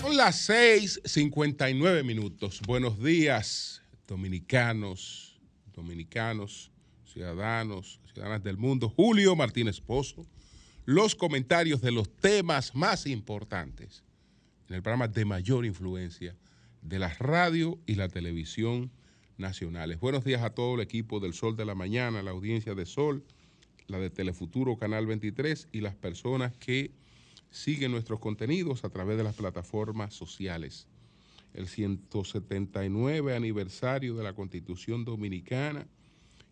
Son las 6:59 minutos. Buenos días, dominicanos, dominicanos, ciudadanos, ciudadanas del mundo. Julio Martínez Pozo. Los comentarios de los temas más importantes en el programa de mayor influencia de la radio y la televisión nacionales. Buenos días a todo el equipo del Sol de la Mañana, la audiencia de Sol, la de Telefuturo Canal 23 y las personas que siguen nuestros contenidos a través de las plataformas sociales. El 179 aniversario de la Constitución Dominicana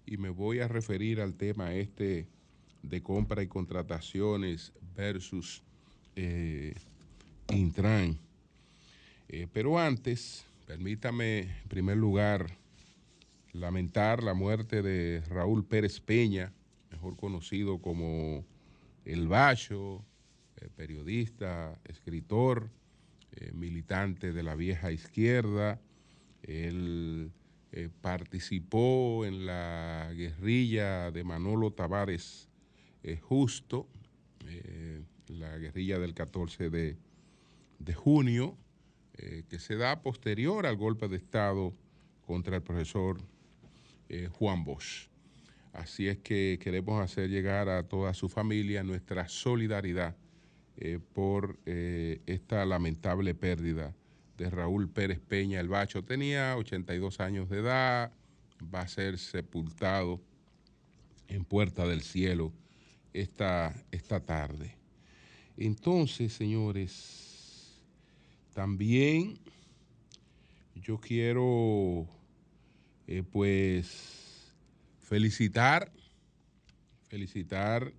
y me voy a referir al tema este de compra y contrataciones versus eh, Intran. Eh, pero antes, permítame en primer lugar lamentar la muerte de Raúl Pérez Peña, mejor conocido como El Bacho, eh, periodista, escritor, eh, militante de la vieja izquierda. Él participó en la guerrilla de Manolo Tavares Justo, la guerrilla del 14 de, de junio, que se da posterior al golpe de Estado contra el profesor eh, Juan Bosch. Así es que queremos hacer llegar a toda su familia nuestra solidaridad eh, por eh, esta lamentable pérdida de Raúl Pérez Peña el Bacho. Tenía 82 años de edad, va a ser sepultado en Puerta del Cielo esta, esta tarde. Entonces, señores, también yo quiero eh, pues felicitar, felicitar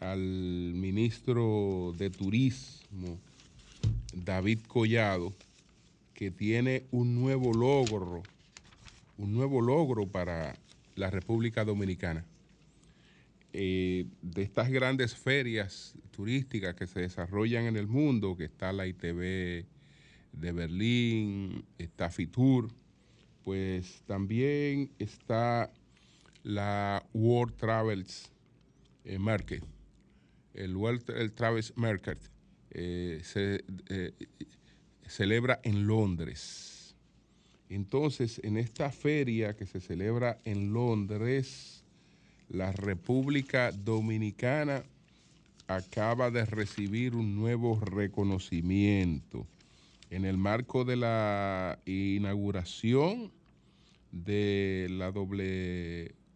al ministro de Turismo, David Collado, que tiene un nuevo logro, un nuevo logro para la República Dominicana. Eh, de estas grandes ferias turísticas que se desarrollan en el mundo, que está la ITV de Berlín, está Fitur, pues también está la World Travels eh, Market. El World Travels Market eh, se eh, celebra en Londres. Entonces, en esta feria que se celebra en Londres, la República Dominicana acaba de recibir un nuevo reconocimiento. En el marco de la inauguración de la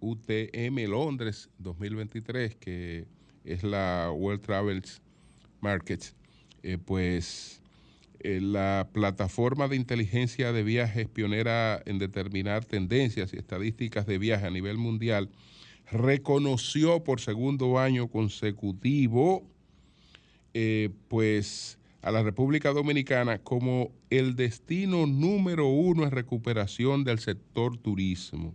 WTM Londres 2023, que es la World Travels Market, eh, pues eh, la plataforma de inteligencia de viajes pionera en determinar tendencias y estadísticas de viaje a nivel mundial reconoció por segundo año consecutivo, eh, pues a la República Dominicana como el destino número uno en recuperación del sector turismo,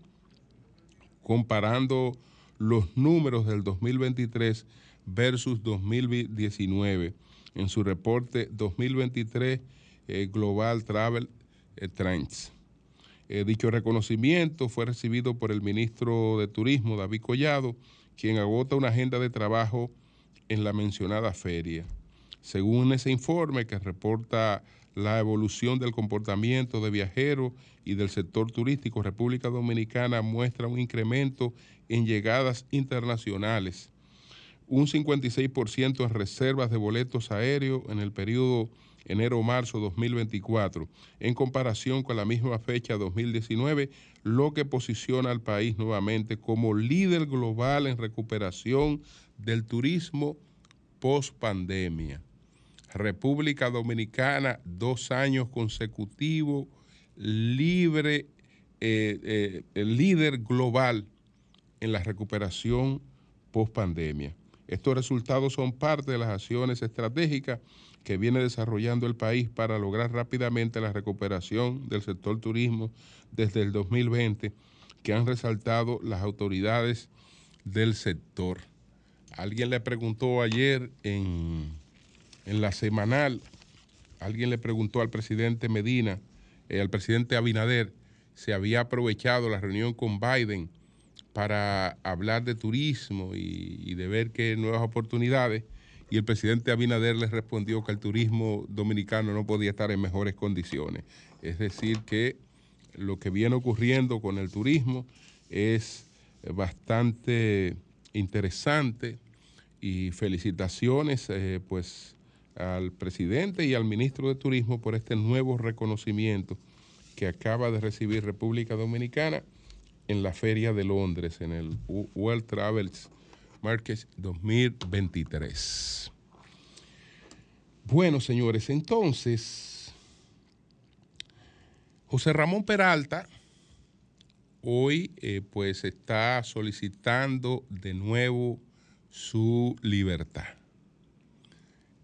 comparando los números del 2023 versus 2019 en su reporte 2023 eh, Global Travel eh, Trends. Eh, dicho reconocimiento fue recibido por el ministro de Turismo, David Collado, quien agota una agenda de trabajo en la mencionada feria. Según ese informe que reporta la evolución del comportamiento de viajeros y del sector turístico, República Dominicana muestra un incremento en llegadas internacionales, un 56% en reservas de boletos aéreos en el periodo enero-marzo 2024, en comparación con la misma fecha 2019, lo que posiciona al país nuevamente como líder global en recuperación del turismo post pandemia. República Dominicana, dos años consecutivos, libre, eh, eh, líder global en la recuperación post pandemia. Estos resultados son parte de las acciones estratégicas que viene desarrollando el país para lograr rápidamente la recuperación del sector turismo desde el 2020, que han resaltado las autoridades del sector. Alguien le preguntó ayer en en la semanal, alguien le preguntó al presidente Medina, eh, al presidente Abinader, si había aprovechado la reunión con Biden para hablar de turismo y, de ver qué nuevas oportunidades. Y el presidente Abinader le respondió que el turismo dominicano no podía estar en mejores condiciones. Es decir, que lo que viene ocurriendo con el turismo es bastante interesante y felicitaciones eh, pues al presidente y al ministro de Turismo por este nuevo reconocimiento que acaba de recibir República Dominicana en la Feria de Londres, en el World Travels Market 2023. Bueno, señores, entonces, José Ramón Peralta hoy eh, pues está solicitando de nuevo su libertad.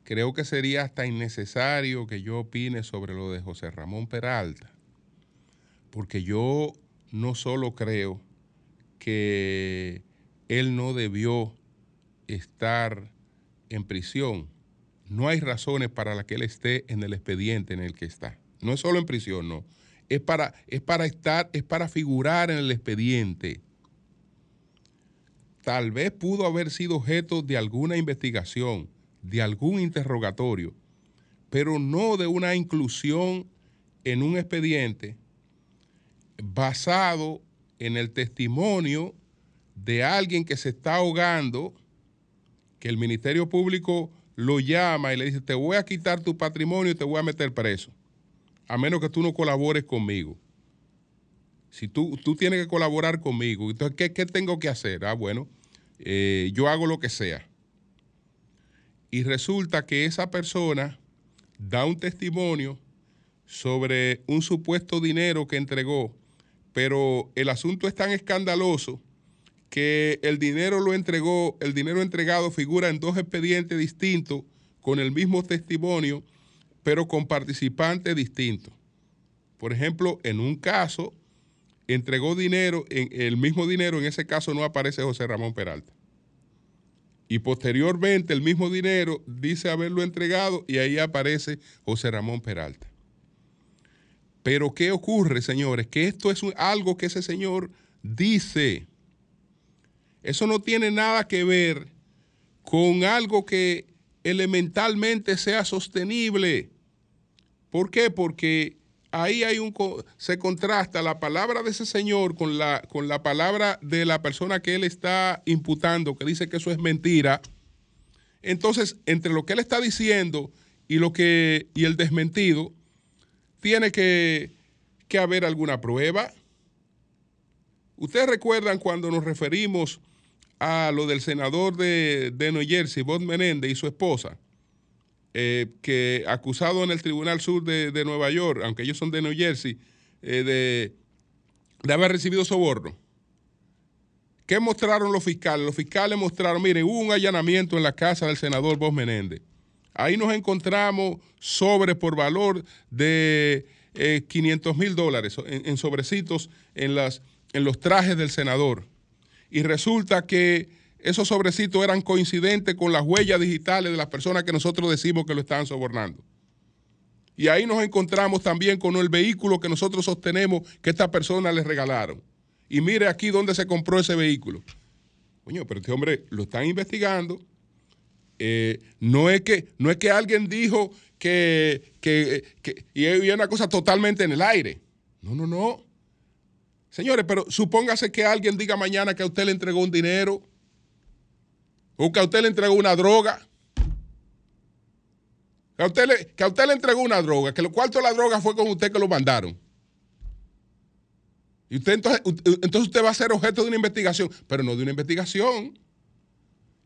Creo que sería hasta innecesario que yo opine sobre lo de José Ramón Peralta, porque yo no solo creo que él no debió estar en prisión, no hay razones para las que él esté en el expediente en el que está. No es solo en prisión, no. Es para, es para estar, es para figurar en el expediente. Tal vez pudo haber sido objeto de alguna investigación, de algún interrogatorio, pero no de una inclusión en un expediente basado en el testimonio de alguien que se está ahogando, que el Ministerio Público lo llama y le dice, te voy a quitar tu patrimonio y te voy a meter preso, a menos que tú no colabores conmigo. Si tú, tú tienes que colaborar conmigo, entonces, ¿qué, qué tengo que hacer? Ah, bueno, eh, yo hago lo que sea. Y resulta que esa persona da un testimonio sobre un supuesto dinero que entregó pero el asunto es tan escandaloso que el dinero lo entregó, el dinero entregado figura en dos expedientes distintos con el mismo testimonio, pero con participantes distintos. Por ejemplo, en un caso entregó dinero, en el mismo dinero, en ese caso no aparece José Ramón Peralta. Y posteriormente el mismo dinero dice haberlo entregado y ahí aparece José Ramón Peralta. Pero ¿qué ocurre, señores? Que esto es algo que ese señor dice. Eso no tiene nada que ver con algo que elementalmente sea sostenible. ¿Por qué? Porque ahí hay un se contrasta la palabra de ese señor con la, con la palabra de la persona que él está imputando, que dice que eso es mentira. Entonces, entre lo que él está diciendo y lo que y el desmentido, tiene que, haber alguna prueba. Ustedes recuerdan cuando nos referimos a lo del senador de, de New Jersey, Bob Menéndez y su esposa, eh, que acusado en el Tribunal Sur de, Nueva York, aunque ellos son de New Jersey, eh, de, de, haber recibido soborno. ¿Qué mostraron los fiscales? Los fiscales mostraron, miren, hubo un allanamiento en la casa del senador Bob Menéndez. Ahí nos encontramos sobres por valor de 500 eh, mil dólares en, sobrecitos en, las, en los trajes del senador. Y resulta que esos sobrecitos eran coincidentes con las huellas digitales de las personas que nosotros decimos que lo estaban sobornando. Y ahí nos encontramos también con el vehículo que nosotros sostenemos que esta persona les regalaron. Y mire aquí dónde se compró ese vehículo. Coño, pero este hombre lo están investigando eh, no, es que, no es que alguien dijo que, y había una cosa totalmente en el aire. No, no, no. Señores, pero supóngase que alguien diga mañana que a usted le entregó un dinero o que a usted le entregó una droga. Que a usted le, entregó una droga, que lo cuarto de la droga fue con usted que lo mandaron. Y usted entonces, entonces usted va a ser objeto de una investigación, pero no de una investigación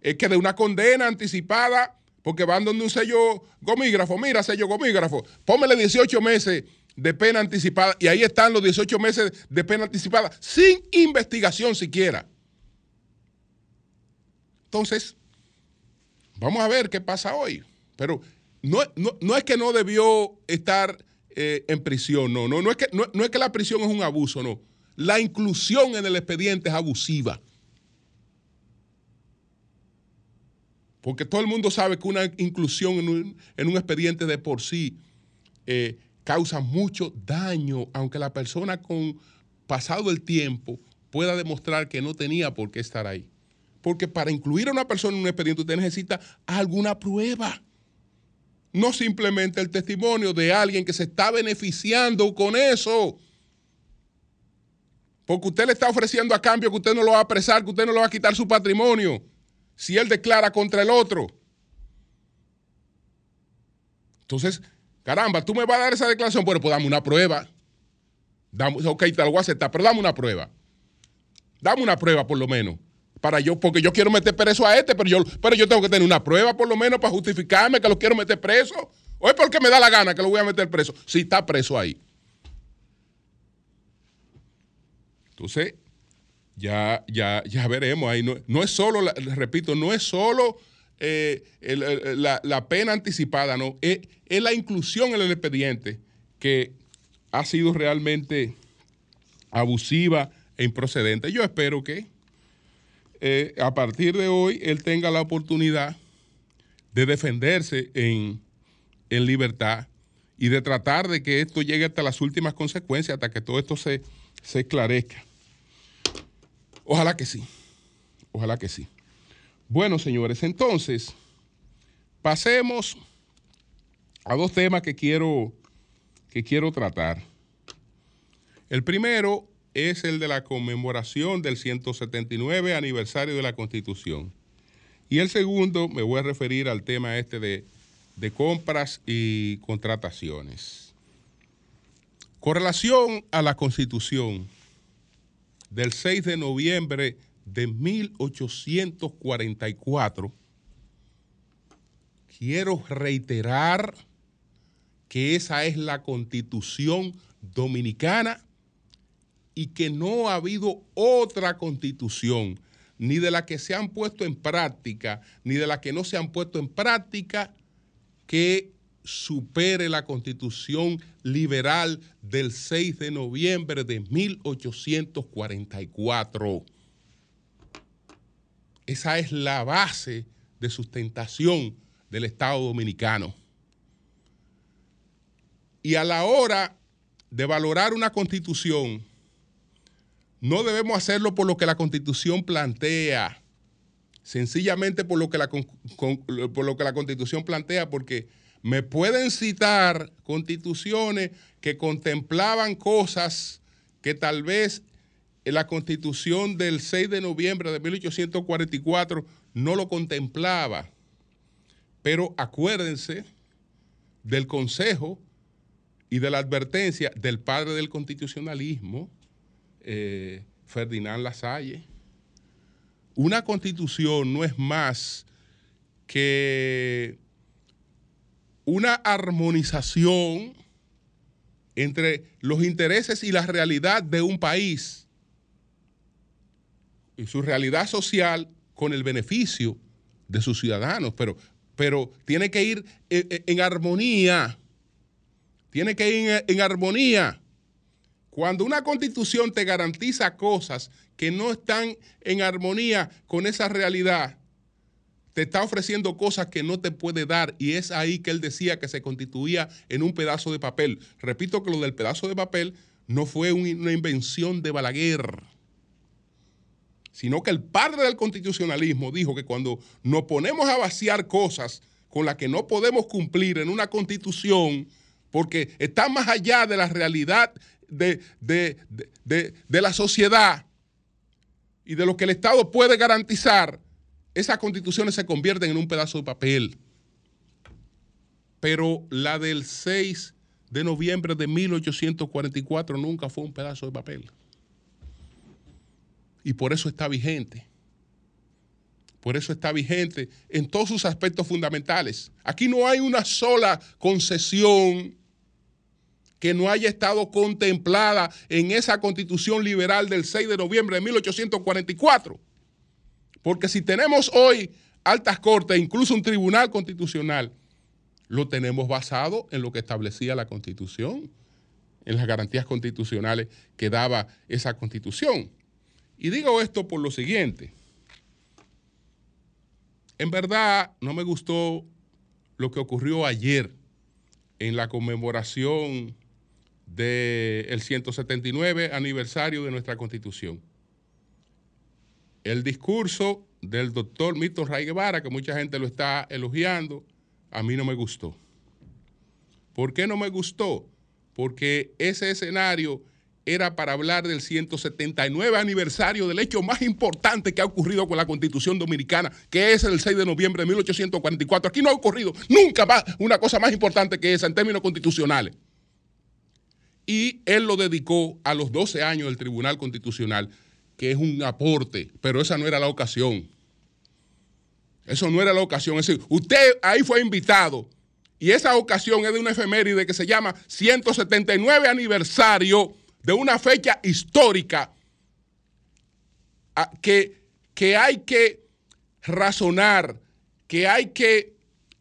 es que de una condena anticipada, porque van donde un sello gomígrafo, mira, sello gomígrafo, pómele 18 meses de pena anticipada y ahí están los 18 meses de pena anticipada sin investigación siquiera. Entonces, vamos a ver qué pasa hoy. Pero no, es que no debió estar eh, en prisión, no, no, no es, que, no es que la prisión es un abuso, no. La inclusión en el expediente es abusiva. Porque todo el mundo sabe que una inclusión en un, expediente de por sí eh, causa mucho daño, aunque la persona con pasado el tiempo pueda demostrar que no tenía por qué estar ahí. Porque para incluir a una persona en un expediente usted necesita alguna prueba. No simplemente el testimonio de alguien que se está beneficiando con eso. Porque usted le está ofreciendo a cambio que usted no lo va a apresar, que usted no le va a quitar su patrimonio. Si él declara contra el otro. Entonces, caramba, tú me vas a dar esa declaración. Bueno, pues dame una prueba. Dame, ok, te lo voy a aceptar, pero dame una prueba. Dame una prueba por lo menos. Para yo, porque yo quiero meter preso a este, pero yo, pero yo tengo que tener una prueba por lo menos para justificarme que lo quiero meter preso. O es porque me da la gana que lo voy a meter preso. Si está preso ahí. Entonces, ya, ya, ya veremos ahí. No, es solo, repito, no es solo eh, la, pena anticipada, no. Es, es la inclusión en el expediente que ha sido realmente abusiva e improcedente. Yo espero que eh, a partir de hoy él tenga la oportunidad de defenderse en, libertad y de tratar de que esto llegue hasta las últimas consecuencias, hasta que todo esto se, se esclarezca. Ojalá que sí, ojalá que sí. Bueno, señores, entonces, pasemos a dos temas que quiero, que quiero tratar. El primero es el de la conmemoración del 179 aniversario de la Constitución. Y el segundo, me voy a referir al tema este de, de compras y contrataciones. Con relación a la Constitución del 6 de noviembre de 1844, quiero reiterar que esa es la constitución dominicana y que no ha habido otra constitución, ni de la que se han puesto en práctica, ni de la que no se han puesto en práctica, que supere la constitución liberal del 6 de noviembre de 1844. Esa es la base de sustentación del Estado dominicano. Y a la hora de valorar una constitución, no debemos hacerlo por lo que la constitución plantea, sencillamente por lo que la, por lo que la constitución plantea, porque me pueden citar constituciones que contemplaban cosas que tal vez en la constitución del 6 de noviembre de 1844 no lo contemplaba. Pero acuérdense del consejo y de la advertencia del padre del constitucionalismo, eh, Ferdinand Lasalle. Una constitución no es más que una armonización entre los intereses y la realidad de un país y su realidad social con el beneficio de sus ciudadanos, pero, pero tiene que ir en, armonía, tiene que ir en armonía cuando una constitución te garantiza cosas que no están en armonía con esa realidad, te está ofreciendo cosas que no te puede dar y es ahí que él decía que se constituía en un pedazo de papel. Repito que lo del pedazo de papel no fue una invención de Balaguer, sino que el padre del constitucionalismo dijo que cuando nos ponemos a vaciar cosas con las que no podemos cumplir en una constitución, porque está más allá de la realidad de, de, la sociedad y de lo que el Estado puede garantizar, esas constituciones se convierten en un pedazo de papel. Pero la del 6 de noviembre de 1844 nunca fue un pedazo de papel. Y por eso está vigente. Por eso está vigente en todos sus aspectos fundamentales. Aquí no hay una sola concesión que no haya estado contemplada en esa constitución liberal del 6 de noviembre de 1844. Porque si tenemos hoy altas cortes, incluso un tribunal constitucional, lo tenemos basado en lo que establecía la constitución, en las garantías constitucionales que daba esa constitución. Y digo esto por lo siguiente. En verdad no me gustó lo que ocurrió ayer en la conmemoración del 179 aniversario de nuestra constitución. el discurso del doctor Milton Ray Guevara, que mucha gente lo está elogiando, a mí no me gustó. ¿Por qué no me gustó? Porque ese escenario era para hablar del 179 aniversario del hecho más importante que ha ocurrido con la Constitución Dominicana, que es el 6 de noviembre de 1844. Aquí no ha ocurrido nunca más una cosa más importante que esa en términos constitucionales. Y él lo dedicó a los 12 años del Tribunal Constitucional, que es un aporte, pero esa no era la ocasión. Eso no era la ocasión. Es decir, usted ahí fue invitado y esa ocasión es de una efeméride que se llama 179 aniversario de una fecha histórica que, que hay que razonar, que hay que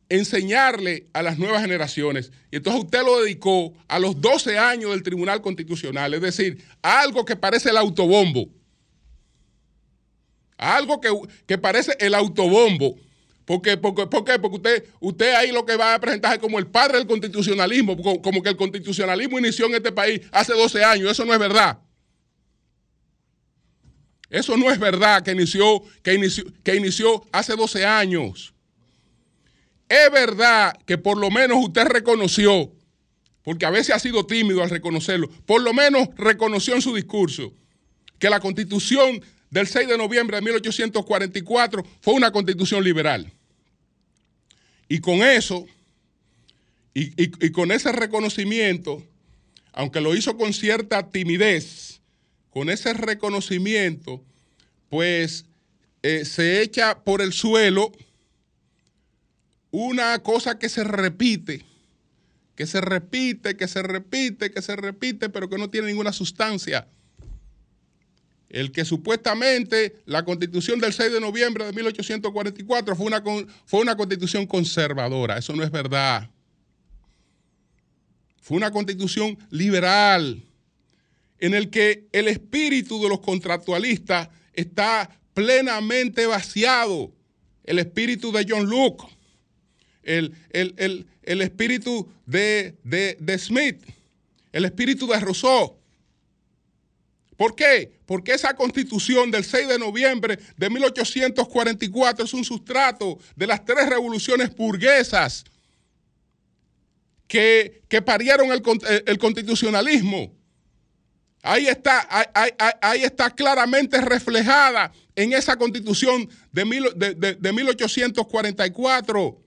enseñarle a las nuevas generaciones. Y entonces usted lo dedicó a los 12 años del Tribunal Constitucional, es decir, a algo que parece el autobombo. algo que, que parece el autobombo ¿Por qué? Porque, usted, usted ahí lo que va a presentar es como el padre del constitucionalismo, como que el constitucionalismo inició en este país hace 12 años. Eso no es verdad. Eso no es verdad que inició, que inició, que inició hace 12 años. Es verdad que por lo menos usted reconoció, porque a veces ha sido tímido al reconocerlo, por lo menos reconoció en su discurso que la constitución del 6 de noviembre de 1844 fue una constitución liberal. Y con eso, y, con ese reconocimiento, aunque lo hizo con cierta timidez, con ese reconocimiento, pues eh, se echa por el suelo una cosa que se repite, que se repite, que se repite, que se repite, pero que no tiene ninguna sustancia el que supuestamente la constitución del 6 de noviembre de 1844 fue una, fue una constitución conservadora. Eso no es verdad. Fue una constitución liberal en el que el espíritu de los contractualistas está plenamente vaciado. El espíritu de John Locke, el, el, espíritu de, de Smith, el espíritu de Rousseau ¿Por qué? Porque esa constitución del 6 de noviembre de 1844 es un sustrato de las tres revoluciones burguesas que, que parieron el, constitucionalismo. Ahí está, ahí, está claramente reflejada en esa constitución de, 1844.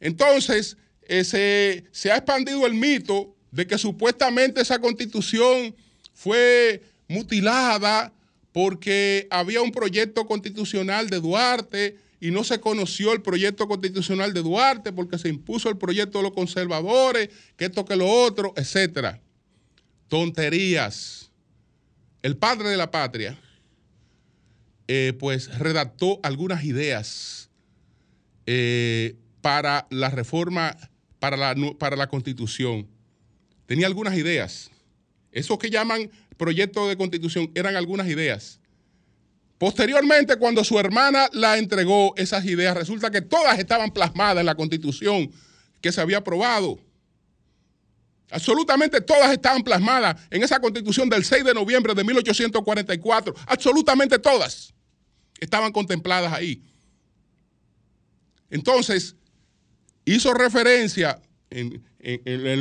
Entonces, eh, se, ha expandido el mito de que supuestamente esa constitución fue mutilada porque había un proyecto constitucional de Duarte y no se conoció el proyecto constitucional de Duarte porque se impuso el proyecto de los conservadores, que esto, que lo otro, etcétera. Tonterías. El padre de la patria, eh, pues redactó algunas ideas eh, para la reforma, para la, para la constitución. Tenía algunas ideas. Eso que llaman proyecto de constitución eran algunas ideas. Posteriormente, cuando su hermana la entregó esas ideas, resulta que todas estaban plasmadas en la constitución que se había aprobado. Absolutamente todas estaban plasmadas en esa constitución del 6 de noviembre de 1844. Absolutamente todas estaban contempladas ahí. Entonces, hizo referencia en,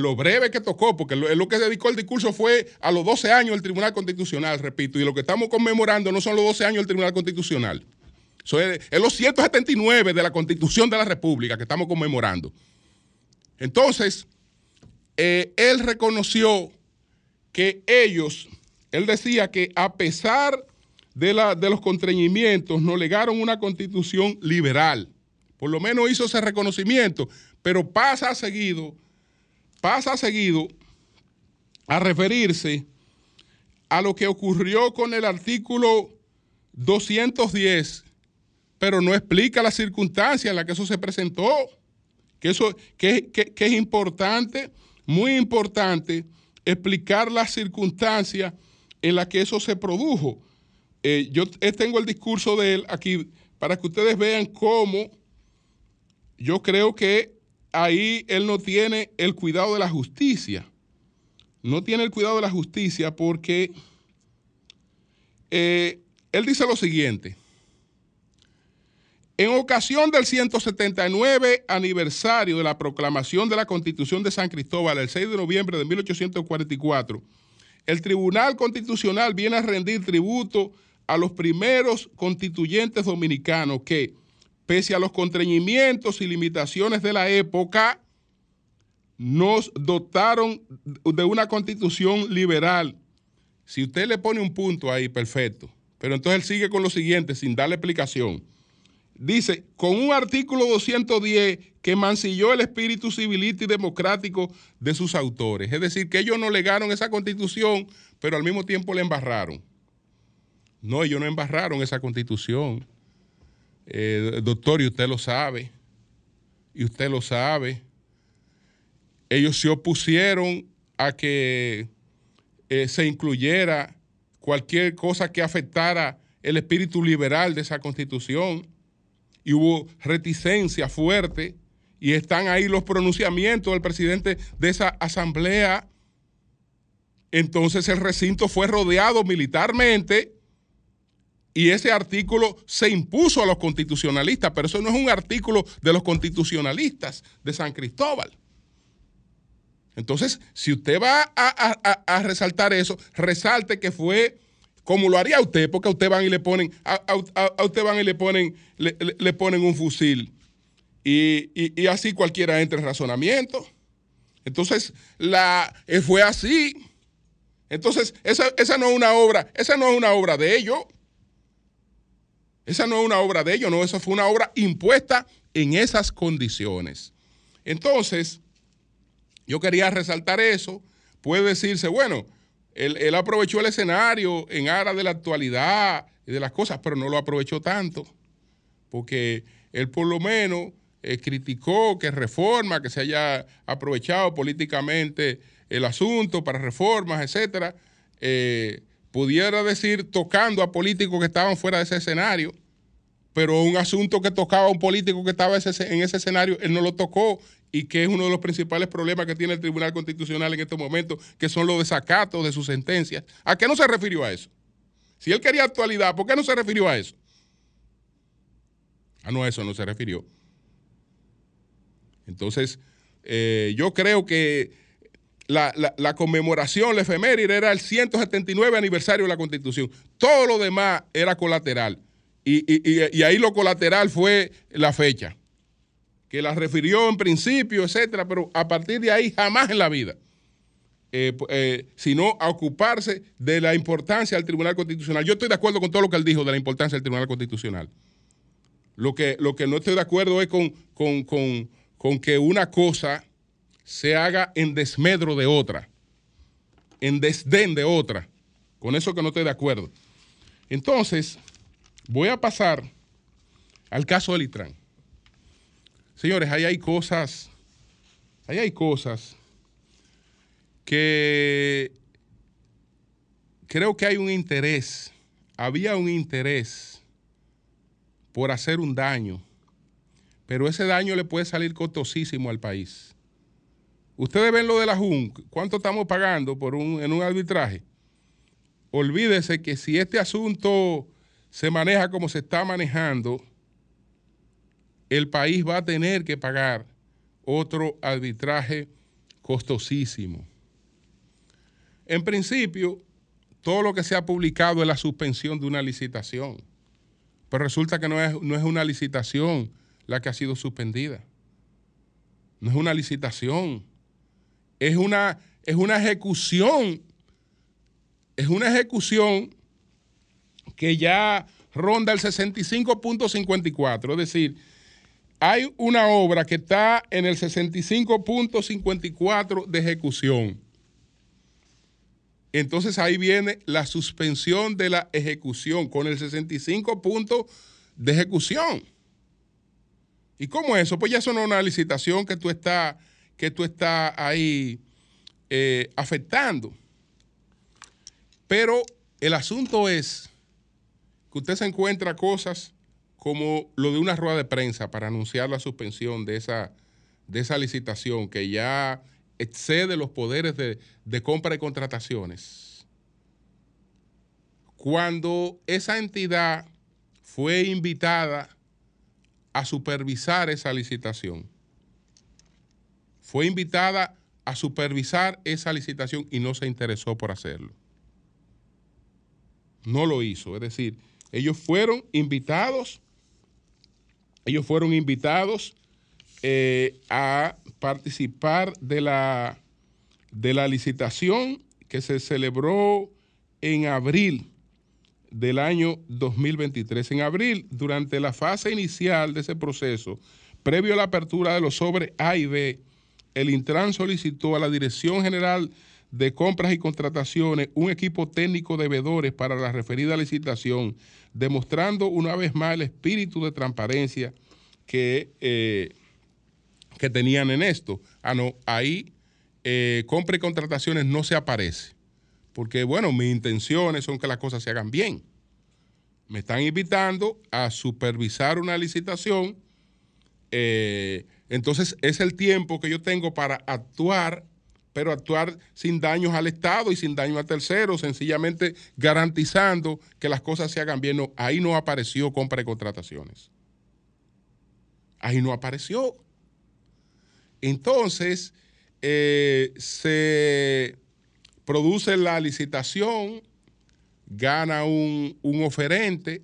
lo breve que tocó, porque lo, lo, que dedicó el discurso fue a los 12 años del Tribunal Constitucional, repito, y lo que estamos conmemorando no son los 12 años del Tribunal Constitucional, Eso es, los 179 de la Constitución de la República que estamos conmemorando. Entonces, eh, él reconoció que ellos, él decía que a pesar de, de los contrañimientos, nos legaron una constitución liberal. Por lo menos hizo ese reconocimiento, pero pasa seguido pasa seguido a referirse a lo que ocurrió con el artículo 210, pero no explica la circunstancia en la que eso se presentó, que, eso, que, es importante, muy importante, explicar la circunstancia en la que eso se produjo. Eh, yo tengo el discurso de él aquí para que ustedes vean cómo yo creo que ahí él no tiene el cuidado de la justicia. No tiene el cuidado de la justicia porque eh, él dice lo siguiente. En ocasión del 179 aniversario de la proclamación de la Constitución de San Cristóbal el 6 de noviembre de 1844, el Tribunal Constitucional viene a rendir tributo a los primeros constituyentes dominicanos que, pese a los contrañimientos y limitaciones de la época, nos dotaron de una constitución liberal. Si usted le pone un punto ahí, perfecto. Pero entonces él sigue con lo siguiente, sin darle explicación. Dice, con un artículo 210 que mancilló el espíritu civilista y democrático de sus autores. Es decir, que ellos no legaron esa constitución, pero al mismo tiempo la embarraron. No, ellos no embarraron esa constitución. Eh, doctor, y usted lo sabe. Y usted lo sabe. Ellos se opusieron a que eh, se incluyera cualquier cosa que afectara el espíritu liberal de esa constitución. Y hubo reticencia fuerte. Y están ahí los pronunciamientos del presidente de esa asamblea. Entonces el recinto fue rodeado militarmente y ese artículo se impuso a los constitucionalistas, pero eso no es un artículo de los constitucionalistas de San Cristóbal. Entonces, si usted va a, resaltar eso, resalte que fue como lo haría usted, porque a usted van y le ponen, a, usted van y le ponen, le, ponen un fusil. Y, así cualquiera entra en razonamiento. Entonces, la, eh, fue así. Entonces, esa, esa no es una obra, esa no es una obra de ellos. Esa no es una obra de ellos, no, esa fue una obra impuesta en esas condiciones. Entonces, yo quería resaltar eso. Puede decirse, bueno, él, aprovechó el escenario en aras de la actualidad y de las cosas, pero no lo aprovechó tanto, porque él por lo menos eh, criticó que reforma, que se haya aprovechado políticamente el asunto para reformas, etcétera. Eh, pudiera decir tocando a políticos que estaban fuera de ese escenario, pero un asunto que tocaba a un político que estaba en ese escenario, él no lo tocó y que es uno de los principales problemas que tiene el Tribunal Constitucional en este momento, que son los desacatos de sus sentencias. ¿A qué no se refirió a eso? Si él quería actualidad, ¿por qué no se refirió a eso? Ah, no, a eso no se refirió. Entonces, eh, yo creo que la, conmemoración, la efeméride, era el 179 aniversario de la Constitución. Todo lo demás era colateral. Y, ahí lo colateral fue la fecha, que la refirió en principio, etcétera, pero a partir de ahí jamás en la vida. Eh, eh, sino a ocuparse de la importancia del Tribunal Constitucional. Yo estoy de acuerdo con todo lo que él dijo de la importancia del Tribunal Constitucional. Lo que, lo que no estoy de acuerdo es con, con que una cosa se haga en desmedro de otra, en desdén de otra. Con eso que no estoy de acuerdo. Entonces, voy a pasar al caso del ITRAN. Señores, ahí hay cosas, ahí hay cosas que creo que hay un interés, había un interés por hacer un daño, pero ese daño le puede salir costosísimo al país. Ustedes ven lo de la JUN, ¿cuánto estamos pagando por un, en un arbitraje? Olvídese que si este asunto se maneja como se está manejando, el país va a tener que pagar otro arbitraje costosísimo. En principio, todo lo que se ha publicado es la suspensión de una licitación, pero resulta que no es, no es una licitación la que ha sido suspendida. No es una licitación, es una, es una ejecución, es una ejecución que ya ronda el 65.54, es decir, hay una obra que está en el 65.54 de ejecución. Entonces ahí viene la suspensión de la ejecución con el 65 puntos de ejecución. ¿Y cómo es eso? Pues ya eso no es una licitación que tú estás que tú estás ahí eh, afectando. Pero el asunto es que usted se encuentra cosas como lo de una rueda de prensa para anunciar la suspensión de esa, de esa licitación que ya excede los poderes de, de compra y contrataciones. Cuando esa entidad fue invitada a supervisar esa licitación. Fue invitada a supervisar esa licitación y no se interesó por hacerlo. No lo hizo. Es decir, ellos fueron invitados, ellos fueron invitados eh, a participar de la, de la licitación que se celebró en abril del año 2023. En abril, durante la fase inicial de ese proceso, previo a la apertura de los sobres A y B, el Intran solicitó a la Dirección General de Compras y Contrataciones un equipo técnico de vedores para la referida licitación, demostrando una vez más el espíritu de transparencia que, eh, que tenían en esto. Ah, no, ahí eh, compra y contrataciones no se aparece, porque bueno, mis intenciones son que las cosas se hagan bien. Me están invitando a supervisar una licitación. Eh, entonces es el tiempo que yo tengo para actuar, pero actuar sin daños al Estado y sin daño a terceros, sencillamente garantizando que las cosas se hagan bien. ahí no apareció compra y contrataciones. Ahí no apareció. Entonces, eh, se produce la licitación, gana un, oferente,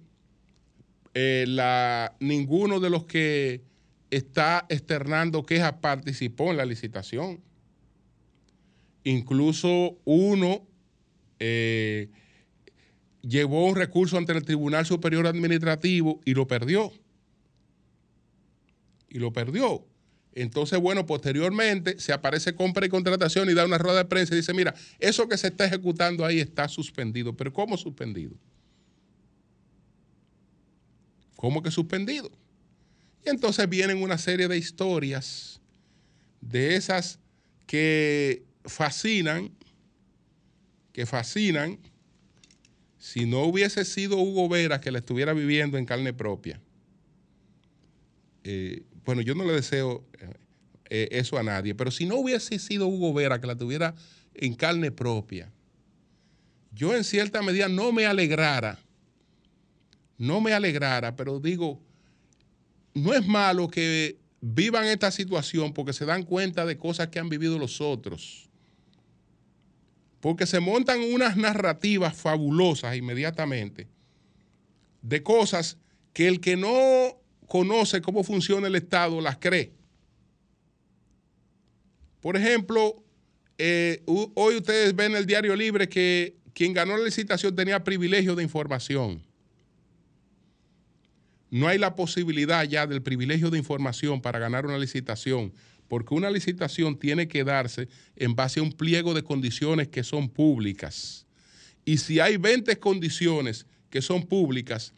eh, la, ninguno de los que está externando quejas, participó en la licitación. Incluso uno eh, llevó un recurso ante el Tribunal Superior Administrativo y lo perdió. Y lo perdió. Entonces, bueno, posteriormente se aparece compra y contratación y da una rueda de prensa y dice, mira, eso que se está ejecutando ahí está suspendido. Pero ¿cómo suspendido? ¿Cómo que suspendido? Y entonces vienen una serie de historias de esas que fascinan, que fascinan, si no hubiese sido Hugo Vera que la estuviera viviendo en carne propia. Eh, bueno, yo no le deseo eh, eso a nadie, pero si no hubiese sido Hugo Vera que la tuviera en carne propia, yo en cierta medida no me alegrara, no me alegrara, pero digo, no es malo que vivan esta situación porque se dan cuenta de cosas que han vivido los otros. Porque se montan unas narrativas fabulosas inmediatamente de cosas que el que no conoce cómo funciona el Estado las cree. Por ejemplo, eh, hoy ustedes ven en el Diario Libre que quien ganó la licitación tenía privilegio de información no hay la posibilidad ya del privilegio de información para ganar una licitación, porque una licitación tiene que darse en base a un pliego de condiciones que son públicas. Y si hay 20 condiciones que son públicas,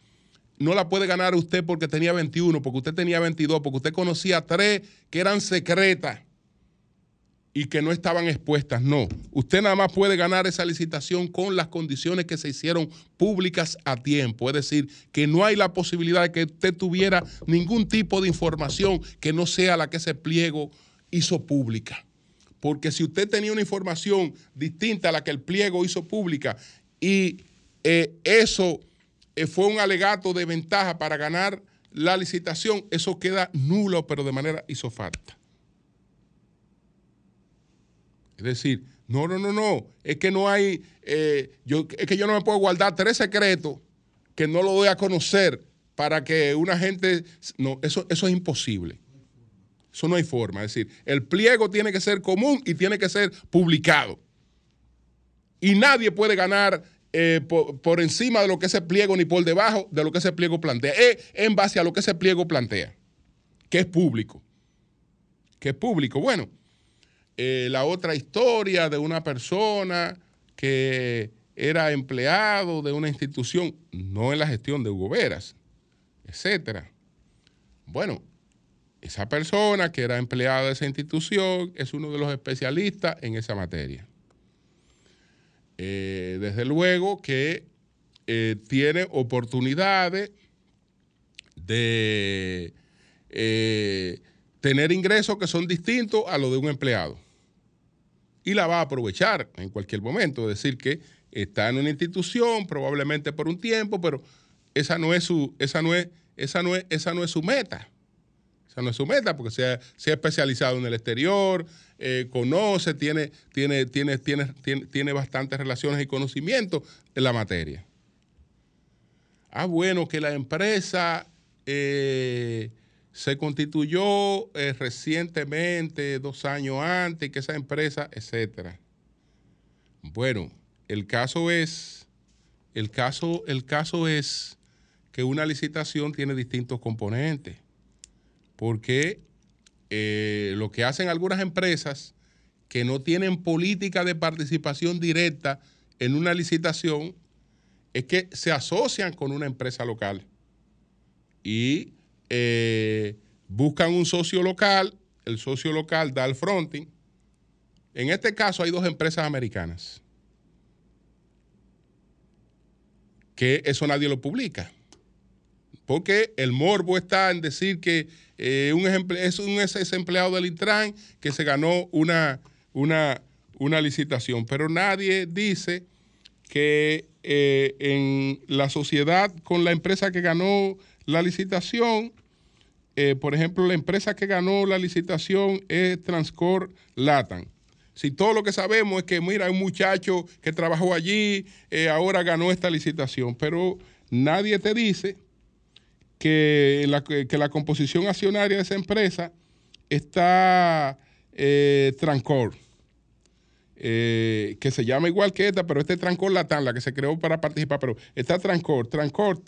no la puede ganar usted porque tenía 21, porque usted tenía 22, porque usted conocía tres que eran secretas y que no estaban expuestas. No, usted nada más puede ganar esa licitación con las condiciones que se hicieron públicas a tiempo. Es decir, que no hay la posibilidad de que usted tuviera ningún tipo de información que no sea la que ese pliego hizo pública. Porque si usted tenía una información distinta a la que el pliego hizo pública y eh, eso eh, fue un alegato de ventaja para ganar la licitación, eso queda nulo, pero de manera isofacta. Es decir, no, no, no, no, es que no hay, eh, yo, es que yo no me puedo guardar tres secretos que no lo doy a conocer para que una gente, no, eso, eso es imposible. Eso no hay forma. Es decir, el pliego tiene que ser común y tiene que ser publicado. Y nadie puede ganar eh, por, encima de lo que ese pliego ni por debajo de lo que ese pliego plantea. Es en base a lo que ese pliego plantea, que es público. Que es público. Bueno, eh, la otra historia de una persona que era empleado de una institución, no en la gestión de Hugo Veras, etcétera. Bueno, esa persona que era empleada de esa institución es uno de los especialistas en esa materia. Eh, desde luego que eh, tiene oportunidades de tener ingresos que son distintos a los de un empleado y la va a aprovechar en cualquier momento. Es decir, que está en una institución, probablemente por un tiempo, pero esa no es su, esa no es, esa no es, esa no es su meta. Esa no es su meta porque se ha, especializado en el exterior, eh, conoce, tiene, tiene, tiene, tiene, tiene, tiene bastantes relaciones y conocimiento en la materia. Ah, bueno, que la empresa eh, se constituyó eh, recientemente, dos años antes, que esa empresa, etcétera. Bueno, el caso es, el caso, el caso es que una licitación tiene distintos componentes, porque eh, lo que hacen algunas empresas que no tienen política de participación directa en una licitación es que se asocian con una empresa local y eh, buscan un socio local, el socio local da el fronting. En este caso hay dos empresas americanas, que eso nadie lo publica, porque el morbo está en decir que eh, un es un ex empleado del Intran que se ganó una, una, una licitación, pero nadie dice que eh, en la sociedad con la empresa que ganó la licitación, eh, por ejemplo, la empresa que ganó la licitación es Transcor Latam. Si todo lo que sabemos es que, mira, un muchacho que trabajó allí, eh, ahora ganó esta licitación, pero nadie te dice que la, que la composición accionaria de esa empresa está Transcor. Eh, que se llama igual que esta, pero este es Trancor Latam, la que se creó para participar, pero está Trancor. Trancor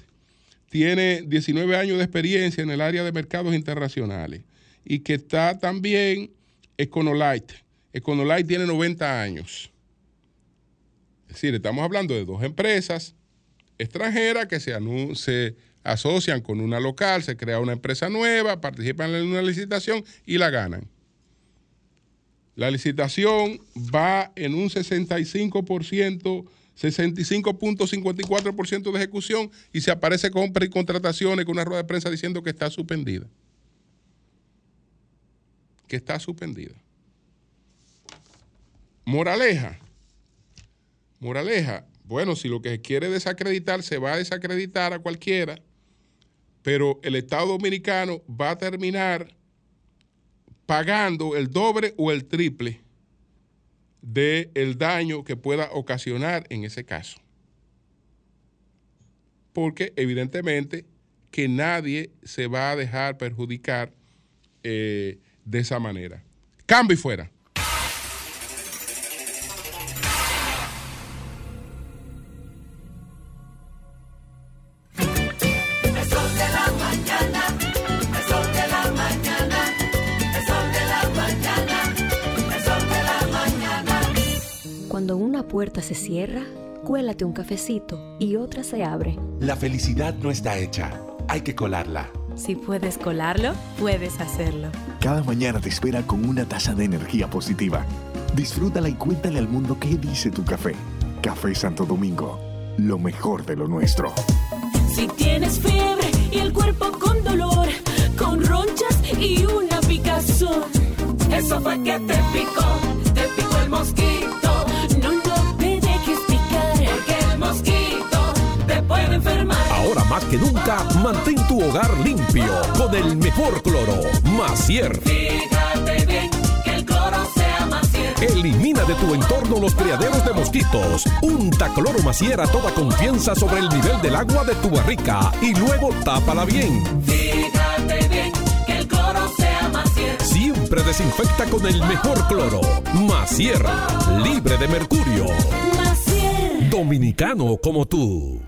tiene 19 años de experiencia en el área de mercados internacionales y que está también Econolite. Econolite tiene 90 años. Es decir, estamos hablando de dos empresas extranjeras que se, se asocian con una local, se crea una empresa nueva, participan en una licitación y la ganan. La licitación va en un 65%, 65.54% de ejecución y se aparece compra y contrataciones con una rueda de prensa diciendo que está suspendida. Que está suspendida. Moraleja. Moraleja. Bueno, si lo que quiere desacreditar se va a desacreditar a cualquiera, pero el Estado Dominicano va a terminar pagando el doble o el triple del el daño que pueda ocasionar en ese caso. Porque evidentemente que nadie se va a dejar perjudicar eh, de esa manera. Cambio y fuera. Puerta se cierra, cuélate un cafecito y otra se abre. La felicidad no está hecha, hay que colarla. Si puedes colarlo, puedes hacerlo. Cada mañana te espera con una taza de energía positiva. Disfrútala y cuéntale al mundo qué dice tu café. Café Santo Domingo, lo mejor de lo nuestro. Si tienes fiebre y el cuerpo con dolor, con ronchas y una picazón, eso fue que te picó, te picó el mosquito Ahora más que nunca, mantén tu hogar limpio con el mejor cloro, Macier. Fíjate bien que el cloro sea Macier. Elimina de tu entorno los criaderos de mosquitos. Unta cloro Macier a toda confianza sobre el nivel del agua de tu barrica y luego tápala bien. Fíjate bien que el cloro sea Macier. Siempre desinfecta con el mejor cloro, Macier, libre de mercurio. Macier. Dominicano como tú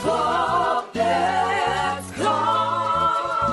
for them.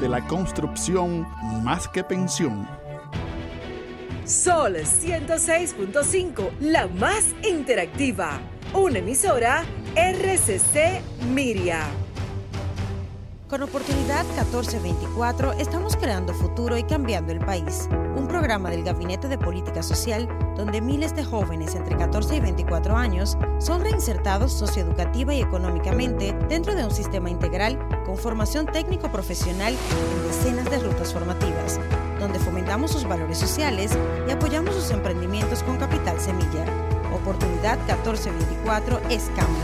de la construcción más que pensión. Sol 106.5, la más interactiva. Una emisora RCC Miria. Con Oportunidad 1424 estamos creando futuro y cambiando el país. Un programa del Gabinete de Política Social donde miles de jóvenes entre 14 y 24 años son reinsertados socioeducativa y económicamente dentro de un sistema integral con formación técnico-profesional en decenas de rutas formativas, donde fomentamos sus valores sociales y apoyamos sus emprendimientos con capital semilla. Oportunidad 1424 es cambio.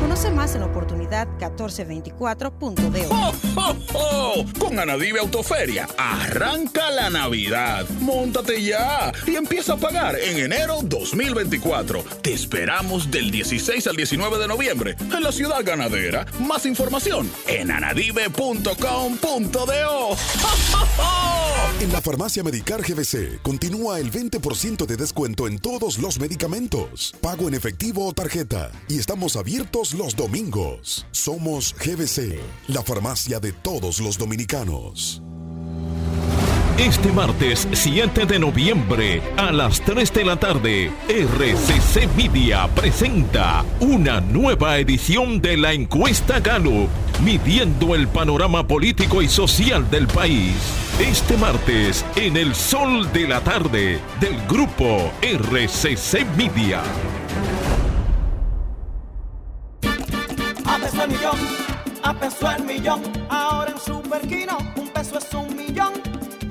Conoce más en oportunidad1424.de. ¡Oh, oh, oh! Con Anadive Autoferia, arranca la Navidad. Móntate ya y empieza a pagar en enero 2024. Te esperamos del 16 al 19 de noviembre en la ciudad ganadera. Más información en anadive.com.do. En la farmacia Medicar GBC continúa el 20% de descuento en todos los medicamentos, pago en efectivo o tarjeta, y estamos abiertos los domingos. Somos GBC, la farmacia de todos los dominicanos. Este martes 7 de noviembre a las 3 de la tarde, RCC Media presenta una nueva edición de la encuesta Gallup, midiendo el panorama político y social del país. Este martes en el sol de la tarde del grupo RCC Media. A peso millón, a peso millón. Ahora en un peso es un millón.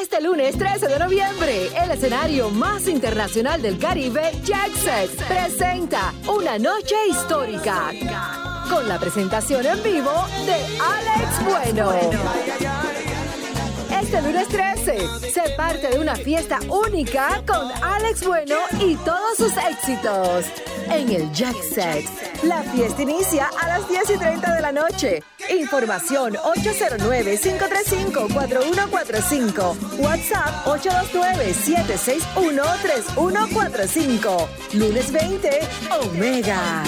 Este lunes 13 de noviembre, el escenario más internacional del Caribe, Jacksex, presenta una noche histórica. Con la presentación en vivo de Alex Bueno. Este lunes 13, se parte de una fiesta única con Alex Bueno y todos sus éxitos. En el Jack Sex. La fiesta inicia a las 10 y 30 de la noche. Información 809-535-4145. WhatsApp 829-761-3145. Lunes 20, Omega.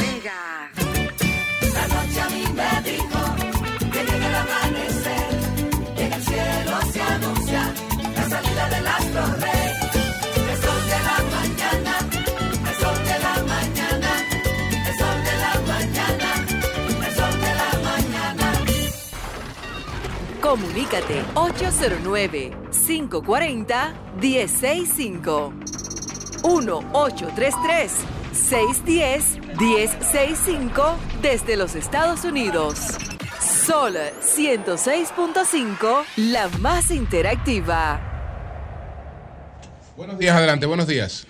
La noche a mí me en el cielo se anuncia la salida del astro rey. El sol de la mañana, el sol de la mañana, el sol de la mañana, el sol de la mañana. Comunícate 809-540-1065. 1-833-610-1065 desde los Estados Unidos. Sol 106.5, la más interactiva. Buenos días, adelante, buenos días.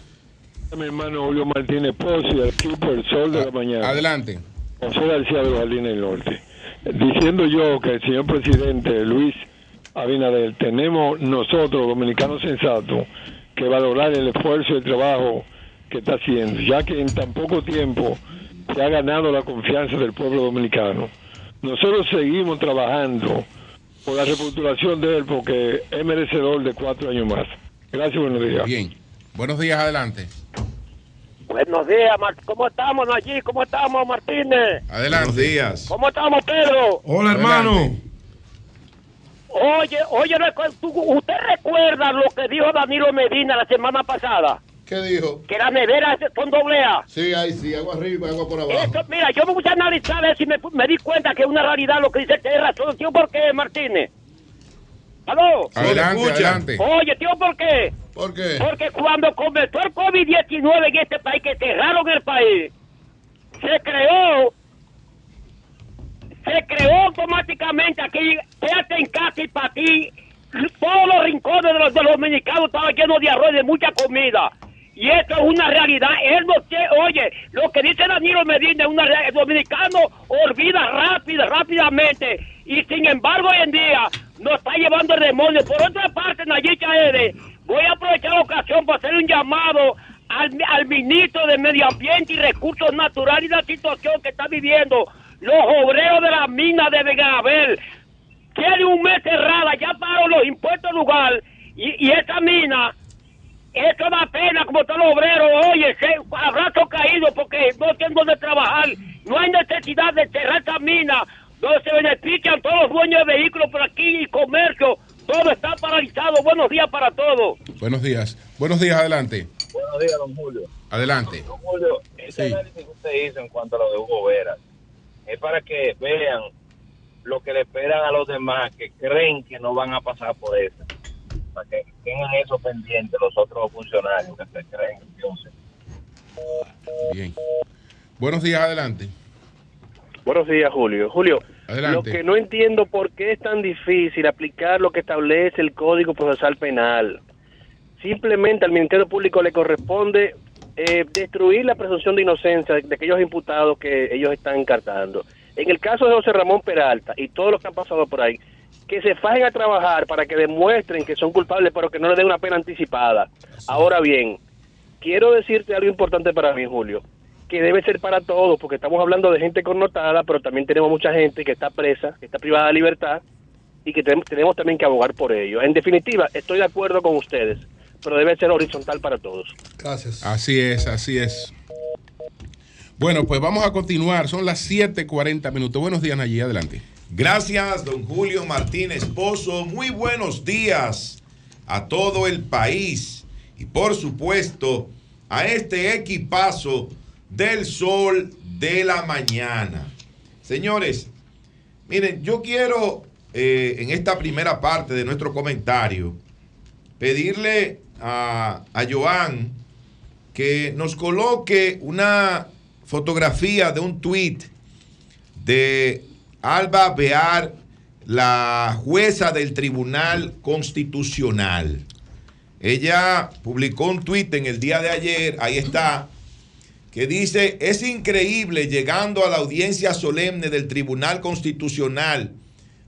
Mi hermano Julio Martínez Pozzi, el equipo El Sol de la Mañana. Adelante. José García de los Jardines del Norte. Diciendo yo que el señor presidente Luis Abinader, tenemos nosotros, dominicanos sensatos, que valorar el esfuerzo y el trabajo que está haciendo, ya que en tan poco tiempo se ha ganado la confianza del pueblo dominicano. Nosotros seguimos trabajando por la reputulación de él porque es merecedor de cuatro años más. Gracias, buenos días. Bien. Buenos días, adelante. Buenos días, Mar- ¿cómo estamos allí? ¿Cómo estamos, Martínez? Adelante. Buenos días. ¿Cómo estamos, Pedro? Hola, hermano. Oye, oye, ¿usted recuerda lo que dijo Danilo Medina la semana pasada? ¿Qué dijo? Que las neveras son doble A. Sí, ahí sí, agua arriba, agua por abajo. Eso, mira, yo me puse a analizar eso y me, me di cuenta que es una realidad lo que dice que es razón. ¿Sí o por qué, Martínez? ¿Aló? Adelante, adelante. Oye, tío, ¿por qué? ¿Por qué? Porque cuando comenzó el COVID-19 en este país, que cerraron el país, se creó, se creó automáticamente aquí, quédate en casa y para ti, todos los rincones de los, de los dominicanos estaban llenos de arroz y de mucha comida. Y esto es una realidad. Él no tiene- oye, lo que dice Danilo Medina es una. El dominicano olvida rápido, rápidamente. Y sin embargo, hoy en día nos está llevando el demonio. Por otra parte, Nayita Ede, voy a aprovechar la ocasión para hacer un llamado al, ministro de Medio Ambiente y Recursos Naturales y la situación que está viviendo los obreros de la mina de Venabel. Tiene un mes cerrada, ya pagaron los impuestos lugar y, y esa mina esto da pena como todos los obreros, oye, se, abrazo caído porque no tienen donde trabajar. No hay necesidad de cerrar esta mina donde se benefician todos los dueños de vehículos por aquí y comercio. Todo está paralizado. Buenos días para todos. Buenos días. Buenos días, adelante. Buenos días, don Julio. Adelante. Don Julio, ese Sí. análisis que usted hizo en cuanto a lo de Hugo Veras es para que vean lo que le esperan a los demás que creen que no van a pasar por eso. Para que tengan eso pendiente los otros funcionarios que se creen entonces. Bien. Buenos días, adelante. Buenos días, Julio. Julio, Adelante. lo que no entiendo por qué es tan difícil aplicar lo que establece el Código Procesal Penal. Simplemente al Ministerio Público le corresponde eh, destruir la presunción de inocencia de, de aquellos imputados que ellos están encartando. En el caso de José Ramón Peralta y todos los que han pasado por ahí, que se fajen a trabajar para que demuestren que son culpables, pero que no les den una pena anticipada. Ahora bien, quiero decirte algo importante para mí, Julio, que debe ser para todos, porque estamos hablando de gente connotada, pero también tenemos mucha gente que está presa, que está privada de libertad y que tenemos, tenemos también que abogar por ello. En definitiva, estoy de acuerdo con ustedes, pero debe ser horizontal para todos. Gracias. Así es, así es. Bueno, pues vamos a continuar. Son las 7:40 minutos. Buenos días, allí adelante. Gracias, don Julio Martínez Pozo. Muy buenos días a todo el país y por supuesto a este equipazo del sol de la mañana. Señores, miren, yo quiero eh, en esta primera parte de nuestro comentario pedirle a, a Joan que nos coloque una fotografía de un tweet de Alba Bear, la jueza del Tribunal Constitucional. Ella publicó un tuit en el día de ayer, ahí está, que dice, es increíble llegando a la audiencia solemne del Tribunal Constitucional.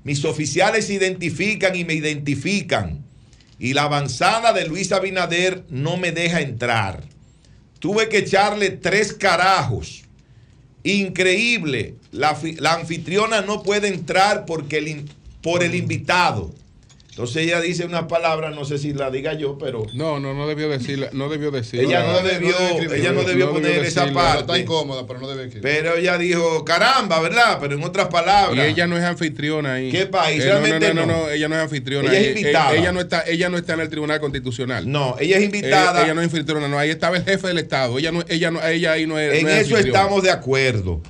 Mis oficiales se identifican y me identifican. Y la avanzada de Luis Abinader no me deja entrar. Tuve que echarle tres carajos. Increíble. La, fi- la anfitriona no puede entrar porque el por el invitado. Entonces ella dice una palabra, no sé si la diga yo, pero. No, no, no debió decirla, no debió decirla. Ella no debió, ella no debió poner esa decirla. parte. Está incómoda, pero no debe escribir. Pero ella dijo, caramba, ¿verdad? Pero en otras palabras. Y ella no es anfitriona ahí. ¿Qué país? Eh, no, no, Realmente no, no, no. no, ella no es anfitriona. Ella es ahí. Eh, invitada. Ella no está, ella no está en el Tribunal Constitucional. No, ella es invitada. Ella, ella no es anfitriona, no. Ahí estaba el jefe del Estado. Ella no, ella no, ella ahí no es. En no es eso anfitriona. estamos de acuerdo.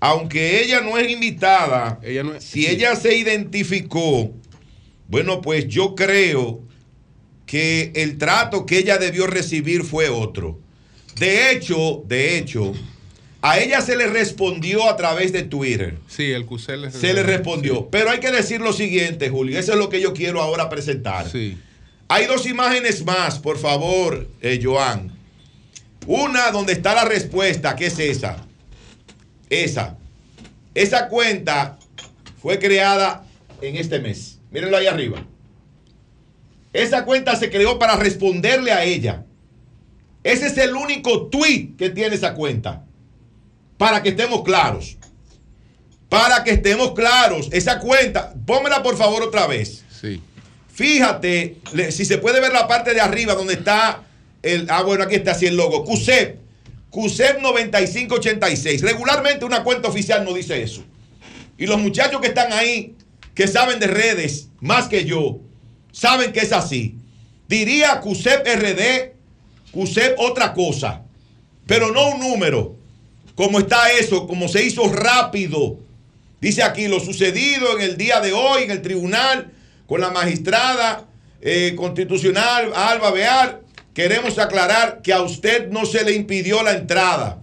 Aunque ella no es invitada, si ella se identificó, bueno, pues yo creo que el trato que ella debió recibir fue otro. De hecho, de hecho, a ella se le respondió a través de Twitter. Sí, el CUSEL Se le respondió. Pero hay que decir lo siguiente, Julio. Eso es lo que yo quiero ahora presentar. Hay dos imágenes más, por favor, eh, Joan. Una donde está la respuesta, que es esa. Esa. Esa cuenta fue creada en este mes. Mírenlo ahí arriba. Esa cuenta se creó para responderle a ella. Ese es el único tweet que tiene esa cuenta. Para que estemos claros. Para que estemos claros. Esa cuenta, pónmela por favor otra vez. Sí. Fíjate, si se puede ver la parte de arriba donde está el. Ah, bueno, aquí está así el logo. CUSEP. CUSEP 9586. Regularmente una cuenta oficial no dice eso. Y los muchachos que están ahí, que saben de redes más que yo, saben que es así. Diría CUSEP RD, CUSEP otra cosa, pero no un número. Como está eso, como se hizo rápido. Dice aquí lo sucedido en el día de hoy en el tribunal con la magistrada eh, constitucional Alba Bear, queremos aclarar que a usted no se le impidió la entrada,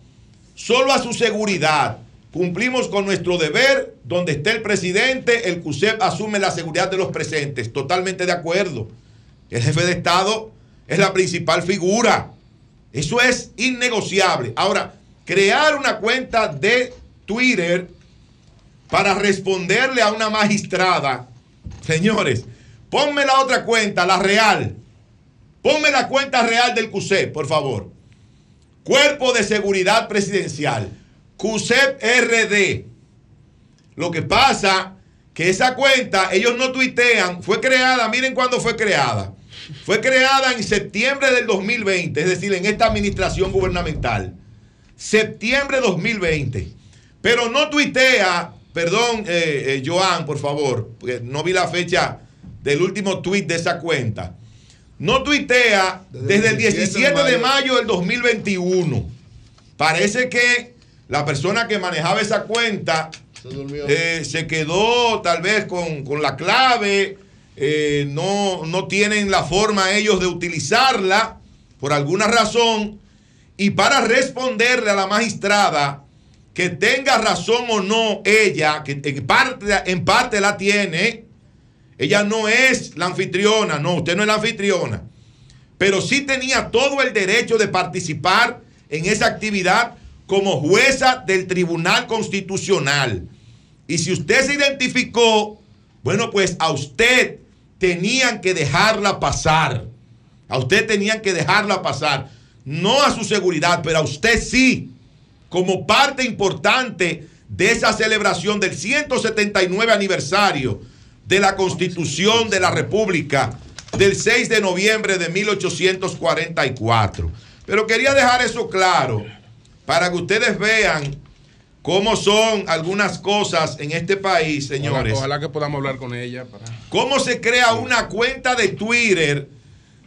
solo a su seguridad. Cumplimos con nuestro deber, donde esté el presidente, el CUSEP asume la seguridad de los presentes. Totalmente de acuerdo. El jefe de Estado es la principal figura. Eso es innegociable. Ahora, crear una cuenta de Twitter para responderle a una magistrada, señores, ponme la otra cuenta, la real. Ponme la cuenta real del CUSEP, por favor. Cuerpo de Seguridad Presidencial. CUSEP RD. Lo que pasa que esa cuenta, ellos no tuitean, fue creada, miren cuándo fue creada. Fue creada en septiembre del 2020, es decir, en esta administración gubernamental. Septiembre 2020. Pero no tuitea, perdón, eh, eh, Joan, por favor, porque no vi la fecha del último tuit de esa cuenta. No tuitea desde, el 17 de mayo del 2021. Parece que la persona que manejaba esa cuenta eh, se quedó tal vez con, con la clave, eh, no, no tienen la forma ellos de utilizarla por alguna razón. Y para responderle a la magistrada, que tenga razón o no ella, que en parte, en parte la tiene, ella no es la anfitriona, no, usted no es la anfitriona, pero sí tenía todo el derecho de participar en esa actividad como jueza del Tribunal Constitucional. Y si usted se identificó, bueno, pues a usted tenían que dejarla pasar. A usted tenían que dejarla pasar. No a su seguridad, pero a usted sí, como parte importante de esa celebración del 179 aniversario de la Constitución de la República del 6 de noviembre de 1844. Pero quería dejar eso claro para que ustedes vean cómo son algunas cosas en este país, señores. Ojalá, ojalá que podamos hablar con ella. Para... ¿Cómo se crea una cuenta de Twitter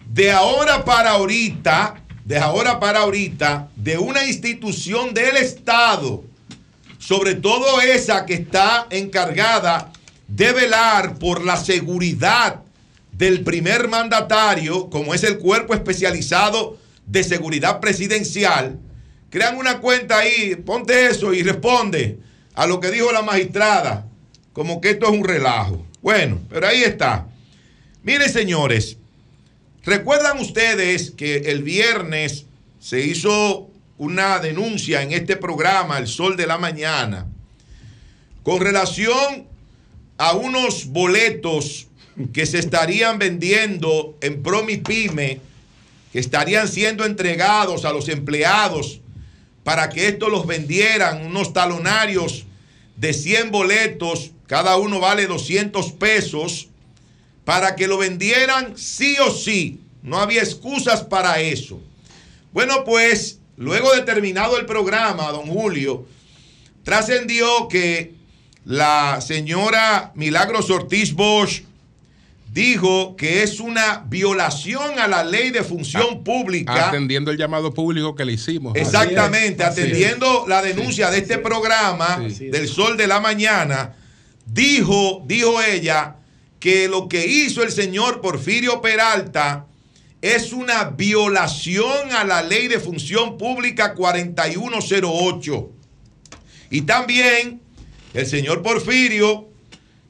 de ahora para ahorita, de ahora para ahorita, de una institución del Estado, sobre todo esa que está encargada de velar por la seguridad del primer mandatario, como es el cuerpo especializado de seguridad presidencial? Crean una cuenta ahí, ponte eso y responde a lo que dijo la magistrada, como que esto es un relajo. Bueno, pero ahí está. Miren, señores, recuerdan ustedes que el viernes se hizo una denuncia en este programa, El Sol de la Mañana, con relación a unos boletos que se estarían vendiendo en Promipyme, que estarían siendo entregados a los empleados para que estos los vendieran, unos talonarios de 100 boletos, cada uno vale 200 pesos, para que lo vendieran sí o sí. No había excusas para eso. Bueno, pues luego de terminado el programa, don Julio, trascendió que la señora Milagros Ortiz Bosch dijo que es una violación a la ley de función pública. Atendiendo el llamado público que le hicimos. Exactamente, atendiendo la denuncia de este programa del Sol de la Mañana, dijo, dijo ella, que lo que hizo el señor Porfirio Peralta es una violación a la ley de función pública 4108. Y también el señor Porfirio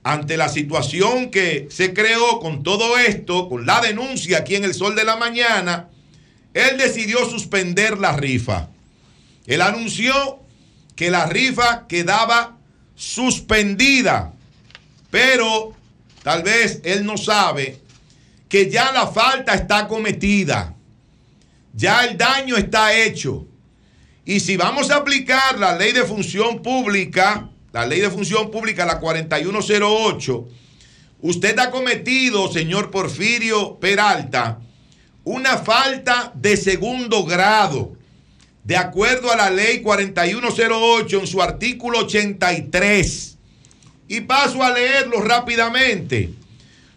ante la situación que se creó con todo esto, con la denuncia aquí en el Sol de la Mañana, él decidió suspender la rifa. Él anunció que la rifa quedaba suspendida, pero tal vez él no sabe que ya la falta está cometida, ya el daño está hecho. Y si vamos a aplicar la ley de función pública, la ley de función pública, la 4108, usted ha cometido, señor Porfirio Peralta, una falta de segundo grado, de acuerdo a la ley 4108 en su artículo 83. Y paso a leerlo rápidamente.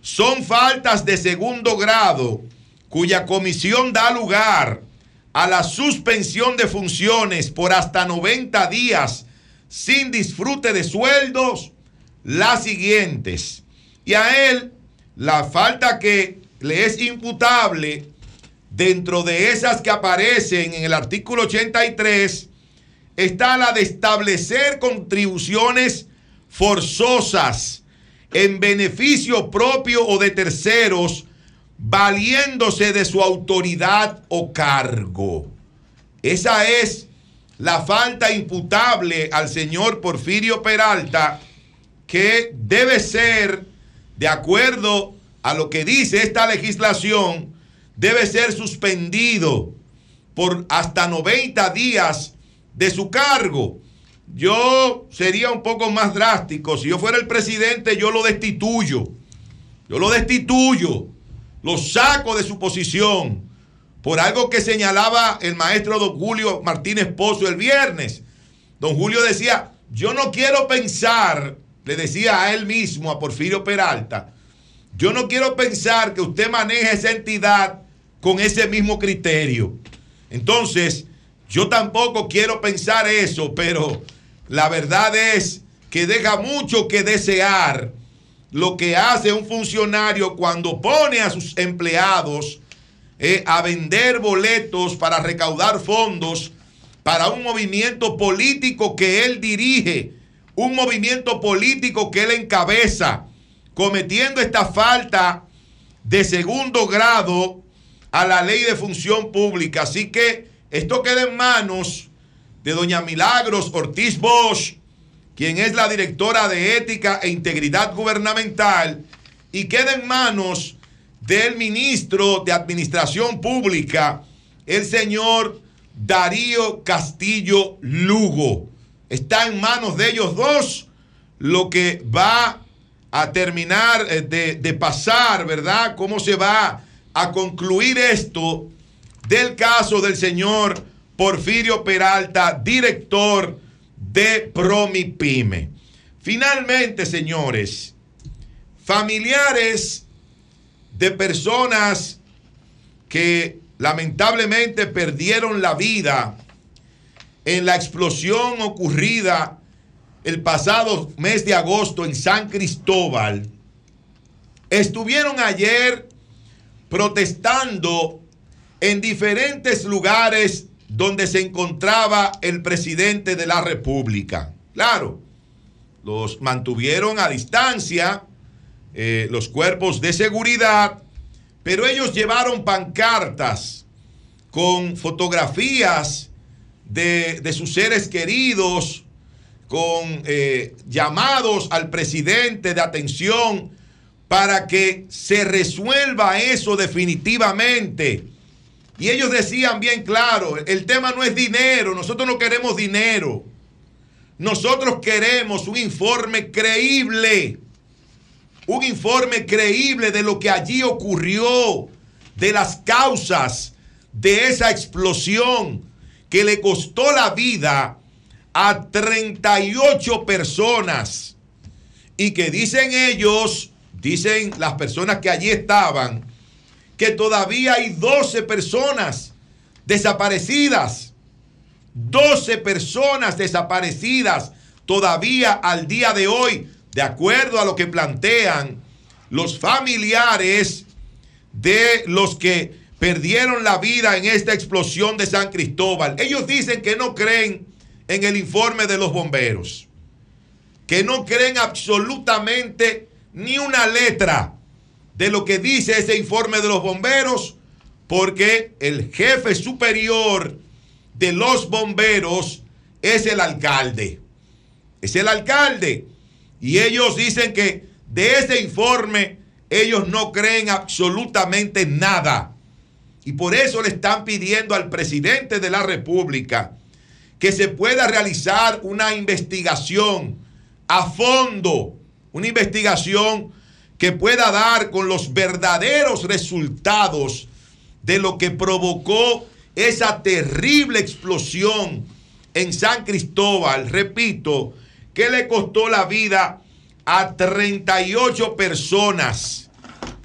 Son faltas de segundo grado cuya comisión da lugar a la suspensión de funciones por hasta 90 días sin disfrute de sueldos las siguientes. Y a él la falta que le es imputable dentro de esas que aparecen en el artículo 83 está la de establecer contribuciones forzosas en beneficio propio o de terceros, valiéndose de su autoridad o cargo. Esa es la falta imputable al señor Porfirio Peralta, que debe ser, de acuerdo a lo que dice esta legislación, debe ser suspendido por hasta 90 días de su cargo. Yo sería un poco más drástico. Si yo fuera el presidente, yo lo destituyo. Yo lo destituyo. Lo saco de su posición por algo que señalaba el maestro don Julio Martínez Pozo el viernes. Don Julio decía, yo no quiero pensar, le decía a él mismo, a Porfirio Peralta, yo no quiero pensar que usted maneje esa entidad con ese mismo criterio. Entonces, yo tampoco quiero pensar eso, pero la verdad es que deja mucho que desear lo que hace un funcionario cuando pone a sus empleados eh, a vender boletos para recaudar fondos para un movimiento político que él dirige, un movimiento político que él encabeza, cometiendo esta falta de segundo grado a la ley de función pública. Así que esto queda en manos de doña Milagros Ortiz Bosch, quien es la directora de Ética e Integridad Gubernamental, y queda en manos del ministro de Administración Pública, el señor Darío Castillo Lugo. Está en manos de ellos dos lo que va a terminar eh, de, de pasar, ¿verdad? ¿Cómo se va a concluir esto del caso del señor Porfirio Peralta, director de Promipyme. Finalmente, señores, familiares de personas que lamentablemente perdieron la vida en la explosión ocurrida el pasado mes de agosto en San Cristóbal, estuvieron ayer protestando en diferentes lugares donde se encontraba el presidente de la República. Claro, los mantuvieron a distancia, eh, los cuerpos de seguridad, pero ellos llevaron pancartas con fotografías de, de sus seres queridos, con eh, llamados al presidente de atención para que se resuelva eso definitivamente. Y ellos decían bien claro, el tema no es dinero, nosotros no queremos dinero. Nosotros queremos un informe creíble, un informe creíble de lo que allí ocurrió, de las causas de esa explosión que le costó la vida a 38 personas y que dicen ellos dicen las personas que allí estaban, que todavía hay 12 personas desaparecidas. 12 personas desaparecidas todavía al día de hoy, de acuerdo a lo que plantean los familiares de los que perdieron la vida en esta explosión de San Cristóbal. Ellos dicen que no creen en el informe de los bomberos, que no creen absolutamente ni una letra de lo que dice ese informe de los bomberos, porque el jefe superior de los bomberos es el alcalde. Es el alcalde. Y ellos dicen que de ese informe ellos no creen absolutamente nada. Y por eso le están pidiendo al presidente de la República que se pueda realizar una investigación a fondo una investigación que pueda dar con los verdaderos resultados de lo que provocó esa terrible explosión en San Cristóbal, repito, que le costó la vida a 38 personas.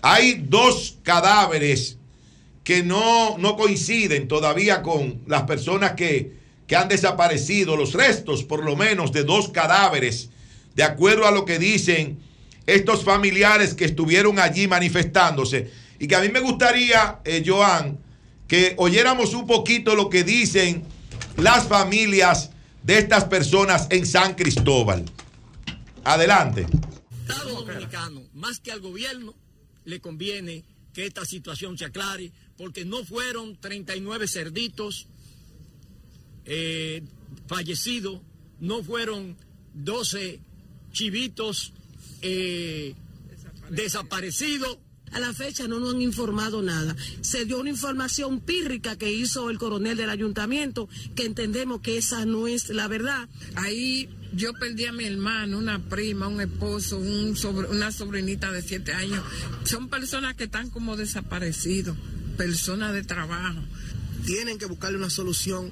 Hay dos cadáveres que no, no coinciden todavía con las personas que, que han desaparecido, los restos por lo menos de dos cadáveres de acuerdo a lo que dicen estos familiares que estuvieron allí manifestándose. Y que a mí me gustaría, eh, Joan, que oyéramos un poquito lo que dicen las familias de estas personas en San Cristóbal. Adelante. Estado dominicano, más que al gobierno, le conviene que esta situación se aclare, porque no fueron 39 cerditos eh, fallecidos, no fueron 12 chivitos eh, desaparecidos. A la fecha no nos han informado nada. Se dio una información pírrica que hizo el coronel del ayuntamiento, que entendemos que esa no es la verdad. Ahí yo perdí a mi hermano, una prima, un esposo, un sobre- una sobrinita de siete años. Son personas que están como desaparecidos, personas de trabajo. tienen que buscarle una solución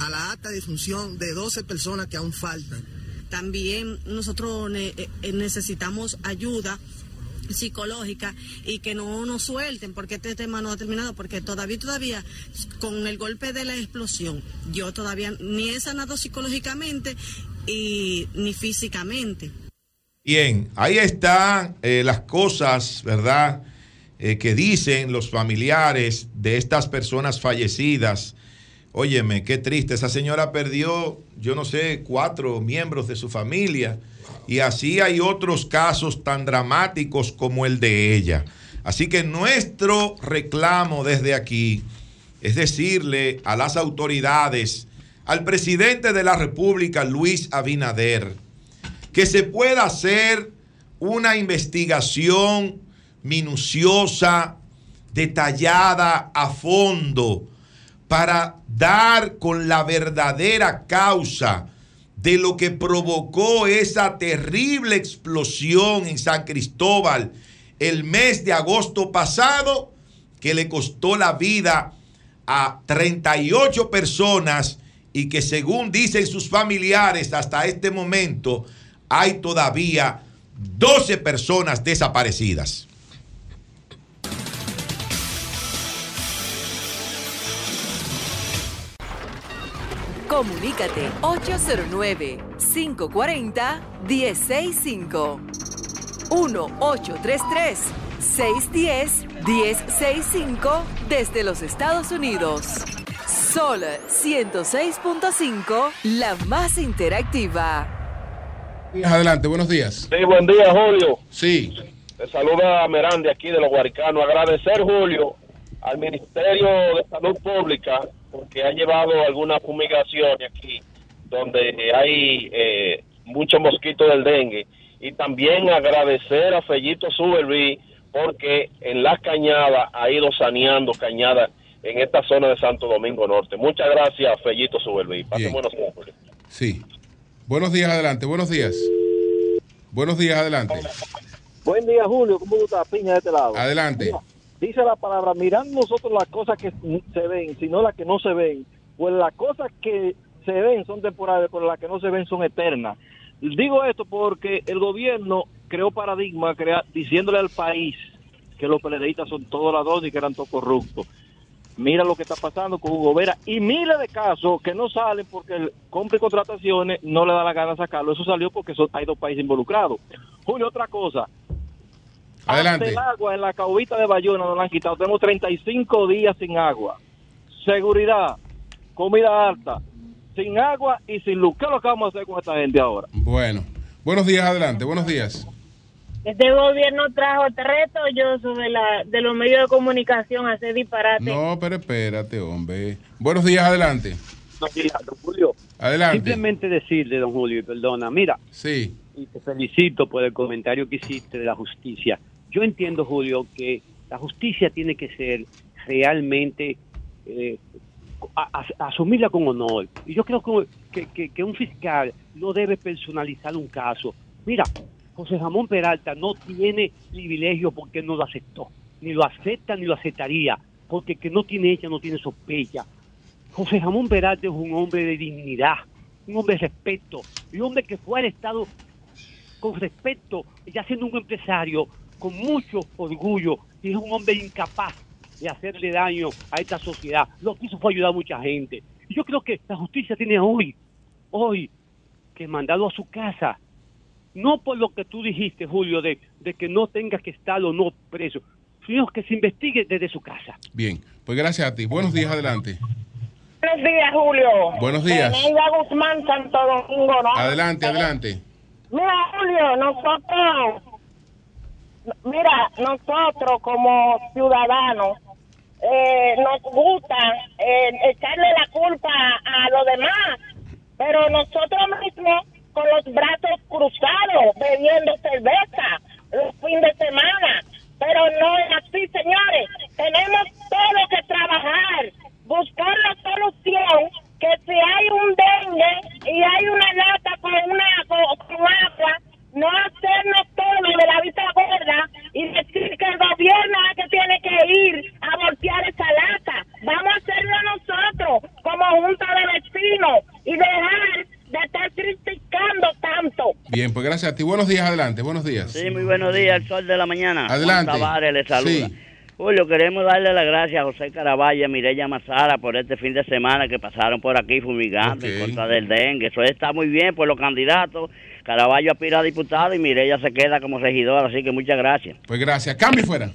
a la alta disfunción de 12 personas que aún faltan. También nosotros eh, necesitamos ayuda psicológica y que no nos suelten porque este tema no ha terminado porque todavía todavía con el golpe de la explosión yo todavía ni he sanado psicológicamente y ni físicamente Bien, ahí están eh, las cosas, ¿verdad? Eh, que dicen los familiares de estas personas fallecidas. Óyeme, qué triste. Esa señora perdió, yo no sé, cuatro miembros de su familia. Y así hay otros casos tan dramáticos como el de ella. Así que nuestro reclamo desde aquí es decirle a las autoridades, al presidente de la República, Luis Abinader, que se pueda hacer una investigación minuciosa, detallada, a fondo, para dar con la verdadera causa de lo que provocó esa terrible explosión en San Cristóbal el mes de agosto pasado, que le costó la vida a 38 personas y que según dicen sus familiares hasta este momento hay todavía 12 personas desaparecidas. Comunícate 809-540-1065. 1-833-610-1065 desde los Estados Unidos. Sol 106.5, la más interactiva. Adelante, buenos días. Sí, buen día, Julio. Sí. Te saluda Merandi aquí de los Guaricanos. Agradecer, Julio, al Ministerio de Salud Pública porque ha llevado algunas fumigaciones aquí donde hay eh, muchos mosquitos del dengue. Y también agradecer a Fellito Suberví porque en las cañadas ha ido saneando cañadas en esta zona de Santo Domingo Norte. Muchas gracias, Fellito Suberví. Pasen buenos días, Julio. Sí. Buenos días, adelante, buenos días. Buenos días, adelante. Buen día, Julio. ¿Cómo tú estás, piña de este lado? Adelante. Mira, dice la palabra, mirando nosotros las cosas que se ven, sino las que no se ven. Pues las cosas que se ven son temporales, pero las que no se ven son eternas. Digo esto porque el gobierno creó paradigma crea- diciéndole al país que los peledeístas son todos ladrones y que eran todos corruptos. Mira lo que está pasando con Hugo Vera y miles de casos que no salen porque el compra y contrataciones no le da la gana sacarlo. Eso salió porque hay dos países involucrados. Julio, otra cosa. Adelante. Hasta el agua en la caubita de Bayona nos la han quitado. Tenemos 35 días sin agua. Seguridad, comida alta, sin agua y sin luz. ¿Qué es lo que vamos a hacer con esta gente ahora? Bueno. Buenos días, adelante, buenos días. Este gobierno trajo este reto yo sobre la de los medios de comunicación a hacer disparate. No, pero espérate, hombre. Buenos días, adelante. Julio. Adelante. Simplemente decirle, don Julio, y perdona, mira, Sí. y te felicito por el comentario que hiciste de la justicia. Yo entiendo, Julio, que la justicia tiene que ser realmente eh, asumirla con honor. Y yo creo que, que- que- que un fiscal no debe personalizar un caso. Mira, José Ramón Peralta no tiene privilegio porque no lo aceptó. Ni lo acepta ni lo aceptaría. Porque que no tiene ella no tiene sospecha. José Ramón Peralta es un hombre de dignidad, un hombre de respeto, y un hombre que fue al Estado con respeto, ya siendo un empresario con mucho orgullo, y es un hombre incapaz de hacerle daño a esta sociedad. Lo que hizo fue ayudar a mucha gente. Y yo creo que la justicia tiene hoy, hoy, que mandarlo a su casa no por lo que tú dijiste, Julio, de, de que no tenga que estar o no preso, sino que se investigue desde su casa. Bien, pues gracias a ti. Buenos días, adelante. Buenos días, Julio. Buenos días. Eneida Guzmán, Santo Domingo, ¿no? Adelante, adelante. Mira, Julio, nosotros, mira, nosotros como ciudadanos, eh, nos gusta eh, echarle la culpa a los demás, pero nosotros mismos con los brazos cruzados, bebiendo cerveza los fines de semana. Pero no es así, señores. Tenemos todo que trabajar, buscar la solución, que si hay un dengue y hay una lata con, una, con, con agua, no hacernos todo de la vista gorda y decir que el gobierno es que tiene que ir a voltear esa lata. Vamos a hacerlo nosotros como junta de vecinos y dejar de estar criticando tanto. Bien, pues gracias a ti. Buenos días, adelante. Buenos días. Sí, muy buenos días, el sol de la mañana. Adelante. Juan Tavares le saluda. Sí. Julio, queremos darle las gracias a José Caraballo y a Mireya Mazara por este fin de semana que pasaron por aquí fumigando en contra del dengue. Eso está muy bien por los candidatos. Caraballo aspira a diputado y Mireya se queda como regidora, así que muchas gracias. Pues gracias. Cambio fuera.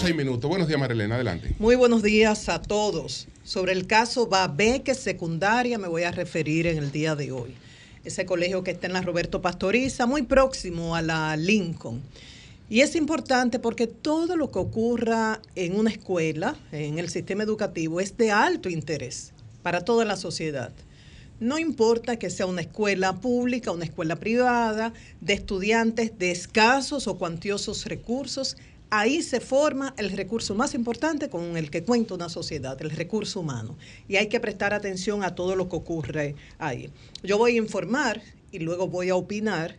Seis minutos. Buenos días, Marilena. Adelante. Muy buenos días a todos. Sobre el caso Babeque Secundaria me voy a referir en el día de hoy. Ese colegio que está en la Roberto Pastoriza, muy próximo a la Lincoln. Y es importante porque todo lo que ocurra en una escuela, en el sistema educativo, es de alto interés para toda la sociedad. No importa que sea una escuela pública, una escuela privada, de estudiantes de escasos o cuantiosos recursos, ahí se forma el recurso más importante con el que cuenta una sociedad, el recurso humano. Y hay que prestar atención a todo lo que ocurre ahí. Yo voy a informar y luego voy a opinar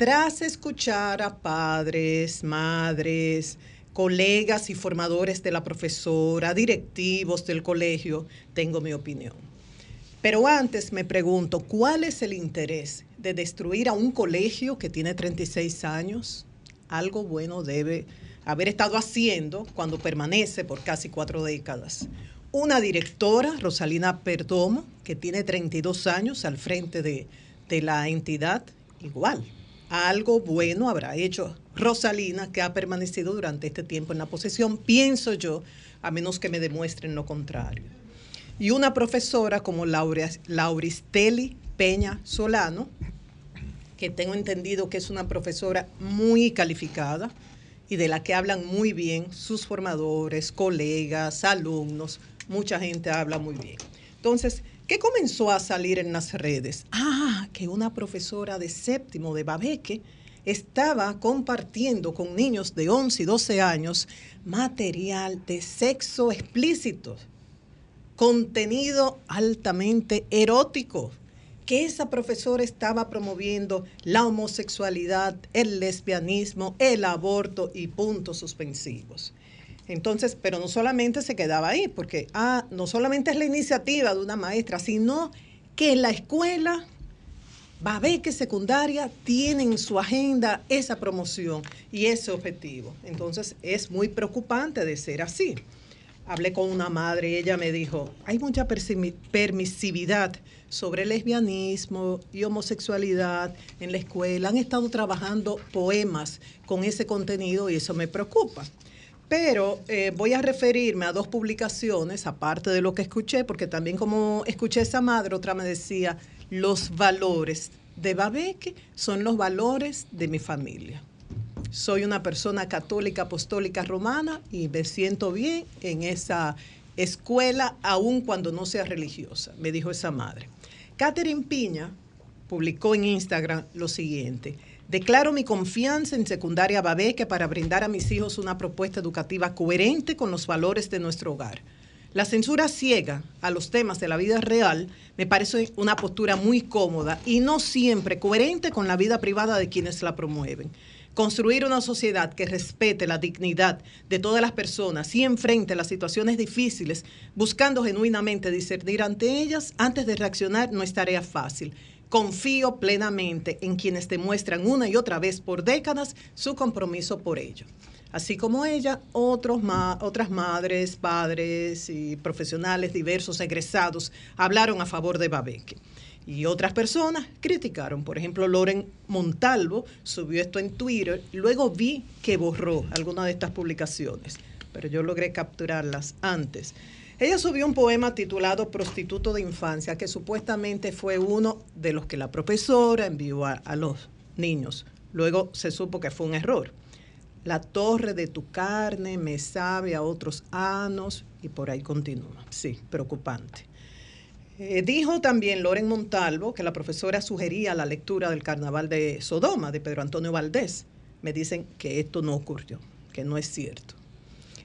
tras escuchar a padres, madres, colegas y formadores de la profesora, directivos del colegio, tengo mi opinión. Pero antes me pregunto, ¿cuál es el interés de destruir a un colegio que tiene 36 años? Algo bueno debe haber estado haciendo cuando permanece por casi cuatro décadas. Una directora, Rosalina Perdomo, que tiene 32 años al frente de, de la entidad, igual. Algo bueno habrá hecho Rosalina, que ha permanecido durante este tiempo en la posesión, pienso yo, a menos que me demuestren lo contrario y una profesora como Laura, Lauristeli Peña Solano, que tengo entendido que es una profesora muy calificada y de la que hablan muy bien sus formadores, colegas, alumnos, mucha gente habla muy bien. Entonces, ¿qué comenzó a salir en las redes? Ah, que una profesora de séptimo de Babeque estaba compartiendo con niños de 11 y 12 años material de sexo explícito contenido altamente erótico, que esa profesora estaba promoviendo la homosexualidad, el lesbianismo, el aborto y puntos suspensivos. Entonces, pero no solamente se quedaba ahí, porque ah, no solamente es la iniciativa de una maestra, sino que la escuela Babeque secundaria tiene en su agenda esa promoción y ese objetivo. Entonces, es muy preocupante de ser así hablé con una madre y ella me dijo, hay mucha permisividad sobre lesbianismo y homosexualidad en la escuela. Han estado trabajando poemas con ese contenido y eso me preocupa. Pero eh, voy a referirme a dos publicaciones, aparte de lo que escuché, porque también como escuché esa madre, otra me decía, los valores de Babeque son los valores de mi familia. Soy una persona católica, apostólica, romana y me siento bien en esa escuela, aun cuando no sea religiosa, me dijo esa madre. Catherine Piña publicó en Instagram lo siguiente. Declaro mi confianza en Secundaria Babeque para brindar a mis hijos una propuesta educativa coherente con los valores de nuestro hogar. La censura ciega a los temas de la vida real me parece una postura muy cómoda y no siempre coherente con la vida privada de quienes la promueven. Construir una sociedad que respete la dignidad de todas las personas y enfrente las situaciones difíciles, buscando genuinamente discernir ante ellas antes de reaccionar, no es tarea fácil. Confío plenamente en quienes demuestran una y otra vez por décadas su compromiso por ello. Así como ella, otros otras madres, padres y profesionales diversos egresados hablaron a favor de Babeque. Y otras personas criticaron. Por ejemplo, Loren Montalvo subió esto en Twitter. Luego vi que borró alguna de estas publicaciones, pero yo logré capturarlas antes. Ella subió un poema titulado Prostituto de Infancia, que supuestamente fue uno de los que la profesora envió a, a los niños. Luego se supo que fue un error. La torre de tu carne me sabe a otros anos y por ahí continúa. Sí, preocupante. Eh, dijo también Loren Montalvo que la profesora sugería la lectura del Carnaval de Sodoma de Pedro Antonio Valdés. Me dicen que esto no ocurrió, que no es cierto.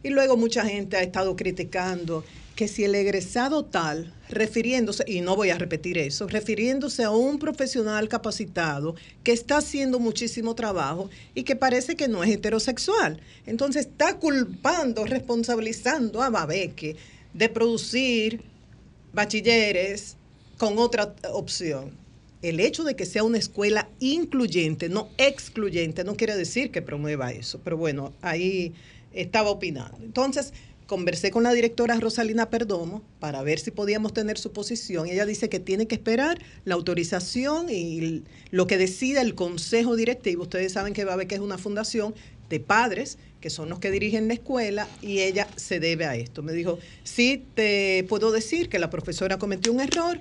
Y luego mucha gente ha estado criticando que si el egresado tal, refiriéndose, y no voy a repetir eso, refiriéndose a un profesional capacitado que está haciendo muchísimo trabajo y que parece que no es heterosexual. Entonces está culpando, responsabilizando a Babeque de producir bachilleres con otra opción. El hecho de que sea una escuela incluyente, no excluyente, no quiere decir que promueva eso. Pero bueno, ahí estaba opinando. Entonces, conversé con la directora Rosalina Perdomo para ver si podíamos tener su posición. Ella dice que tiene que esperar la autorización y lo que decida el consejo directivo. Ustedes saben que Babeque es una fundación de padres que son los que dirigen la escuela y ella se debe a esto. Me dijo, sí, te puedo decir que la profesora cometió un error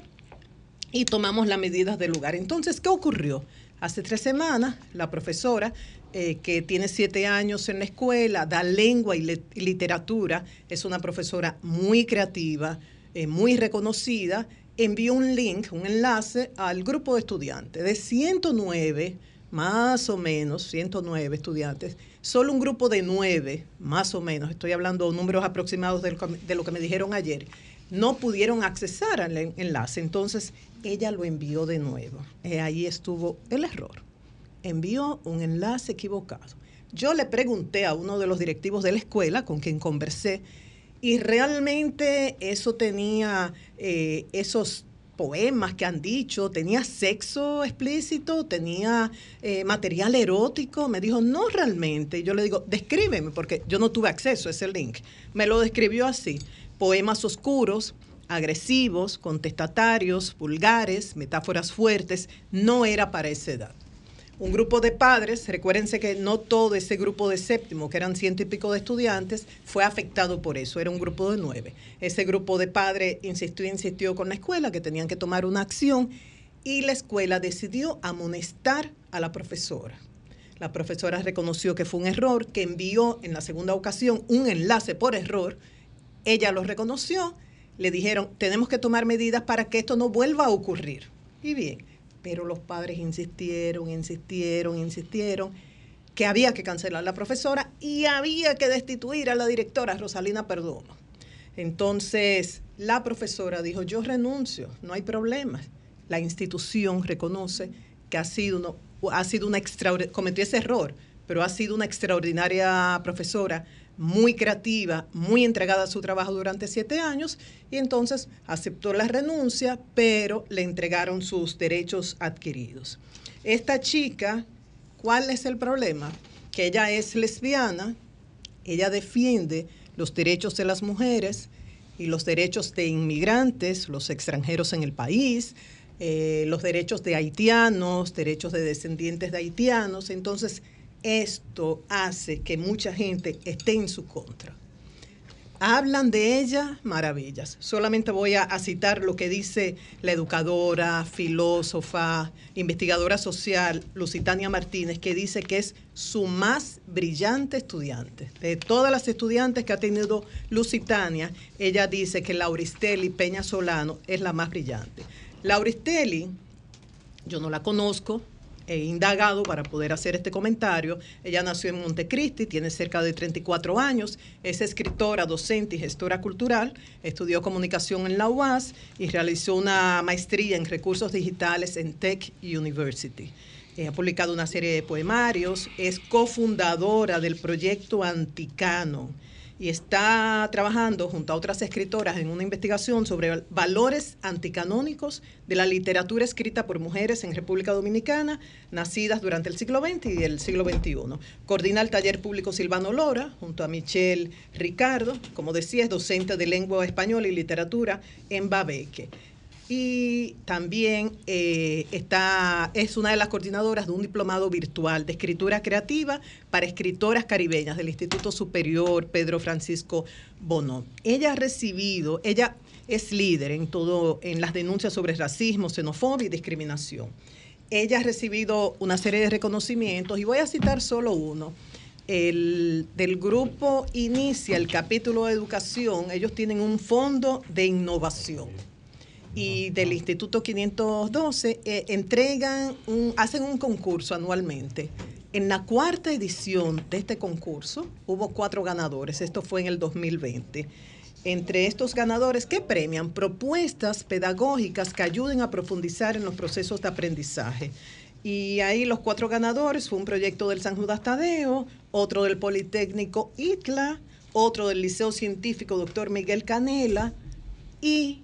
y tomamos las medidas del lugar. Entonces, ¿qué ocurrió? Hace tres semanas, la profesora, eh, que tiene siete años en la escuela, da lengua y, literatura, es una profesora muy creativa, eh, muy reconocida, envió un link, un enlace al grupo de estudiantes de 109, más o menos, 109 estudiantes, solo un grupo de nueve, más o menos, estoy hablando números aproximados de lo que me dijeron ayer, no pudieron accesar al en- enlace. Entonces, ella lo envió de nuevo. Eh, ahí estuvo el error. Envió un enlace equivocado. Yo le pregunté a uno de los directivos de la escuela con quien conversé y realmente eso tenía eh, esos poemas que han dicho, tenía sexo explícito, tenía eh, material erótico. Me dijo, no realmente. Yo le digo, descríbeme, porque yo no tuve acceso a ese link. Me lo describió así, poemas oscuros, agresivos, contestatarios, vulgares, metáforas fuertes. No era para esa edad un grupo de padres, recuérdense que no todo ese grupo de séptimo, que eran ciento y pico de estudiantes, fue afectado por eso, era un grupo de nueve. Ese grupo de padres insistió, insistió con la escuela que tenían que tomar una acción y la escuela decidió amonestar a la profesora. La profesora reconoció que fue un error, que envió en la segunda ocasión un enlace por error, ella lo reconoció, le dijeron, tenemos que tomar medidas para que esto no vuelva a ocurrir. Y bien, pero los padres insistieron, insistieron, insistieron que había que cancelar a la profesora y había que destituir a la directora Rosalina Perdomo. Entonces, la profesora dijo, yo renuncio, no hay problema. La institución reconoce que ha sido, ha sido una extraordinaria, cometió ese error, pero ha sido una extraordinaria profesora, muy creativa, muy entregada a su trabajo durante siete años, y entonces aceptó la renuncia, pero le entregaron sus derechos adquiridos. Esta chica, ¿cuál es el problema? Que ella es lesbiana, ella defiende los derechos de las mujeres y los derechos de inmigrantes, los extranjeros en el país, eh, los derechos de haitianos, derechos de descendientes de haitianos. Entonces, esto hace que mucha gente esté en su contra. Hablan de ella maravillas. Solamente voy a, citar lo que dice la educadora, filósofa, investigadora social Lusitania Martínez, que dice que es su más brillante estudiante. De todas las estudiantes que ha tenido Lusitania, ella dice que Lauristeli Peña Solano es la más brillante. Lauristeli, yo no la conozco, he indagado para poder hacer este comentario. Ella nació en Montecristi, tiene cerca de 34 años, es escritora, docente y gestora cultural, estudió comunicación en la UAS y realizó una maestría en recursos digitales en Tech University. Eh, ha publicado una serie de poemarios, es cofundadora del proyecto Anticano y está trabajando junto a otras escritoras en una investigación sobre valores anticanónicos de la literatura escrita por mujeres en República Dominicana, nacidas durante el siglo XX y el siglo XXI. Coordina el taller público Silvano Lora, junto a Michelle Ricardo, como decía, es docente de lengua española y literatura en Babeque y también eh, está, es una de las coordinadoras de un diplomado virtual de escritura creativa para escritoras caribeñas del Instituto Superior Pedro Francisco Bono. Ella ha recibido, ella es líder en todo, en las denuncias sobre racismo, xenofobia y discriminación. Ella ha recibido una serie de reconocimientos y voy a citar solo uno. El, del grupo Inicia, el capítulo de educación, ellos tienen un fondo de innovación y del Instituto 512 eh, entregan, un, hacen un concurso anualmente. En la cuarta edición de este concurso hubo cuatro ganadores, esto fue en el 2020. Entre estos ganadores, ¿qué premian? Propuestas pedagógicas que ayuden a profundizar en los procesos de aprendizaje. Y ahí los cuatro ganadores fue un proyecto del San Judas Tadeo, otro del Politécnico ICLA, otro del Liceo Científico Dr. Miguel Canela y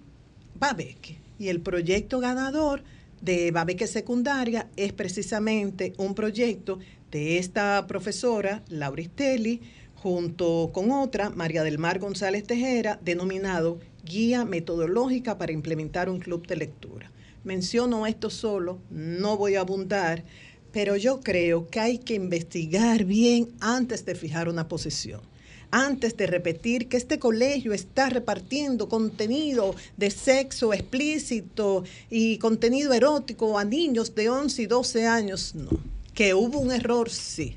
Babeque. Y el proyecto ganador de Babeque Secundaria es precisamente un proyecto de esta profesora, Lauristelli, junto con otra, María del Mar González Tejera, denominado Guía Metodológica para implementar un club de lectura. Menciono esto solo, no voy a abundar, pero yo creo que hay que investigar bien antes de fijar una posición antes de repetir que este colegio está repartiendo contenido de sexo explícito y contenido erótico a niños de 11 y 12 años, no. Que hubo un error, sí,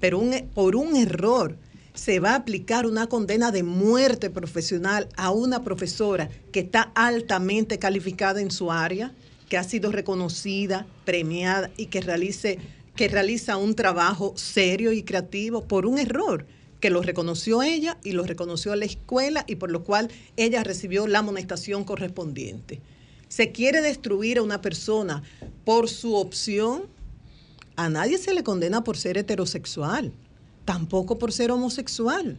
pero por un error se va a aplicar una condena de muerte profesional a una profesora que está altamente calificada en su área, que ha sido reconocida, premiada y que, que realiza un trabajo serio y creativo por un error que lo reconoció ella y lo reconoció la escuela y por lo cual ella recibió la amonestación correspondiente. Se quiere destruir a una persona por su opción. A nadie se le condena por ser heterosexual, tampoco por ser homosexual.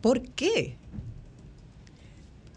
¿Por qué?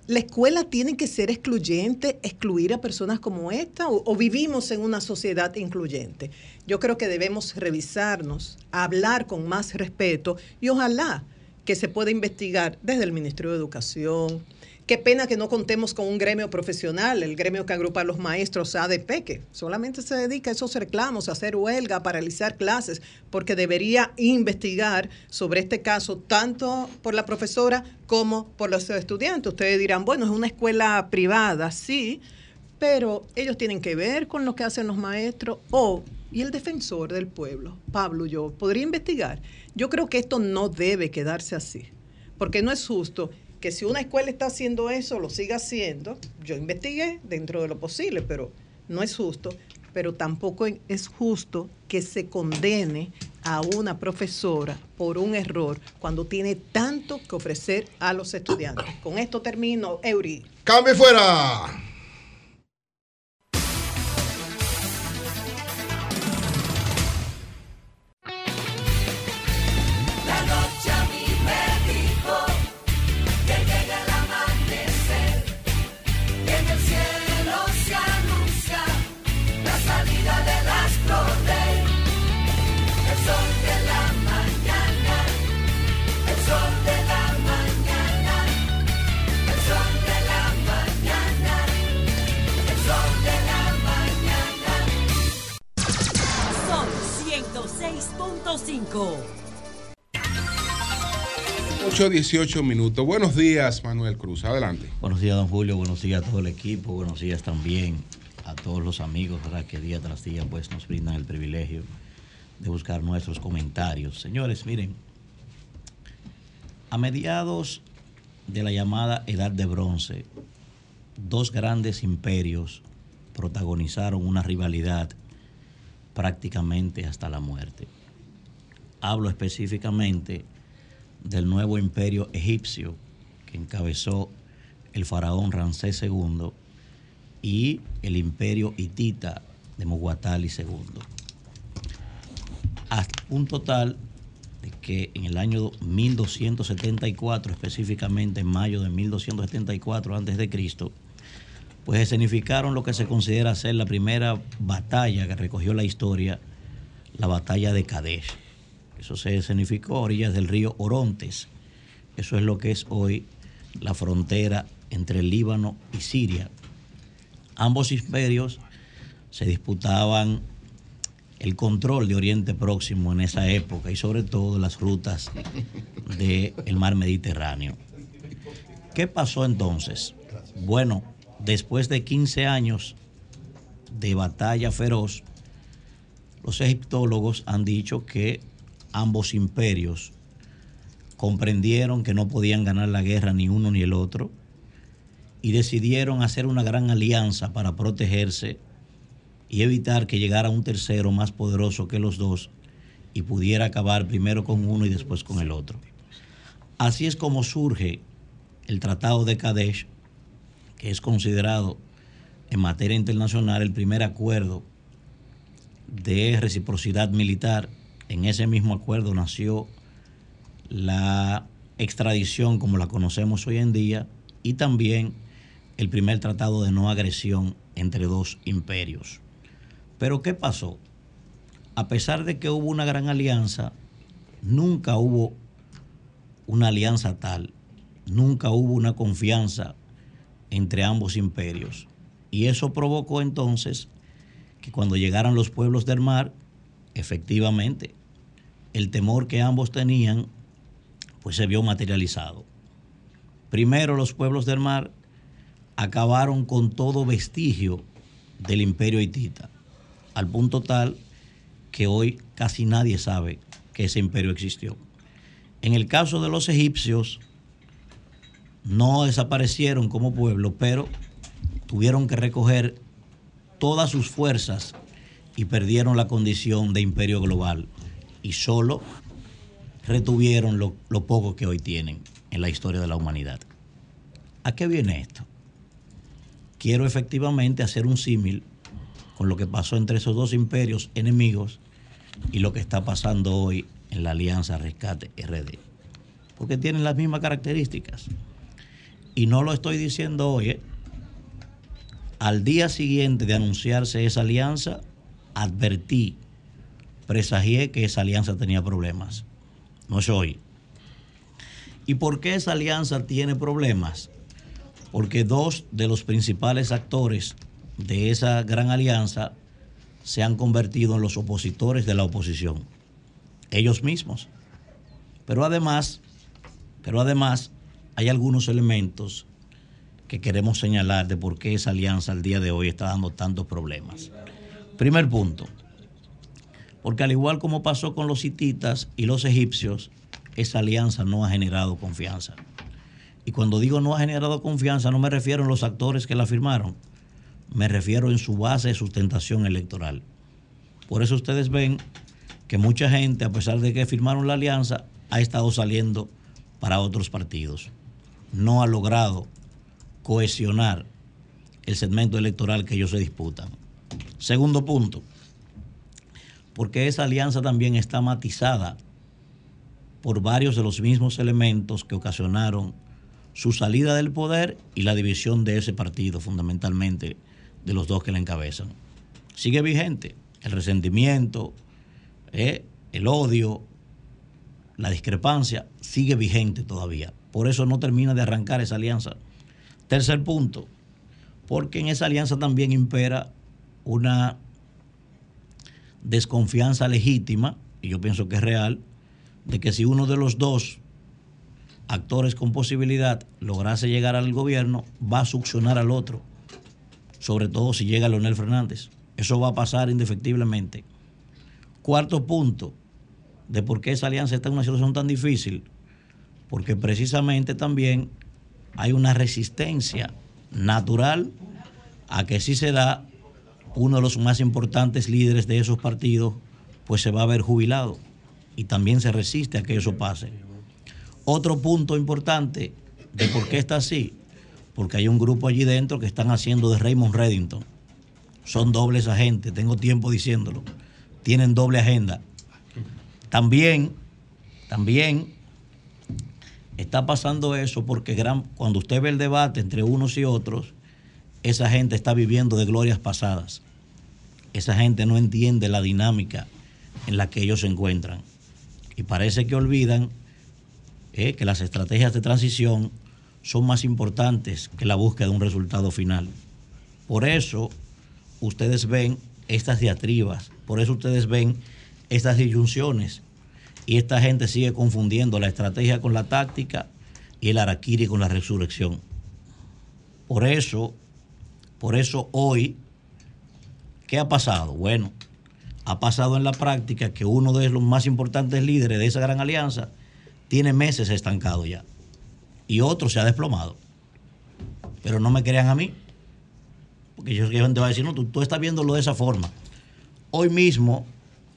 la escuela tiene que ser excluyente, excluir a personas como esta, o, vivimos en una sociedad incluyente. Yo creo que debemos revisarnos, hablar con más respeto y ojalá que se pueda investigar desde el Ministerio de Educación, Qué pena que no contemos con un gremio profesional, el gremio que agrupa a los maestros ADP, que solamente se dedica a esos reclamos, a hacer huelga, a paralizar clases, porque debería investigar sobre este caso tanto por la profesora como por los estudiantes. Ustedes dirán, bueno, es una escuela privada, sí, pero ellos tienen que ver con lo que hacen los maestros o y el defensor del pueblo, Pablo, yo podría investigar. Yo creo que esto no debe quedarse así, porque no es justo que si una escuela está haciendo eso, lo siga haciendo. Yo investigué dentro de lo posible, pero no es justo. Pero tampoco es justo que se condene a una profesora por un error cuando tiene tanto que ofrecer a los estudiantes. Con esto termino, Eury. ¡Cambio fuera! 8.18 minutos. Buenos días, Manuel Cruz. Adelante. Buenos días, don Julio. Buenos días a todo el equipo. Buenos días también a todos los amigos ¿verdad? que día tras día pues, nos brindan el privilegio de buscar nuestros comentarios. Señores, miren, a mediados de la llamada Edad de Bronce, dos grandes imperios protagonizaron una rivalidad prácticamente hasta la muerte. Hablo específicamente del nuevo imperio egipcio que encabezó el faraón Ramsés II y el imperio hitita de Muwatalli II. Un total de que en el año 1274, específicamente en mayo de 1274 antes de Cristo, pues escenificaron lo que se considera ser la primera batalla que recogió la historia, la batalla de Kadesh. Eso se escenificó a orillas del río Orontes. Eso es lo que es hoy la frontera entre el Líbano y Siria. Ambos imperios se disputaban el control de Oriente Próximo en esa época y sobre todo las rutas del mar Mediterráneo. ¿Qué pasó entonces? Bueno, después de 15 años de batalla feroz, los egiptólogos han dicho que ambos imperios comprendieron que no podían ganar la guerra ni uno ni el otro y decidieron hacer una gran alianza para protegerse y evitar que llegara un tercero más poderoso que los dos y pudiera acabar primero con uno y después con el otro. Así es como surge el Tratado de Kadesh, que es considerado en materia internacional el primer acuerdo de reciprocidad militar. En ese mismo acuerdo nació la extradición como la conocemos hoy en día y también el primer tratado de no agresión entre dos imperios. Pero ¿qué pasó? A pesar de que hubo una gran alianza, nunca hubo una alianza tal, nunca hubo una confianza entre ambos imperios. Y eso provocó entonces que cuando llegaran los pueblos del mar, efectivamente, el temor que ambos tenían, pues se vio materializado. Primero los pueblos del mar acabaron con todo vestigio del imperio hitita, al punto tal que hoy casi nadie sabe que ese imperio existió. En el caso de los egipcios, no desaparecieron como pueblo, pero tuvieron que recoger todas sus fuerzas y perdieron la condición de imperio global y solo retuvieron lo, poco que hoy tienen en la historia de la humanidad. ¿A qué viene esto? Quiero efectivamente hacer un símil con lo que pasó entre esos dos imperios enemigos y lo que está pasando hoy en la Alianza Rescate RD. Porque tienen las mismas características. Y no lo estoy diciendo hoy. ¿eh? Al día siguiente de anunciarse esa alianza, advertí, presagié que esa alianza tenía problemas. No es hoy. ¿Y por qué esa alianza tiene problemas? Porque dos de los principales actores de esa gran alianza se han convertido en los opositores de la oposición, ellos mismos. Pero además, pero además hay algunos elementos que queremos señalar de por qué esa alianza al día de hoy está dando tantos problemas. Primer punto, porque al igual como pasó con los hititas y los egipcios, esa alianza no ha generado confianza. Y cuando digo no ha generado confianza, no me refiero a los actores que la firmaron, me refiero en su base de sustentación electoral. Por eso ustedes ven que mucha gente, a pesar de que firmaron la alianza, ha estado saliendo para otros partidos. No ha logrado cohesionar el segmento electoral que ellos se disputan. Segundo punto, porque esa alianza también está matizada por varios de los mismos elementos que ocasionaron su salida del poder y la división de ese partido, fundamentalmente de los dos que la encabezan. Sigue vigente el resentimiento, eh, el odio, la discrepancia, sigue vigente todavía. Por eso no termina de arrancar esa alianza. Tercer punto, porque en esa alianza también impera una desconfianza legítima, y yo pienso que es real, de que si uno de los dos actores con posibilidad lograse llegar al gobierno, va a succionar al otro, sobre todo si llega Leonel Fernández. Eso va a pasar indefectiblemente. Cuarto punto de por qué esa alianza está en una situación tan difícil, porque precisamente también hay una resistencia natural a que si se da uno de los más importantes líderes de esos partidos, pues se va a ver jubilado y también se resiste a que eso pase. Otro punto importante de por qué está así, porque hay un grupo allí dentro que están haciendo de Raymond Reddington. Son dobles agentes, tengo tiempo diciéndolo. Tienen doble agenda. También también está pasando eso porque cuando usted ve el debate entre unos y otros, esa gente está viviendo de glorias pasadas. Esa gente no entiende la dinámica en la que ellos se encuentran. Y parece que olvidan eh, que las estrategias de transición son más importantes que la búsqueda de un resultado final. Por eso ustedes ven estas diatribas, por eso ustedes ven estas disyunciones. Y esta gente sigue confundiendo la estrategia con la táctica y el araquiri con la resurrección. Por eso, por eso hoy, ¿qué ha pasado? Bueno, ha pasado en la práctica que uno de los más importantes líderes de esa gran alianza tiene meses estancado ya. Y otro se ha desplomado. Pero no me crean a mí. Porque yo gente va a decir, no, tú, tú estás viéndolo de esa forma. Hoy mismo,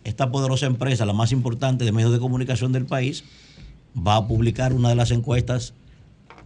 esta poderosa empresa, la más importante de medios de comunicación del país, va a publicar una de las encuestas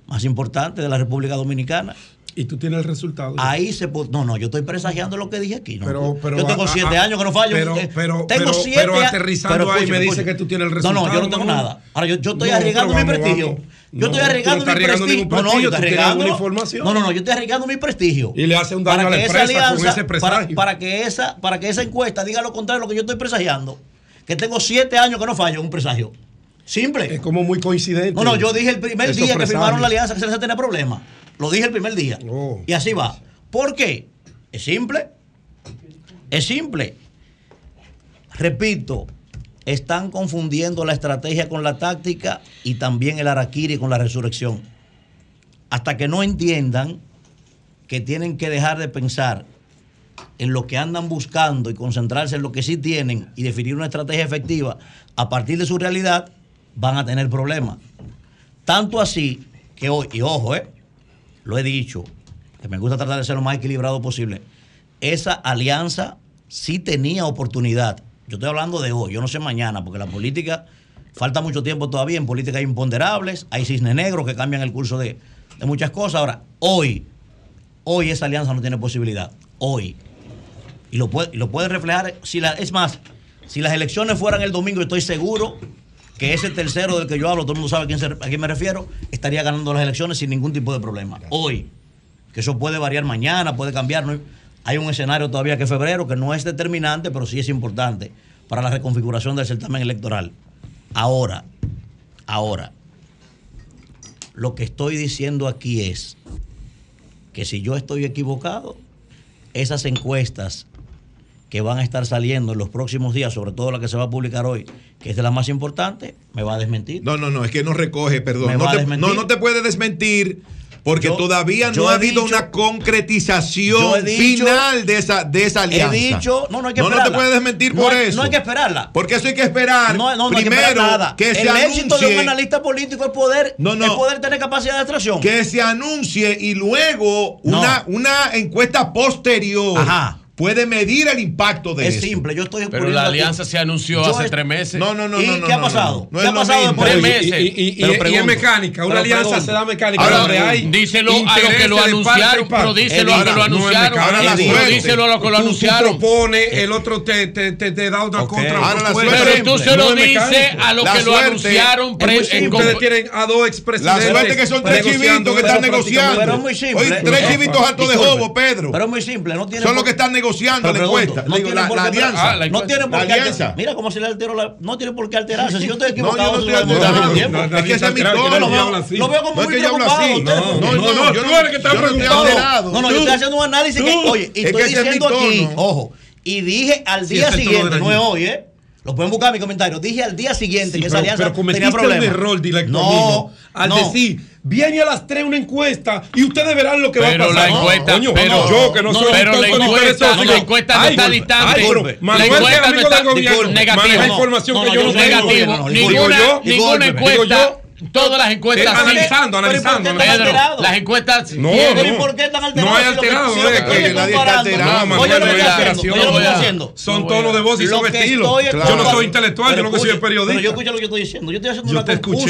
más importantes de la República Dominicana. Y tú tienes el resultado. Ahí se No, no, yo estoy presagiando lo que dije aquí. ¿no? Pero- pero yo tengo a- siete a- años que no fallo. pero- Eh, pero- tengo pero- siete pero a- aterrizando ahí me escúcheme, dice que tú tienes el No, no, yo no resultado, tengo ¿no? nada. Ahora, yo, yo estoy No, arriesgando pero mi vamos, prestigio. vamos. Yo estoy arriesgando mi prestigio. ningún No, no, yo estoy arriesgando. información. No, no, no, yo estoy arriesgando mi prestigio. Y le hace un daño para a la empresa esa con alianza, ese para, presagio. para que esa, para que esa encuesta diga lo contrario de lo que yo estoy presagiando. Que tengo siete años que no fallo en un presagio. Simple. Es como muy coincidente. No, no, yo dije el primer día que firmaron la alianza que se les tenía problema. Lo dije el primer día. Oh. Y así va. ¿Por qué? Es simple. Es simple. Repito, están confundiendo la estrategia con la táctica y también el araquiri con la resurrección. Hasta que no entiendan que tienen que dejar de pensar en lo que andan buscando y concentrarse en lo que sí tienen y definir una estrategia efectiva a partir de su realidad, van a tener problemas. Tanto así que hoy, y ojo, eh, lo he dicho, que me gusta tratar de ser lo más equilibrado posible, esa alianza sí tenía oportunidad. Yo estoy hablando de hoy, yo no sé mañana, porque la política, falta mucho tiempo todavía, en política hay imponderables, hay cisne negros que cambian el curso de, muchas cosas. Ahora, hoy, hoy esa alianza no tiene posibilidad. Hoy. Y lo puede, lo puede reflejar, si es más, si las elecciones fueran el domingo, estoy seguro que ese tercero del que yo hablo, todo el mundo sabe a quién, se- a quién me refiero, estaría ganando las elecciones sin ningún tipo de problema. Hoy, que eso puede variar mañana, puede cambiar. ¿no? Hay un escenario todavía que es febrero, que no es determinante, pero sí es importante para la reconfiguración del certamen electoral. Ahora, ahora, lo que estoy diciendo aquí es que si yo estoy equivocado, esas encuestas que van a estar saliendo en los próximos días, sobre todo la que se va a publicar hoy, que es de las más importantes, me va a desmentir. No, no, no, es que no recoge, perdón. No te, no, no te puede desmentir porque Yo- todavía no ha habido dicho- una concretización dicho- final de esa, de esa alianza. He dicho, no, no hay que no, no esperarla. te puedes desmentir No por hay- eso. No hay que esperarla. Porque eso hay que esperar. No, no, no hay que primero esperar nada. que se el éxito de un anuncie- analista político es poder, No, no. es poder tener capacidad de atracción. que se anuncie y luego No. una, una encuesta posterior Ajá. Puede medir el impacto de es eso. simple, yo estoy Pero la aquí. alianza se anunció Yo hace es- tres meses. No, no, no, ¿Y no, no, qué ha no, pasado? no, no ¿Qué es ha pasado después? Meses. Y, y- y- Pero y es mecánica, una alianza pregunto. se da mecánica Ahora, donde hay díselo a los que lo anunciaron, parte. pero díselo a los que lo es anunciaron. la díselo a los que lo anunciaron. Tú propones, el otro te, te, te, te da otra contra. La Pero tú se lo No es dices a los La que lo anunciaron. es Ustedes tienen a dos La expresidentes. suerte que son tres chivitos que están negociando. Pero es muy simple. Oye, tres Eh, chivitos altos de jobo, Pedro. Pero es muy simple, Son los que están negociando Pero la pregunto, encuesta. no Digo, tiene la, por la qué alianza. Ah, la No tiene por La qué alianza. alterarse. Mira cómo se le alteró la. No tiene por qué alterarse. Si yo estoy No, equivocado, yo no estoy alterado. No, Es que ese es mi tono. está Lo veo, así. lo veo como No muy preocupado. No, no, No, no, no, yo tú eres que no estoy preocupado. No, no, yo estoy haciendo un análisis que, oye, y Es estoy diciendo aquí, ojo, y dije al día siguiente, no es hoy, ¿eh? Lo pueden buscar en mi comentario. Dije al día siguiente Sí, que esa pero, alianza pero cometiste tenía problemas. un error directo, no, amigo, al no. decir, viene a las 3 una encuesta y ustedes verán lo que Pero va a la pasar. encuesta- Coño, pero- yo que no, no, soy pero la encuesta- la encuesta no está distante. La encuesta no está- negativa. no, información no, que no, yo no tengo. no, no, Ninguna, encuesta. Todas las Eh, encuestas sí. analizando, Pero ¿y por qué analizando. Pedro, las encuestas No, Pero ¿y no. por qué están alterados? No hay Si lo que- alterado, si lo que eh, nadie está comparando- alterado. No, Oye, Manuel, lo que no estoy hay haciendo, alteración. oye lo que estoy No voy a- haciendo. Son tonos de voz y Lo son estilos. Yo no soy intelectual, yo lo que soy periodista. Pero yo escucho lo que yo estoy diciendo. Yo estoy haciendo Yo una escuché.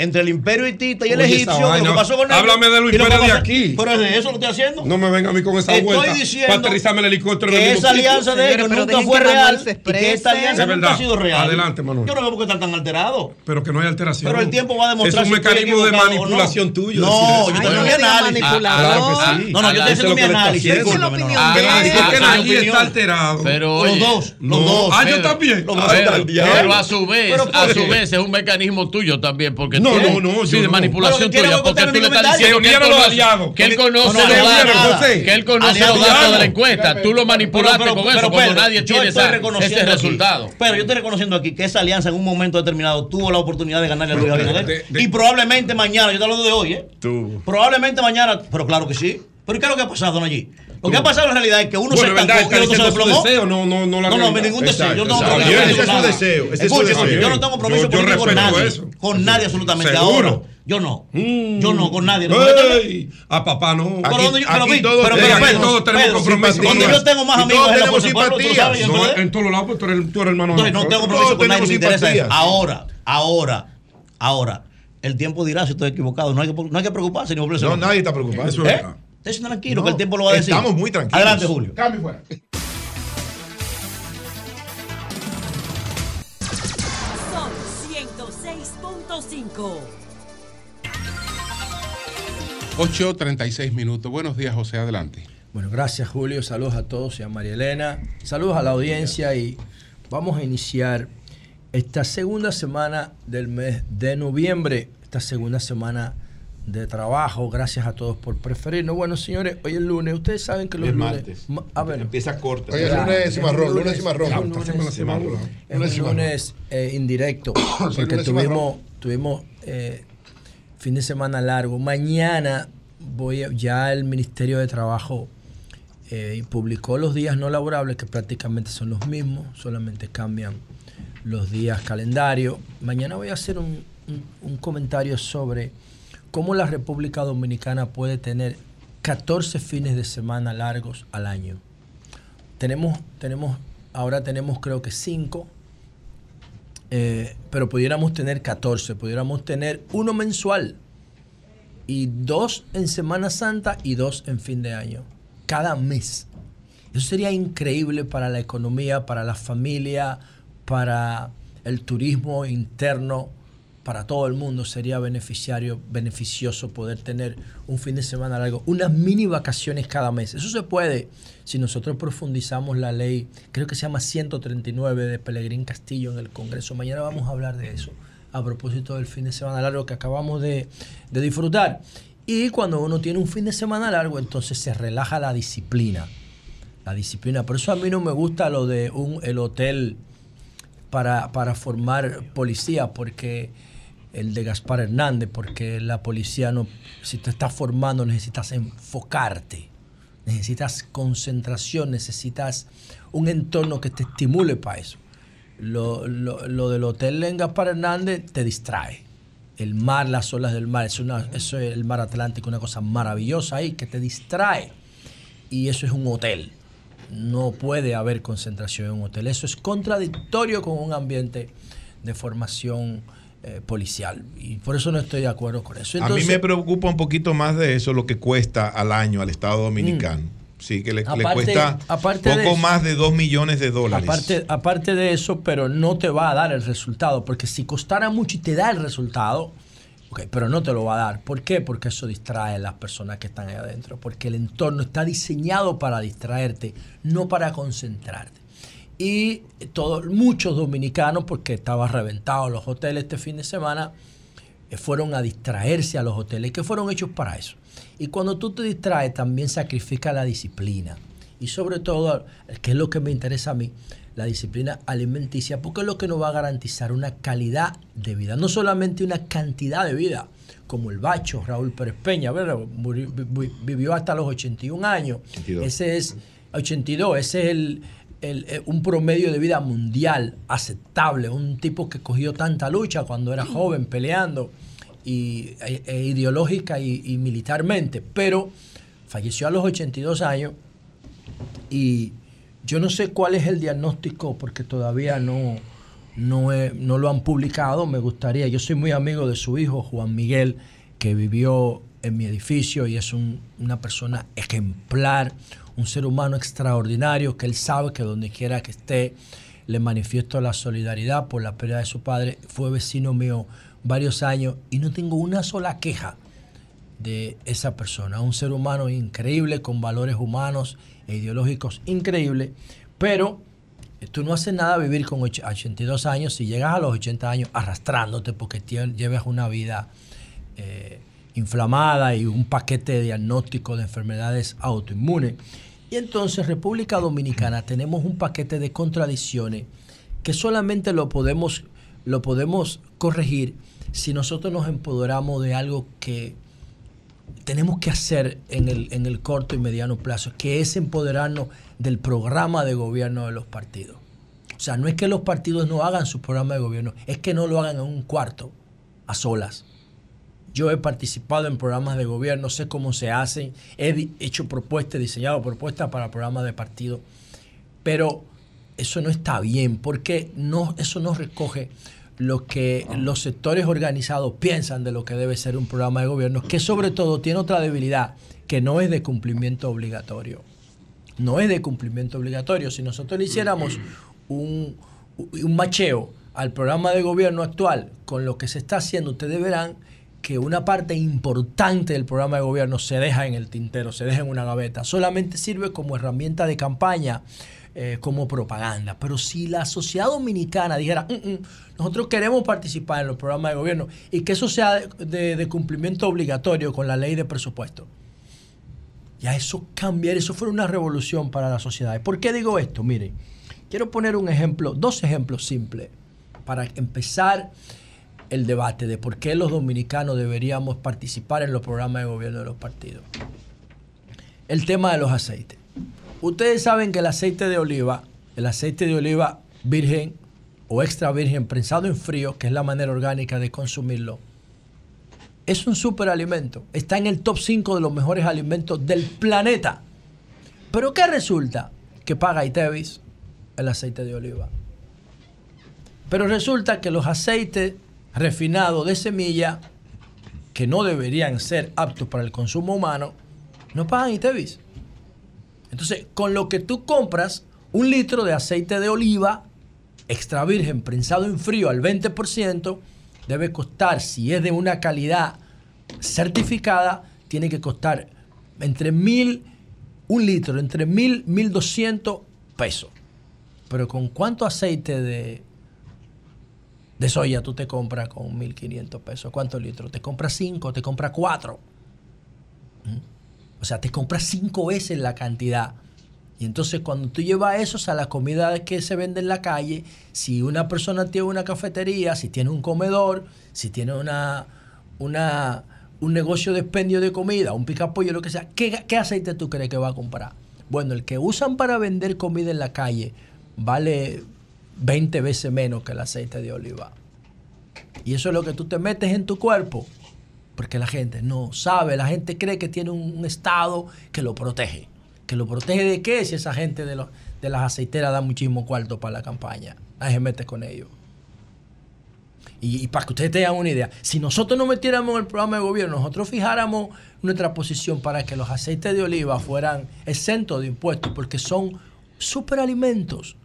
Entre el imperio hitita y el Oye, egipcio, lo que pasó con ellos. Háblame de los y lo que imperios de aquí. Pero es de eso lo estoy haciendo. No me venga a mí con esa Estoy vuelta diciendo para aterrizarme el helicóptero que esa alianza de ellos nunca fue que real y que esta alianza Es nunca ha sido real. Adelante, Manuel. Yo no veo por qué están tan alterados. Pero que no hay alteración. Pero el tiempo va a demostrar Es un estoy mecanismo de manipulación tuyo. No, yo estoy haciendo mi análisis. Que sí. No, no, yo estoy haciendo mi análisis. No. Adelante, porque Esa nadie opinión. está alterado. Pero Los dos, los dos. Ah, yo también. Los dos Pero, a su vez, Pero ¿por a su vez es un mecanismo tuyo también, porque No, tú- no, no, sí, de no. manipulación Pero ¿quién tuya, porque tú le estás diciendo que él conoce, aliados. que él No, conoce no, los aliados, datos, que él conoce los datos de la encuesta. Tú lo manipulaste con eso, cuando nadie tiene ese resultado. Pero yo estoy reconociendo aquí que esa alianza en un momento determinado tuvo la oportunidad de ganarle a Luis Abinader. de- de- y probablemente mañana, yo te hablo de hoy, ¿eh? Tú. Probablemente mañana, pero claro que sí. ¿Pero qué es lo que ha pasado, don allí? Lo que ha pasado en realidad es que uno Bueno, se estancó y otro se desplomó. deseo, no, no, no la No, ningún deseo. Yo no tengo compromiso con Ese es su nada. deseo, ese es su Escúcheme, deseo. Yo no tengo compromiso Yo- yo político con respeto nadie. eso. Con nadie absolutamente. ¿Seguro? Ahora, yo no. Yo no, con nadie. Ey, a papá no. Pero ¿dónde yo- pero aquí todos, pero- aquí pero, Pedro, todos tenemos Pedro, compromiso. Manuel. Yo tengo más amigos todos en la Fuerza Pueblo, tú sabes, No, en todos lados, pues tú eres, tú eres hermano. Entonces, no tengo compromiso con nadie, me interesa. Ahora, ahora, ahora. El tiempo dirá si estoy equivocado. No hay que, no hay que preocuparse ni volverse No, nadie está preocupado. ¿Eh? Eso es verdad. Estése tranquilo, No, que el tiempo lo va a decir. estamos muy tranquilos. Adelante, Julio. Cambio fuera. Son 106.5. 8.36 minutos. Buenos días, José. Adelante. Bueno, gracias Julio, saludos a todos y a María Elena, saludos a la audiencia y vamos a iniciar esta segunda semana del mes de noviembre, esta segunda semana de trabajo. Gracias a todos por preferirnos. Bueno, señores, hoy es lunes, ustedes saben que los Es lunes... martes. ma- A ver, Empieza corto. Oye, es lunes lunes un Está lunes- semana, ¿no? es Lunes un cimarrón. lunes eh, indirecto, porque lunes tuvimos, tuvimos eh, fin de semana largo. Mañana voy a- ya el Ministerio de Trabajo eh, publicó los días no laborables, que prácticamente son los mismos, solamente cambian los días calendario. Mañana voy a hacer un, un- un comentario sobre cómo la República Dominicana puede tener 14 fines de semana largos al año. Tenemos, tenemos, ahora tenemos creo que 5, pero pudiéramos tener 14, pudiéramos tener uno mensual y dos en Semana Santa y dos en fin de año, cada mes. Eso sería increíble para la economía, para la familia, para el turismo interno, para todo el mundo. Sería beneficiario, beneficioso poder tener un fin de semana largo, unas mini vacaciones cada mes. Eso se puede si nosotros profundizamos la ley, creo que se llama 139 de Pelegrín Castillo en el Congreso. Mañana vamos a hablar de eso a propósito del fin de semana largo que acabamos de, disfrutar. Y cuando uno tiene un fin de semana largo, entonces se relaja la disciplina. La disciplina. Por eso a mí no me gusta lo de un, el hotel para, para formar policía, porque el de Gaspar Hernández, porque la policía no, si te estás formando necesitas enfocarte, necesitas concentración, necesitas un entorno que te estimule para eso. Lo, lo, lo del hotel en Gaspar Hernández te distrae. El mar, las olas del mar, es eso es el mar Atlántico, una cosa maravillosa ahí que te distrae. Y eso es un hotel. No puede haber concentración en un hotel. Eso es contradictorio con un ambiente de formación eh, policial. Y por eso no estoy de acuerdo con eso. a mí Entonces, me preocupa un poquito más de eso lo que cuesta al año al Estado Dominicano. Sí, que le, cuesta aparte de poco eso- más de 2 millones de dólares. Aparte, aparte de eso, pero no te va a dar el resultado, porque si costara mucho y te da el resultado, pero no te lo va a dar. ¿Por qué? Porque eso distrae a las personas que están ahí adentro, porque el entorno está diseñado para distraerte, no para concentrarte. Y todo, muchos dominicanos, porque estaba reventado los hoteles este fin de semana, eh, fueron a distraerse a los hoteles que fueron hechos para eso. Y cuando tú te distraes, también sacrifica la disciplina. Y sobre todo, que es lo que me interesa a mí, la disciplina alimenticia, porque es lo que nos va a garantizar una calidad de vida, no solamente una cantidad de vida, como el bacho Raúl Pérez Peña, vivió hasta los 81 años. 82. Ese es 82, ese es el, eh, un promedio de vida mundial aceptable, un tipo que cogió tanta lucha cuando era joven peleando y, e- e ideológica y, militarmente, pero falleció a los 82 años y yo no sé cuál es el diagnóstico porque todavía no, no, no lo han publicado, me gustaría. Yo soy muy amigo de su hijo, Juan Miguel, que vivió en mi edificio y es un- una persona ejemplar, un ser humano extraordinario, que él sabe que donde quiera que esté, le manifiesto la solidaridad por la pérdida de su padre. Fue vecino mío varios años y no tengo una sola queja de esa persona. Un ser humano increíble, con valores humanos e ideológicos increíbles, pero tú no haces nada vivir con och- 82 años si llegas a los 80 años arrastrándote porque llevas una vida eh, inflamada y un paquete de diagnóstico de enfermedades autoinmunes. Y entonces República Dominicana tenemos un paquete de contradicciones que solamente lo podemos, lo podemos corregir si nosotros nos empoderamos de algo que tenemos que hacer en el, en el corto y mediano plazo, que es empoderarnos del programa de gobierno de los partidos. O sea, no es que los partidos no hagan su programa de gobierno, es que no lo hagan en un cuarto, a solas. Yo he participado en programas de gobierno, sé cómo se hacen, he hecho propuestas, diseñado propuestas para programas de partido, pero eso no está bien porque no, eso no recoge lo que los sectores organizados piensan de lo que debe ser un programa de gobierno, que sobre todo tiene otra debilidad, que no es de cumplimiento obligatorio. No es de cumplimiento obligatorio. Si nosotros le hiciéramos un, un macheo al programa de gobierno actual con lo que se está haciendo, ustedes verán que una parte importante del programa de gobierno se deja en el tintero, se deja en una gaveta. Solamente sirve como herramienta de campaña, eh, como propaganda. Pero si la sociedad dominicana dijera, "Mm, mm, nosotros queremos participar en los programas de gobierno y que eso sea de, de- cumplimiento obligatorio con la ley de presupuesto, ya eso cambiar, eso fue una revolución para la sociedad. ¿Por qué digo esto? Miren, quiero poner un ejemplo, dos ejemplos simples para empezar el debate de por qué los dominicanos deberíamos participar en los programas de gobierno de los partidos. El tema de los aceites. Ustedes saben que el aceite de oliva, el aceite de oliva virgen o extra virgen prensado en frío, que es la manera orgánica de consumirlo, es un superalimento. Está en el top 5 de los mejores alimentos del planeta. Pero ¿qué resulta? Que paga Itevis el aceite de oliva. Pero resulta que los aceites refinados de semilla, que no deberían ser aptos para el consumo humano, no pagan Itevis. Entonces, con lo que tú compras, un litro de aceite de oliva extra virgen prensado en frío al 20%, debe costar, si es de una calidad certificada, tiene que costar entre mil, un litro, entre mil, mil doscientos pesos. Pero con cuánto aceite de, de soya tú te compras con 1.500 pesos? ¿Cuántos litros? ¿Te compras 5? ¿Te compras 4? O sea, te compras 5 veces la cantidad. Y entonces cuando tú llevas esos a la comida que se vende en la calle, si una persona tiene una cafetería, si tiene un comedor, si tiene una, una, un negocio de expendio de comida, un picapollo, lo que sea, ¿qué, ¿qué aceite tú crees que va a comprar? Bueno, el que usan para vender comida en la calle vale 20 veces menos que el aceite de oliva. Y eso es lo que tú te metes en tu cuerpo. Porque la gente no sabe, la gente cree que tiene un, Estado que lo protege. ¿Que lo protege de qué? Si esa gente de, las aceiteras da muchísimo cuarto para la campaña. Nadie se mete con ellos. Y, para que ustedes tengan una idea, si nosotros nos metiéramos el programa de gobierno, nosotros fijáramos nuestra posición para que los aceites de oliva fueran exentos de impuestos, porque son superalimentos.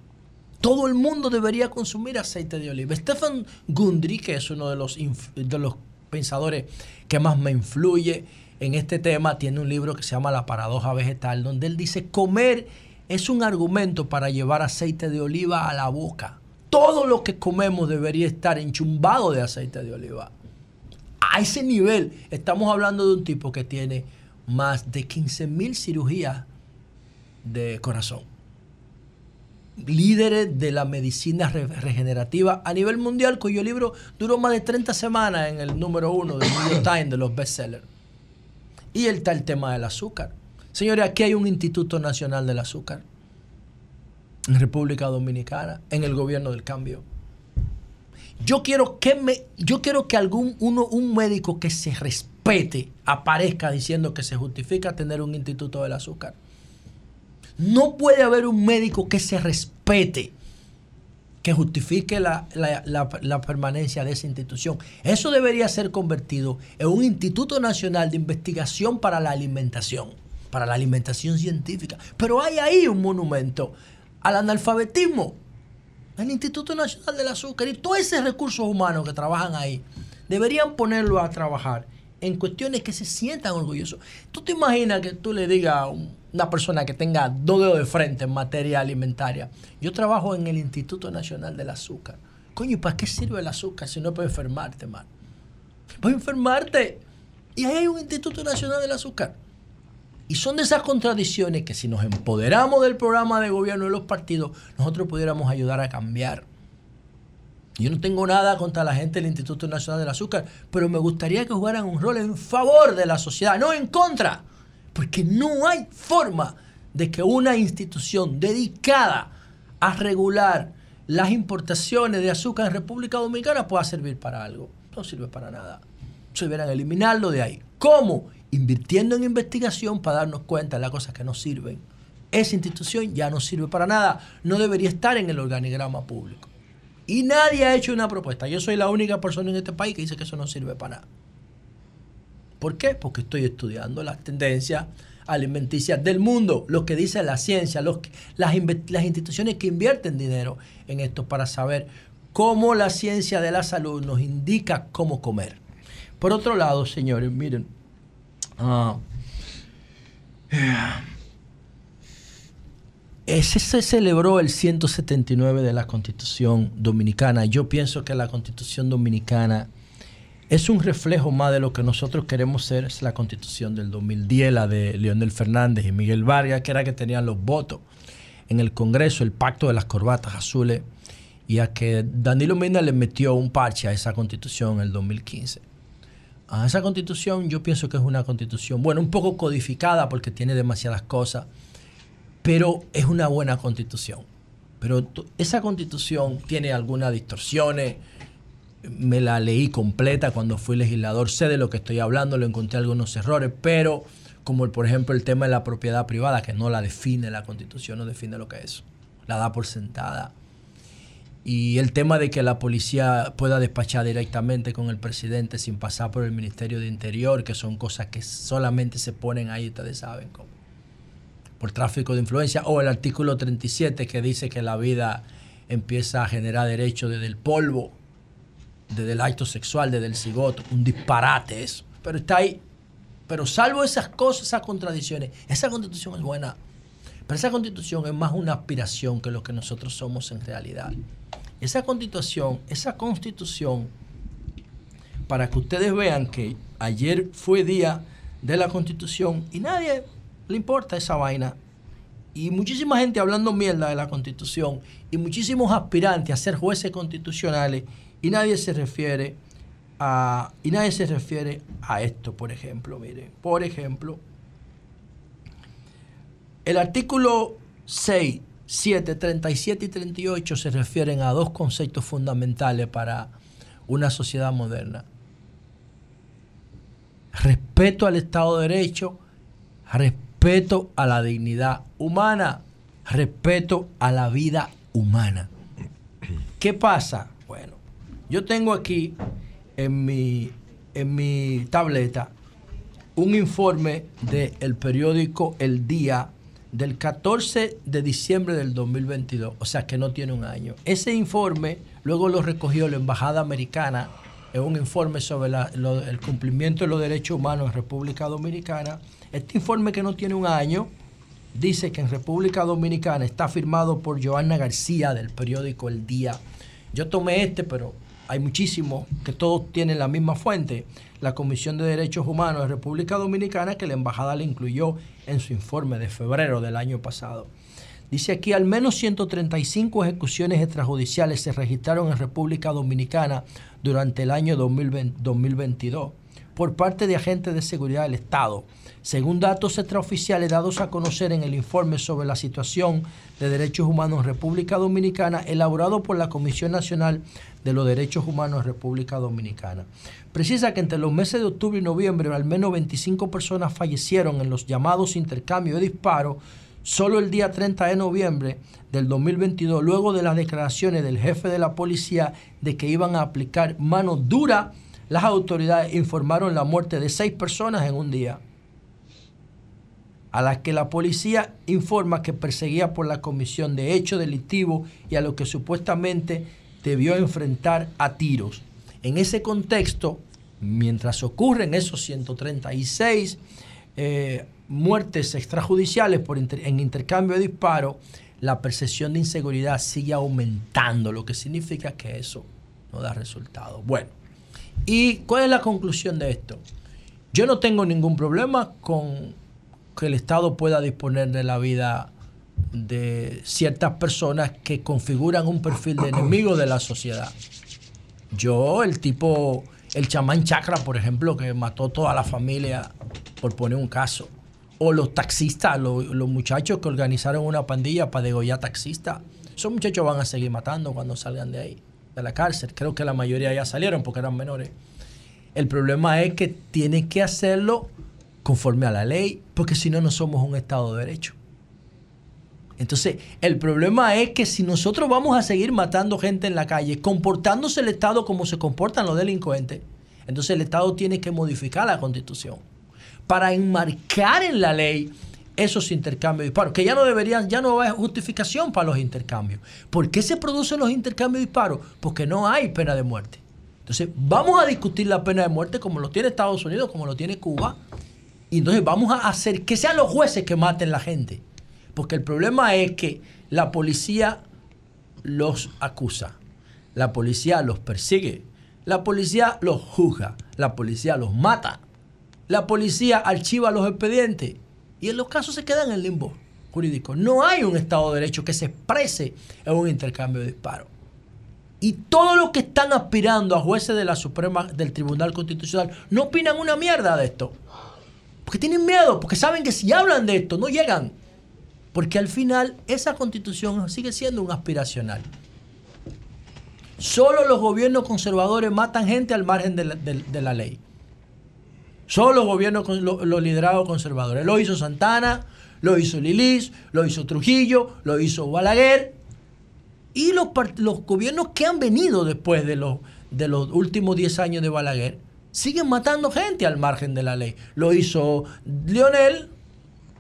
Todo el mundo debería consumir aceite de oliva. Stefan Gundry, que es uno de los, de los pensadores que más me influye en este tema, tiene un libro que se llama La paradoja vegetal, donde él dice, comer es un argumento para llevar aceite de oliva a la boca. Todo lo que comemos debería estar enchumbado de aceite de oliva. A ese nivel, estamos hablando de un tipo que tiene más de 15 mil cirugías de corazón líderes de la medicina re- regenerativa a nivel mundial, cuyo libro duró más de 30 semanas en el número uno del New York Times de los bestsellers. Y está el tema del azúcar. Señores, aquí hay un Instituto Nacional del Azúcar en República Dominicana, en el gobierno del cambio. Yo quiero que me, yo quiero que algún uno, un médico que se respete aparezca diciendo que se justifica tener un instituto del azúcar. No puede haber un médico que se respete que justifique la, la- la- permanencia de esa institución. Eso debería ser convertido en un Instituto Nacional de Investigación para la Alimentación, para la alimentación científica. Pero hay ahí un monumento al analfabetismo. El Instituto Nacional del Azúcar y todos esos recursos humanos que trabajan ahí deberían ponerlo a trabajar en cuestiones que se sientan orgullosos. ¿Tú te imaginas que tú le digas a un- una persona que tenga dos dedos de frente en materia alimentaria, yo trabajo en el Instituto Nacional del Azúcar? Coño, ¿y para qué sirve el azúcar si no para enfermarte, man? Para enfermarte. Y ahí hay un Instituto Nacional del Azúcar. Y son de esas contradicciones que si nos empoderamos del programa de gobierno de los partidos, nosotros pudiéramos ayudar a cambiar. Yo no tengo nada contra la gente del Instituto Nacional del Azúcar, pero me gustaría que jugaran un rol en favor de la sociedad, no en contra. Porque no hay forma de que una institución dedicada a regular las importaciones de azúcar en República Dominicana pueda servir para algo. No sirve para nada. Se deberán eliminarlo de ahí. ¿Cómo? Invirtiendo en investigación para darnos cuenta de las cosas que no sirven. Esa institución ya no sirve para nada. No debería estar en el organigrama público. Y nadie ha hecho una propuesta. Yo soy la única persona en este país que dice que eso no sirve para nada. ¿Por qué? Porque estoy estudiando las tendencias alimenticias del mundo, lo que dice la ciencia, los las, instituciones que invierten dinero en esto para saber cómo la ciencia de la salud nos indica cómo comer. Por otro lado, señores, miren, ah, ese se celebró el 179 de la Constitución Dominicana. Yo pienso que la Constitución Dominicana es un reflejo más de lo que nosotros queremos ser. Es la Constitución del 2010, la de Leonel Fernández y Miguel Vargas, que era que tenían los votos en el Congreso, el pacto de las corbatas azules, y a que Danilo Medina le metió un parche a esa Constitución en el 2015. A esa Constitución yo pienso que es una Constitución, bueno, un poco codificada porque tiene demasiadas cosas, pero es una buena constitución. Pero esa constitución tiene algunas distorsiones. Me la leí completa cuando fui legislador, sé de lo que estoy hablando, le encontré algunos errores, pero como por ejemplo el tema de la propiedad privada, que no la define la constitución, no define lo que es, la da por sentada. Y el tema de que la policía pueda despachar directamente con el presidente sin pasar por el Ministerio de Interior, que son cosas que solamente se ponen ahí, ustedes saben cómo por tráfico de influencia, o el artículo 37 que dice que la vida empieza a generar derecho desde el polvo, desde el acto sexual, desde el cigoto, un disparate eso. Pero está ahí. Pero salvo esas cosas, esas contradicciones, esa constitución es buena. Pero esa constitución es más una aspiración que lo que nosotros somos en realidad. Esa constitución, esa constitución, para que ustedes vean que ayer fue día de la constitución y nadie le importa esa vaina. Y muchísima gente hablando mierda de la constitución y muchísimos aspirantes a ser jueces constitucionales y nadie se refiere a y nadie se refiere a esto, por ejemplo, miren, por ejemplo, el artículo 6, 7, 37 y 38 se refieren a dos conceptos fundamentales para una sociedad moderna. Respeto al Estado de Derecho, respeto a la dignidad humana, respeto a la vida humana. ¿Qué pasa? Yo tengo aquí en mi, en mi tableta un informe del periódico El Día del 14 de diciembre del 2022, o sea que no tiene un año. Ese informe luego lo recogió la Embajada Americana en un informe sobre el cumplimiento de los derechos humanos en República Dominicana. Este informe que no tiene un año dice que en República Dominicana está firmado por Joana García del periódico El Día. Yo tomé este, pero hay muchísimos que todos tienen la misma fuente. La Comisión de Derechos Humanos de República Dominicana, que la embajada le incluyó en su informe de febrero del año pasado. Dice aquí, al menos 135 ejecuciones extrajudiciales se registraron en República Dominicana durante el año 2020 2022 por parte de agentes de seguridad del Estado, según datos extraoficiales dados a conocer en el informe sobre la situación de derechos humanos en República Dominicana, elaborado por la Comisión Nacional de los Derechos Humanos en República Dominicana. Precisa que entre los meses de octubre y noviembre al menos 25 personas fallecieron en los llamados intercambios de disparos solo el día 30 de noviembre del 2022, luego de las declaraciones del jefe de la policía de que iban a aplicar mano dura, las autoridades informaron la muerte de seis personas en un día, a las que la policía informa que perseguía por la comisión de hecho delictivo y a lo que supuestamente debió enfrentar a tiros. En ese contexto, mientras ocurren esos 136 eh, muertes extrajudiciales por en intercambio de disparos, la percepción de inseguridad sigue aumentando, lo que significa que eso no da resultado. Bueno, ¿y cuál es la conclusión de esto? Yo no tengo ningún problema con que el Estado pueda disponer de la vida de ciertas personas que configuran un perfil de enemigo de la sociedad. Yo, el tipo, el chamán chakra, por ejemplo, que mató toda la familia, por poner un caso. O los taxistas, lo- los, muchachos que organizaron una pandilla para degollar taxistas. Esos muchachos van a seguir matando cuando salgan de ahí, de la cárcel. Creo que la mayoría ya salieron porque eran menores. El problema es que tienen que hacerlo conforme a la ley, porque si no, no somos un Estado de Derecho. Entonces, el problema es que si nosotros vamos a seguir matando gente en la calle, comportándose el Estado como se comportan los delincuentes, entonces el Estado tiene que modificar la Constitución para enmarcar en la ley esos intercambios de disparos, que ya no deberían, ya no hay justificación para los intercambios. ¿Por qué se producen los intercambios de disparos? Porque no hay pena de muerte. Entonces, vamos a discutir la pena de muerte como lo tiene Estados Unidos, como lo tiene Cuba, y entonces vamos a hacer que sean los jueces que maten la gente. Porque el problema es que la policía los acusa, la policía los persigue, la policía los juzga, la policía los mata, la policía archiva los expedientes y en los casos se quedan en limbo jurídico. No hay un Estado de Derecho que se exprese en un intercambio de disparos. Y todos los que están aspirando a jueces de la Suprema del Tribunal Constitucional no opinan una mierda de esto. Porque tienen miedo, porque saben que si hablan de esto no llegan. Porque al final esa constitución sigue siendo un aspiracional. Solo los gobiernos conservadores matan gente al margen de la, ley. Solo los gobiernos, con- lo- los liderados conservadores. Lo hizo Santana, lo hizo Lilis, lo hizo Trujillo, lo hizo Balaguer. Y los, los gobiernos que han venido después de los, de los últimos 10 años de Balaguer siguen matando gente al margen de la ley. Lo hizo Lionel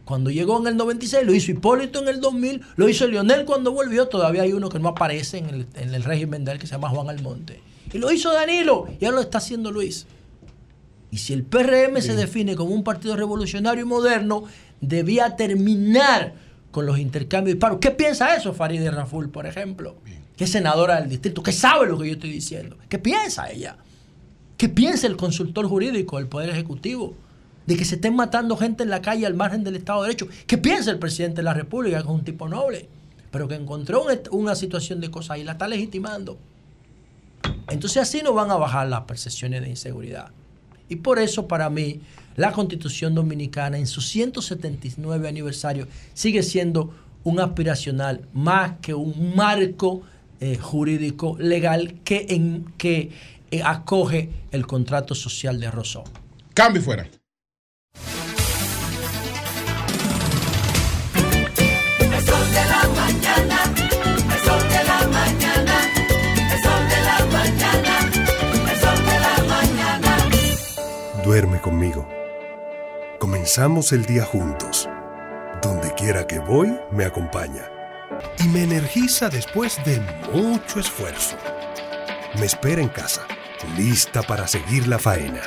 cuando llegó en el 96, lo hizo Hipólito en el 2000, lo hizo Lionel cuando volvió, todavía hay uno que no aparece en el, en el régimen de él que se llama Juan Almonte. Y lo hizo Danilo, y ahora lo está haciendo Luis. Y si el PRM se define como un partido revolucionario y moderno, debía terminar con los intercambios de disparos. ¿Qué piensa eso Farideh Raful, por ejemplo? Que es senadora del distrito, que sabe lo que yo estoy diciendo. ¿Qué piensa ella? ¿Qué piensa el consultor jurídico del Poder Ejecutivo? De que se estén matando gente en la calle al margen del Estado de Derecho. ¿Qué piensa el presidente de la República, que es un tipo noble? Pero que encontró una situación de cosas y la está legitimando. Entonces así no van a bajar las percepciones de inseguridad. Y por eso para mí la Constitución Dominicana en su 179 aniversario sigue siendo un aspiracional más que un marco eh, jurídico legal que, en, que acoge el contrato social de Rousseau. Cambio fuera. El sol de la mañana, el sol de la mañana, el sol de la mañana, el sol de la mañana. Duerme conmigo. Comenzamos el día juntos. Donde quiera que voy, me acompaña. Y me energiza después de mucho esfuerzo. Me espera en casa, lista para seguir la faena.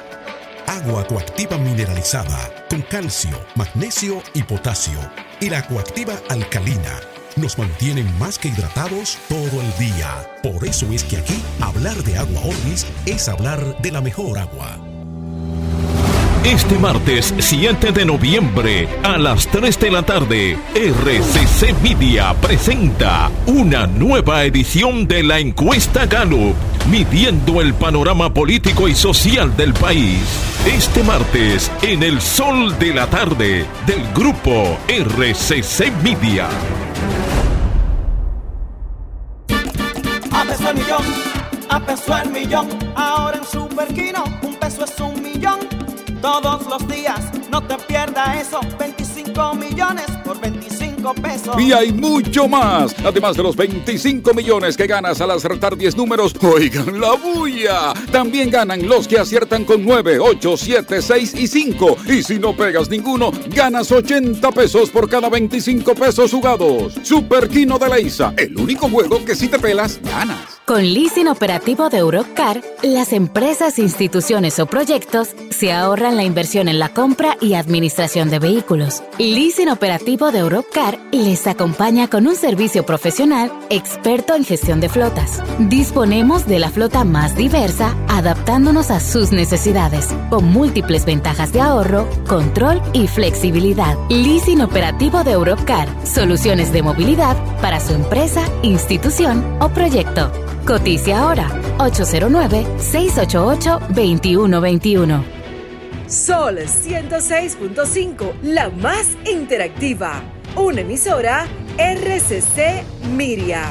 Agua coactiva mineralizada con calcio, magnesio y potasio. Y la coactiva alcalina nos mantienen más que hidratados todo el día. Por eso es que aquí hablar de agua Orbis es hablar de la mejor agua. Este martes 7 de noviembre a las 3 de la tarde, RCC Media presenta una nueva edición de la encuesta Gallup, midiendo el panorama político y social del país. Este martes en el sol de la tarde del grupo RCC Media. A peso el millón, a peso el millón. Ahora en Superquino, un peso es un millón. Todos los días, no te pierdas eso. 25 millones por 25 25 pesos. Y hay mucho más. Además de los 25 millones que ganas al acertar 10 números, oigan la bulla. También ganan los que aciertan con 9, 8, 7, 6 y 5. Y si no pegas ninguno, ganas 80 pesos por cada 25 pesos jugados. Super Kino de la ISA, el único juego que si te pelas, ganas. Con leasing operativo de Eurocar, las empresas, instituciones o proyectos se ahorran la inversión en la compra y administración de vehículos. Leasing operativo de Eurocar les acompaña con un servicio profesional experto en gestión de flotas. Disponemos de la flota más diversa, adaptándonos a sus necesidades, con múltiples ventajas de ahorro, control y flexibilidad. Leasing operativo de Eurocar, soluciones de movilidad para su empresa, institución o proyecto. Cotice ahora 809-688-2121. Sol 106.5, la más interactiva. Una emisora RCC Miria.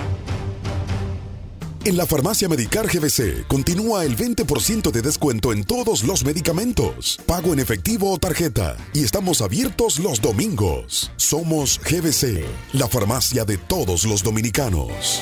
En la farmacia Medicar GBC continúa el 20% de descuento en todos los medicamentos, pago en efectivo o tarjeta, y estamos abiertos los domingos. Somos GBC, la farmacia de todos los dominicanos.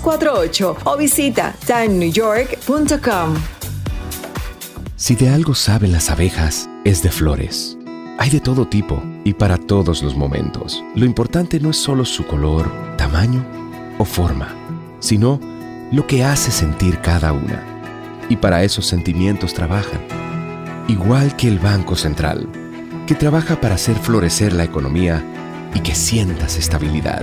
917-388-2248 o visita timenewyork.com. Si de algo saben las abejas, es de flores. Hay de todo tipo y para todos los momentos. Lo importante no es solo su color, tamaño o forma, sino lo que hace sentir cada una. Y para esos sentimientos trabajan. Igual que el Banco Central, que trabaja para hacer florecer la economía y que sientas estabilidad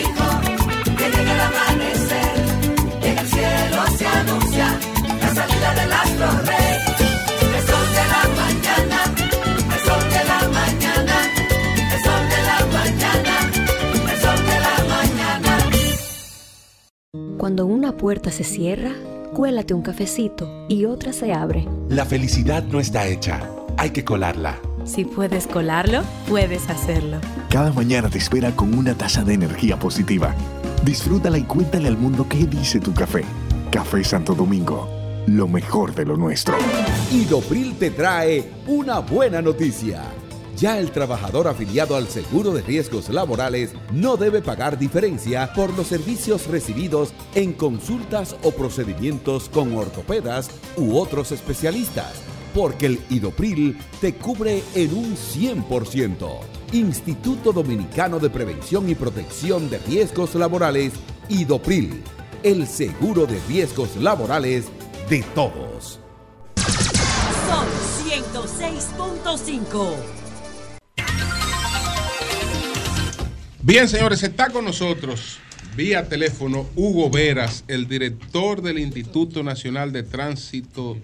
Cuando una puerta se cierra, cuélate un cafecito y otra se abre. La felicidad no está hecha, hay que colarla. Si puedes colarlo, puedes hacerlo. Cada mañana te espera con una taza de energía positiva. Disfrútala y cuéntale al mundo qué dice tu café. Café Santo Domingo, lo mejor de lo nuestro. Idopril te trae una buena noticia. Ya el trabajador afiliado al seguro de riesgos laborales no debe pagar diferencia por los servicios recibidos en consultas o procedimientos con ortopedas u otros especialistas, porque el Idopril te cubre en un 100%. Instituto Dominicano de Prevención y Protección de Riesgos Laborales, Idopril, el seguro de riesgos laborales de todos. Son 106.5. Bien, señores, está con nosotros vía teléfono Hugo Veras, el director del Instituto Nacional de Tránsito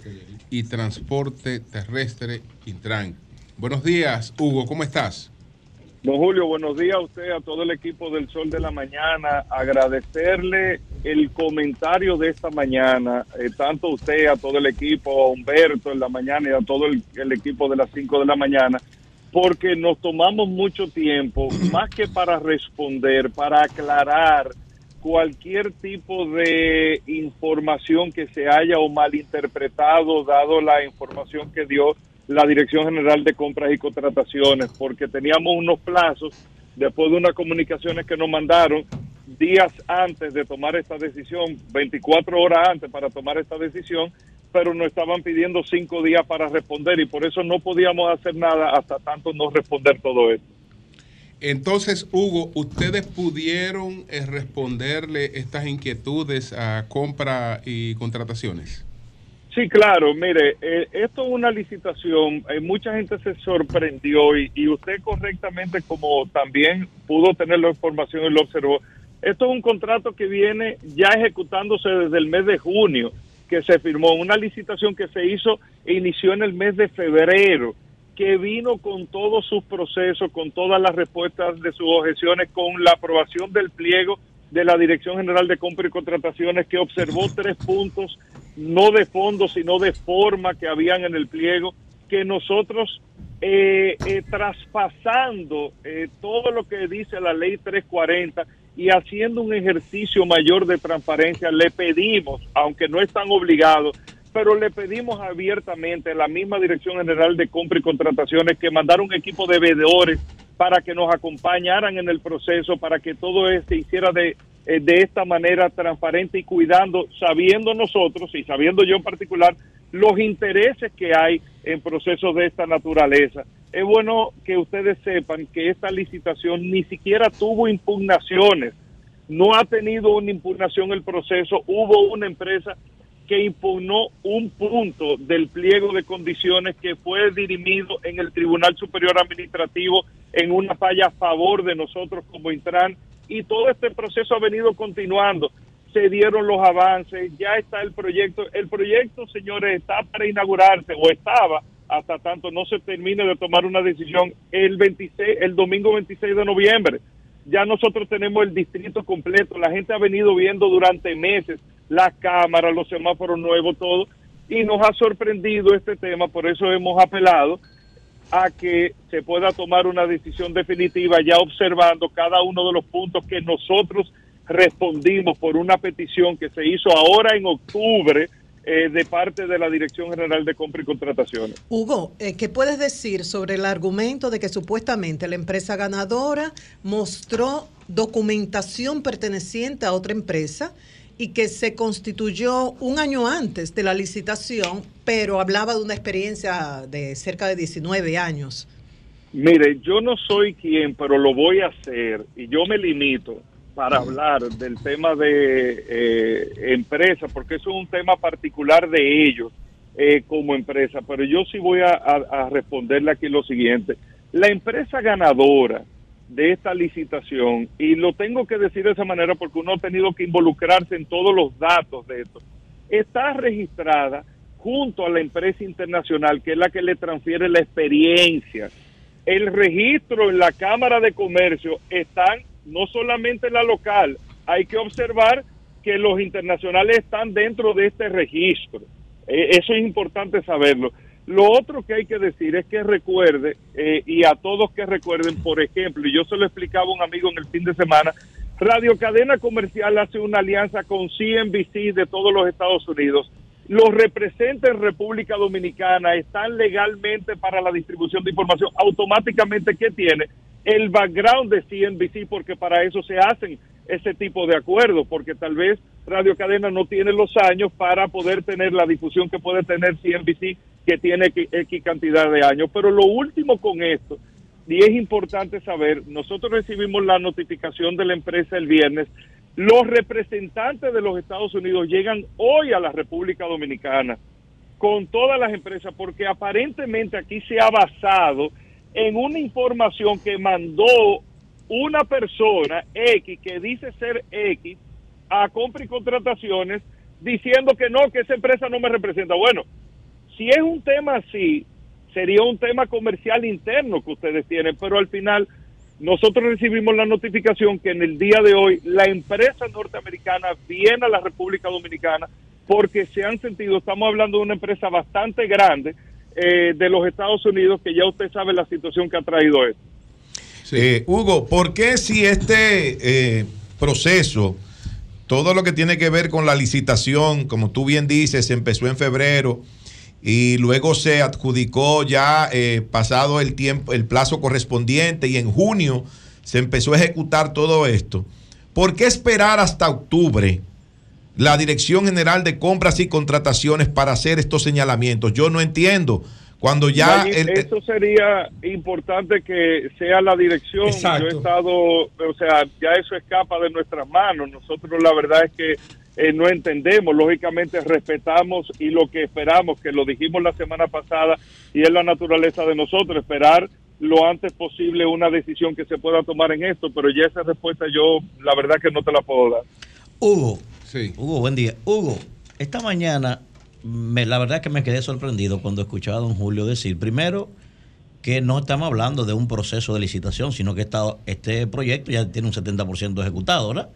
y Transporte Terrestre, Intran. Buenos días, Hugo, ¿cómo estás? Don Julio, buenos días a usted, a todo el equipo del Sol de la Mañana. Agradecerle el comentario de esta mañana, eh, tanto a usted, a todo el equipo, a Humberto en la mañana y a todo el, el equipo de las 5 de la mañana, porque nos tomamos mucho tiempo, más que para responder, para aclarar cualquier tipo de información que se haya o malinterpretado, dado la información que dio la Dirección General de Compras y Contrataciones, porque teníamos unos plazos después de unas comunicaciones que nos mandaron días antes de tomar esta decisión, 24 horas antes para tomar esta decisión, pero nos estaban pidiendo cinco días para responder y por eso no podíamos hacer nada hasta tanto no responder todo esto. Entonces, Hugo, ¿ustedes pudieron eh, responderle estas inquietudes a compra y contrataciones? Sí, claro, mire, eh, esto es una licitación, eh, mucha gente se sorprendió y, y usted correctamente, como también pudo tener la información y lo observó, esto es un contrato que viene ya ejecutándose desde el mes de junio, que se firmó, una licitación que se hizo e inició en el mes de febrero, que vino con todos sus procesos, con todas las respuestas de sus objeciones, con la aprobación del pliego de la Dirección General de Compra y Contrataciones, que observó tres puntos, no de fondo, sino de forma que habían en el pliego, que nosotros, eh, eh, traspasando eh, todo lo que dice la ley 340 y haciendo un ejercicio mayor de transparencia, le pedimos, aunque no están obligados, pero le pedimos abiertamente a la misma Dirección General de Compra y Contrataciones que mandara un equipo de veedores para que nos acompañaran en el proceso, para que todo esto se hiciera de, eh, de esta manera transparente y cuidando, sabiendo nosotros y sabiendo yo en particular, los intereses que hay en procesos de esta naturaleza. Es bueno que ustedes sepan que esta licitación ni siquiera tuvo impugnaciones, no ha tenido una impugnación el proceso, hubo una empresa que impugnó un punto del pliego de condiciones que fue dirimido en el Tribunal Superior Administrativo en una falla a favor de nosotros como Intran y todo este proceso ha venido continuando. Se dieron los avances, ya está el proyecto. El proyecto, señores, está para inaugurarse o estaba hasta tanto no se termine de tomar una decisión el 26, el domingo 26 de noviembre. Ya nosotros tenemos el distrito completo, la gente ha venido viendo durante meses las cámaras, los semáforos nuevos, todo, y nos ha sorprendido este tema, por eso hemos apelado a que se pueda tomar una decisión definitiva ya observando cada uno de los puntos que nosotros respondimos por una petición que se hizo ahora en octubre eh, de parte de la Dirección General de Compra y Contrataciones. Hugo, eh, ¿qué puedes decir sobre el argumento de que supuestamente la empresa ganadora mostró documentación perteneciente a otra empresa y que se constituyó un año antes de la licitación, pero hablaba de una experiencia de cerca de 19 años? Mire, yo no soy quien, pero lo voy a hacer y yo me limito para hablar del tema de eh, empresa, porque eso es un tema particular de ellos eh, como empresa, pero yo sí voy a, a- a responderle aquí lo siguiente. La empresa ganadora de esta licitación, y lo tengo que decir de esa manera porque uno ha tenido que involucrarse en todos los datos de esto, está registrada junto a la empresa internacional, que es la que le transfiere la experiencia. El registro en la Cámara de Comercio están no solamente en la local, hay que observar que los internacionales están dentro de este registro. Eh, eso es importante saberlo. Lo otro que hay que decir es que recuerde, eh, y a todos que recuerden, por ejemplo, y yo se lo explicaba a un amigo en el fin de semana, Radio Cadena Comercial hace una alianza con CNBC de todos los Estados Unidos. Los representantes en República Dominicana están legalmente para la distribución de información. Automáticamente, ¿qué tiene? El background de CNBC, porque para eso se hacen ese tipo de acuerdos, porque tal vez Radio Cadena no tiene los años para poder tener la difusión que puede tener CNBC, que tiene X cantidad de años. Pero lo último con esto, y es importante saber, nosotros recibimos la notificación de la empresa el viernes, los representantes de los Estados Unidos llegan hoy a la República Dominicana con todas las empresas, porque aparentemente aquí se ha basado en una información que mandó una persona X que dice ser X a compra y contrataciones diciendo que no, que esa empresa no me representa. Bueno, si es un tema así, sería un tema comercial interno que ustedes tienen, pero al final nosotros recibimos la notificación que en el día de hoy la empresa norteamericana viene a la República Dominicana porque se han sentido, estamos hablando de una empresa bastante grande eh, de los Estados Unidos que ya usted sabe la situación que ha traído esto. Eh, Hugo, ¿por qué si este eh, proceso, todo lo que tiene que ver con la licitación, como tú bien dices, empezó en febrero y luego se adjudicó ya eh, pasado el tiempo, el plazo correspondiente y en junio se empezó a ejecutar todo esto? ¿Por qué esperar hasta octubre la Dirección General de Compras y Contrataciones para hacer estos señalamientos? Yo no entiendo. Cuando ya el- eso sería importante que sea la dirección. Exacto. Yo he estado, o sea, ya eso escapa de nuestras manos. Nosotros la verdad es que eh, no entendemos. Lógicamente respetamos y lo que esperamos, que lo dijimos la semana pasada, y es la naturaleza de nosotros, esperar lo antes posible una decisión que se pueda tomar en esto, pero ya esa respuesta yo la verdad que no te la puedo dar. Hugo. Hugo, buen día. Hugo, esta mañana me, la verdad que me quedé sorprendido cuando escuchaba a don Julio decir, primero, que no estamos hablando de un proceso de licitación, sino que esta- este proyecto ya tiene un 70% ejecutado, ¿verdad?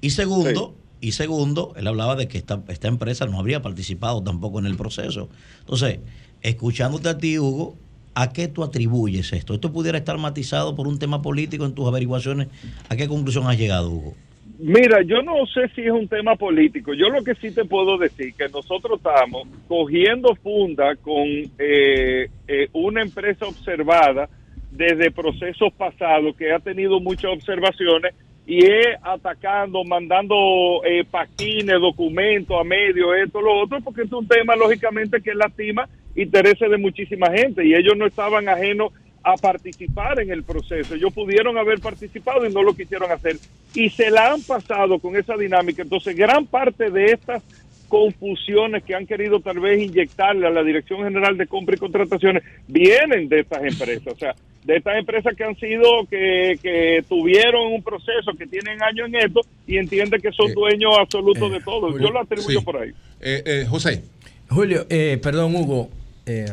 Y segundo, y segundo, él hablaba de que esta, esta empresa no habría participado tampoco en el proceso. Entonces, escuchándote a ti, Hugo, ¿a qué tú atribuyes esto? ¿Esto pudiera estar matizado por un tema político en tus averiguaciones? ¿A qué conclusión has llegado, Hugo? Mira, yo no sé si es un tema político. Yo lo que sí te puedo decir que nosotros estamos cogiendo funda con eh, eh, una empresa observada desde procesos pasados que ha tenido muchas observaciones y es atacando, mandando eh, paquines, documentos a medio, esto, lo otro, porque es un tema lógicamente que lastima intereses de muchísima gente y ellos no estaban ajenos a participar en el proceso. Ellos pudieron haber participado y no lo quisieron hacer. Y se la han pasado con esa dinámica. Entonces, gran parte de estas confusiones que han querido tal vez inyectarle a la Dirección General de Compra y Contrataciones vienen de estas empresas. O sea, de estas empresas que han sido, que, que tuvieron un proceso, que tienen años en esto y entienden que son dueños absolutos de todo. Yo lo atribuyo sí. por ahí. Eh, José. Julio, eh, perdón, Hugo. eh,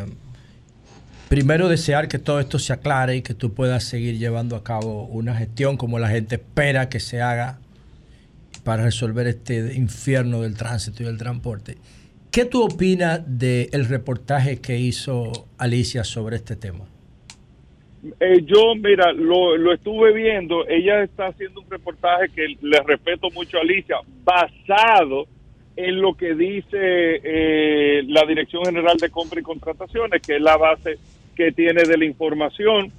primero desear que todo esto se aclare y que tú puedas seguir llevando a cabo una gestión como la gente espera que se haga para resolver este infierno del tránsito y del transporte. ¿Qué tú opinas del reportaje que hizo Alicia sobre este tema? Eh, yo, mira, lo, lo estuve viendo. Ella está haciendo un reportaje que le respeto mucho a Alicia, basado en lo que dice eh, la Dirección General de Compra y Contrataciones, que es la base que tiene de la información.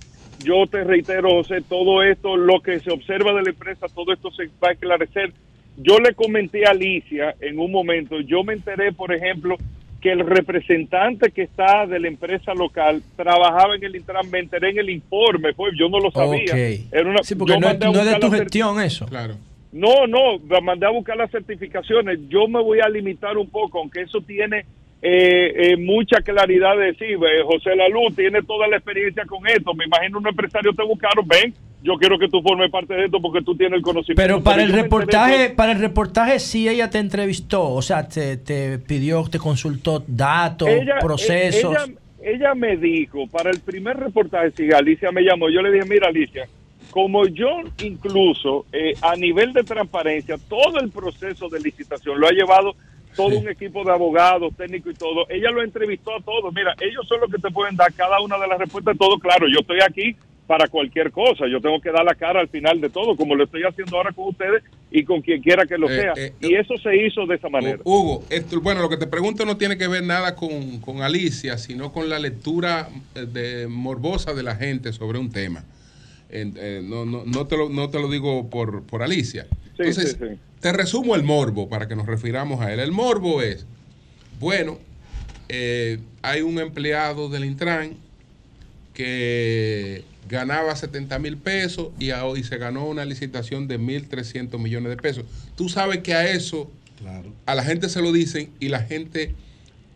Yo te reitero, José, todo esto, lo que se observa de la empresa, todo esto se va a esclarecer. Yo le comenté a Alicia en un momento, yo me enteré, por ejemplo, que el representante que está de la empresa local trabajaba en el Intran, me enteré en el informe, pues yo no lo sabía. Ok. Era una- Sí, porque no, es- no de tu gestión eso. Claro. no, no, la mandé a buscar las certificaciones. Yo me voy a limitar un poco, aunque eso tiene eh, eh, mucha claridad de decir, eh, José Laluz tiene toda la experiencia con esto. Me imagino un empresario te buscaron, ven, yo quiero que tú formes parte de esto porque tú tienes el conocimiento. Pero para el reportaje, para el reportaje sí ella te entrevistó, o sea, te, te pidió, te consultó datos, Ella- procesos. Ella, ella me dijo, para el primer reportaje, si Alicia me llamó, yo le dije, mira Alicia, como yo incluso eh, a nivel de transparencia, todo el proceso de licitación lo ha llevado todo un equipo de abogados, técnicos y todo. Ella lo entrevistó a todos. Mira, ellos son los que te pueden dar cada una de las respuestas, todo claro. Yo estoy aquí para cualquier cosa. Yo tengo que dar la cara al final de todo, como lo estoy haciendo ahora con ustedes y con quien quiera que lo Eh, sea. eh, y eso se hizo de esa manera. Hugo, esto, bueno, lo que te pregunto no tiene que ver nada con, con Alicia, sino con la lectura eh, de, morbosa de la gente sobre un tema. Eh, no, no, no, te lo, no te lo digo por, por Alicia. Entonces, sí, sí. te resumo el morbo para que nos refiramos a él. El morbo es, bueno, eh, hay un empleado del Intran que ganaba 70 mil pesos y hoy se ganó una licitación de 1.300 millones de pesos. Tú sabes que a eso a la gente se lo dicen y la gente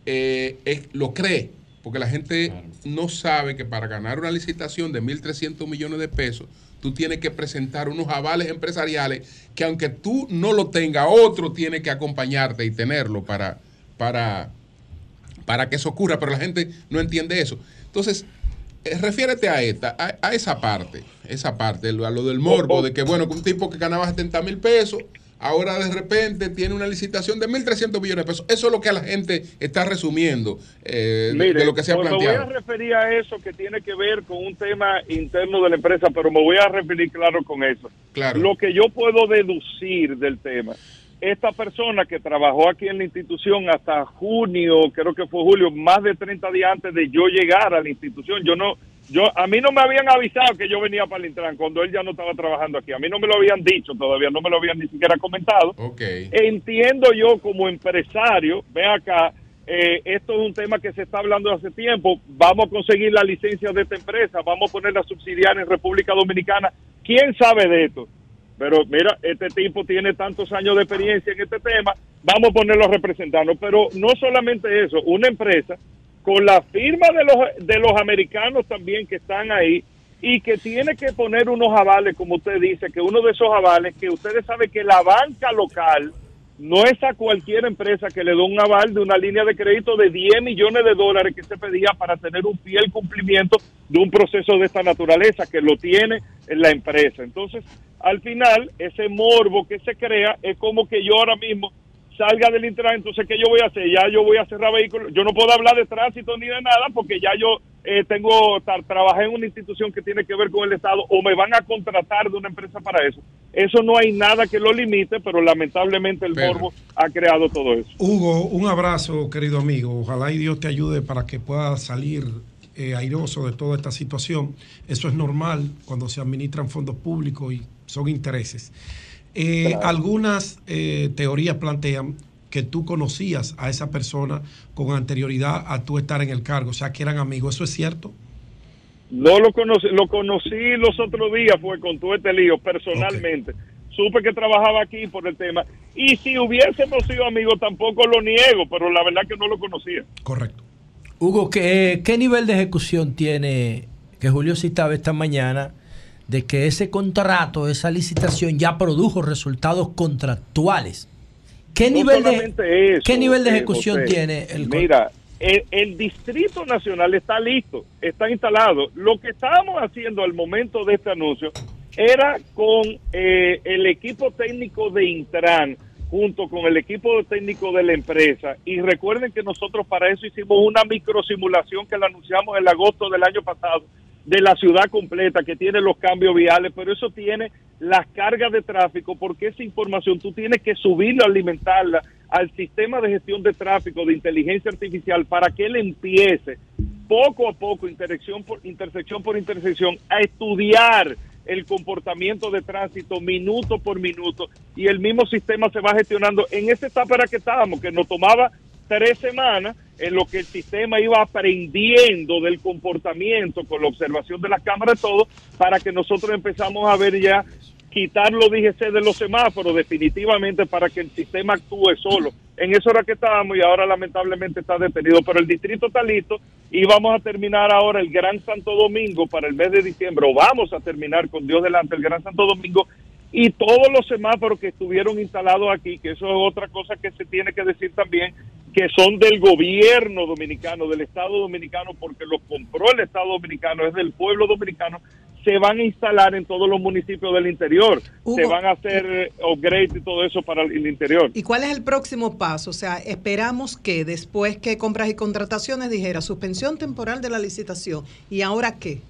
eh, es- lo cree, porque la gente no sabe que para ganar una licitación de 1.300 millones de pesos, tú tienes que presentar unos avales empresariales que aunque tú no lo tengas, otro tiene que acompañarte y tenerlo para, para, para que eso ocurra, pero la gente no entiende eso. Entonces, refiérete a esta, a, a esa parte, esa parte, a lo del morbo, de que bueno, que un tipo que ganaba 70 mil pesos, ahora de repente tiene una licitación de 1.300 millones de pesos. Eso es lo que la gente está resumiendo eh, de- Mire, de lo que se ha pues Me voy planteado. a referir a eso que tiene que ver con un tema interno de la empresa, pero me voy a referir claro con eso. Claro. Lo que yo puedo deducir del tema, esta persona que trabajó aquí en la institución hasta junio, creo que fue julio, más de 30 días antes de yo llegar a la institución, yo no, yo a mí no me habían avisado que yo venía para el Intran cuando él ya no estaba trabajando aquí. A mí no me lo habían dicho todavía, no me lo habían ni siquiera comentado. Ok. Entiendo yo como empresario, ve acá, eh, esto es un tema que se está hablando hace tiempo, vamos a conseguir la licencia de esta empresa, vamos a poner la subsidiaria en República Dominicana, ¿quién sabe de esto? Pero mira, este tipo tiene tantos años de experiencia en este tema, vamos a ponerlo a representarnos. Pero no solamente eso, una empresa con la firma de los, de los americanos también que están ahí y que tiene que poner unos avales, como usted dice, que uno de esos avales, que ustedes saben que la banca local no es a cualquier empresa que le da un aval de una línea de crédito de 10 millones de dólares que se pedía para tener un fiel cumplimiento de un proceso de esta naturaleza que lo tiene en la empresa. Entonces, al final, ese morbo que se crea es como que yo ahora mismo salga del Intran, entonces ¿qué yo voy a hacer? Ya yo voy a cerrar vehículos. Yo no puedo hablar de tránsito ni de nada porque ya yo eh, tengo, tra- trabajé en una institución que tiene que ver con el Estado o me van a contratar de una empresa para eso. Eso no hay nada que lo limite, pero lamentablemente el Pero- morbo ha creado todo eso. Hugo, un abrazo, querido amigo. Ojalá y Dios te ayude para que puedas salir eh, airoso de toda esta situación. Eso es normal cuando se administran fondos públicos y son intereses. Eh, Claro. Algunas eh, teorías plantean que tú conocías a esa persona con anterioridad a tú estar en el cargo, o sea, que eran amigos. ¿Eso es cierto? No lo conocí, lo conocí los otros días, fue con todo este lío, personalmente. Supe que trabajaba aquí por el tema. Y si hubiésemos sido amigos, tampoco lo niego, pero la verdad que no lo conocía. Correcto. Hugo, ¿qué, qué nivel de ejecución tiene que Julio citaba esta mañana de que ese contrato, esa licitación ya produjo resultados contractuales? ¿Qué No nivel de eso, qué nivel de eh, ejecución José. tiene el Mira, el, el Distrito Nacional está listo, está instalado. Lo que estábamos haciendo al momento de este anuncio era con eh, el equipo técnico de Intran junto con el equipo técnico de la empresa. Y recuerden que nosotros para eso hicimos una microsimulación que la anunciamos en agosto del año pasado de la ciudad completa que tiene los cambios viales, pero eso tiene las cargas de tráfico porque esa información tú tienes que subirla, alimentarla al sistema de gestión de tráfico de inteligencia artificial para que él empiece poco a poco, intersección por intersección por intersección, a estudiar el comportamiento de tránsito minuto por minuto y el mismo sistema se va gestionando. En esa etapa que estábamos, que nos tomaba tres semanas en lo que el sistema iba aprendiendo del comportamiento con la observación de las cámaras todo, para que nosotros empezamos a ver ya quitar los DGC de los semáforos definitivamente para que el sistema actúe solo. En eso era que estábamos y ahora lamentablemente está detenido, pero el distrito está listo y vamos a terminar ahora el Gran Santo Domingo para el mes de diciembre, o vamos a terminar con Dios delante el Gran Santo Domingo y todos los semáforos que estuvieron instalados aquí, que eso es otra cosa que se tiene que decir también, que son del gobierno dominicano, del Estado dominicano, porque los compró el Estado dominicano, es del pueblo dominicano, se van a instalar en todos los municipios del interior, Hugo. se van a hacer eh, upgrade y todo eso para el, el interior. ¿Y cuál es el próximo paso? O sea, esperamos que después que compras y contrataciones dijera suspensión temporal de la licitación. ¿Y ahora qué?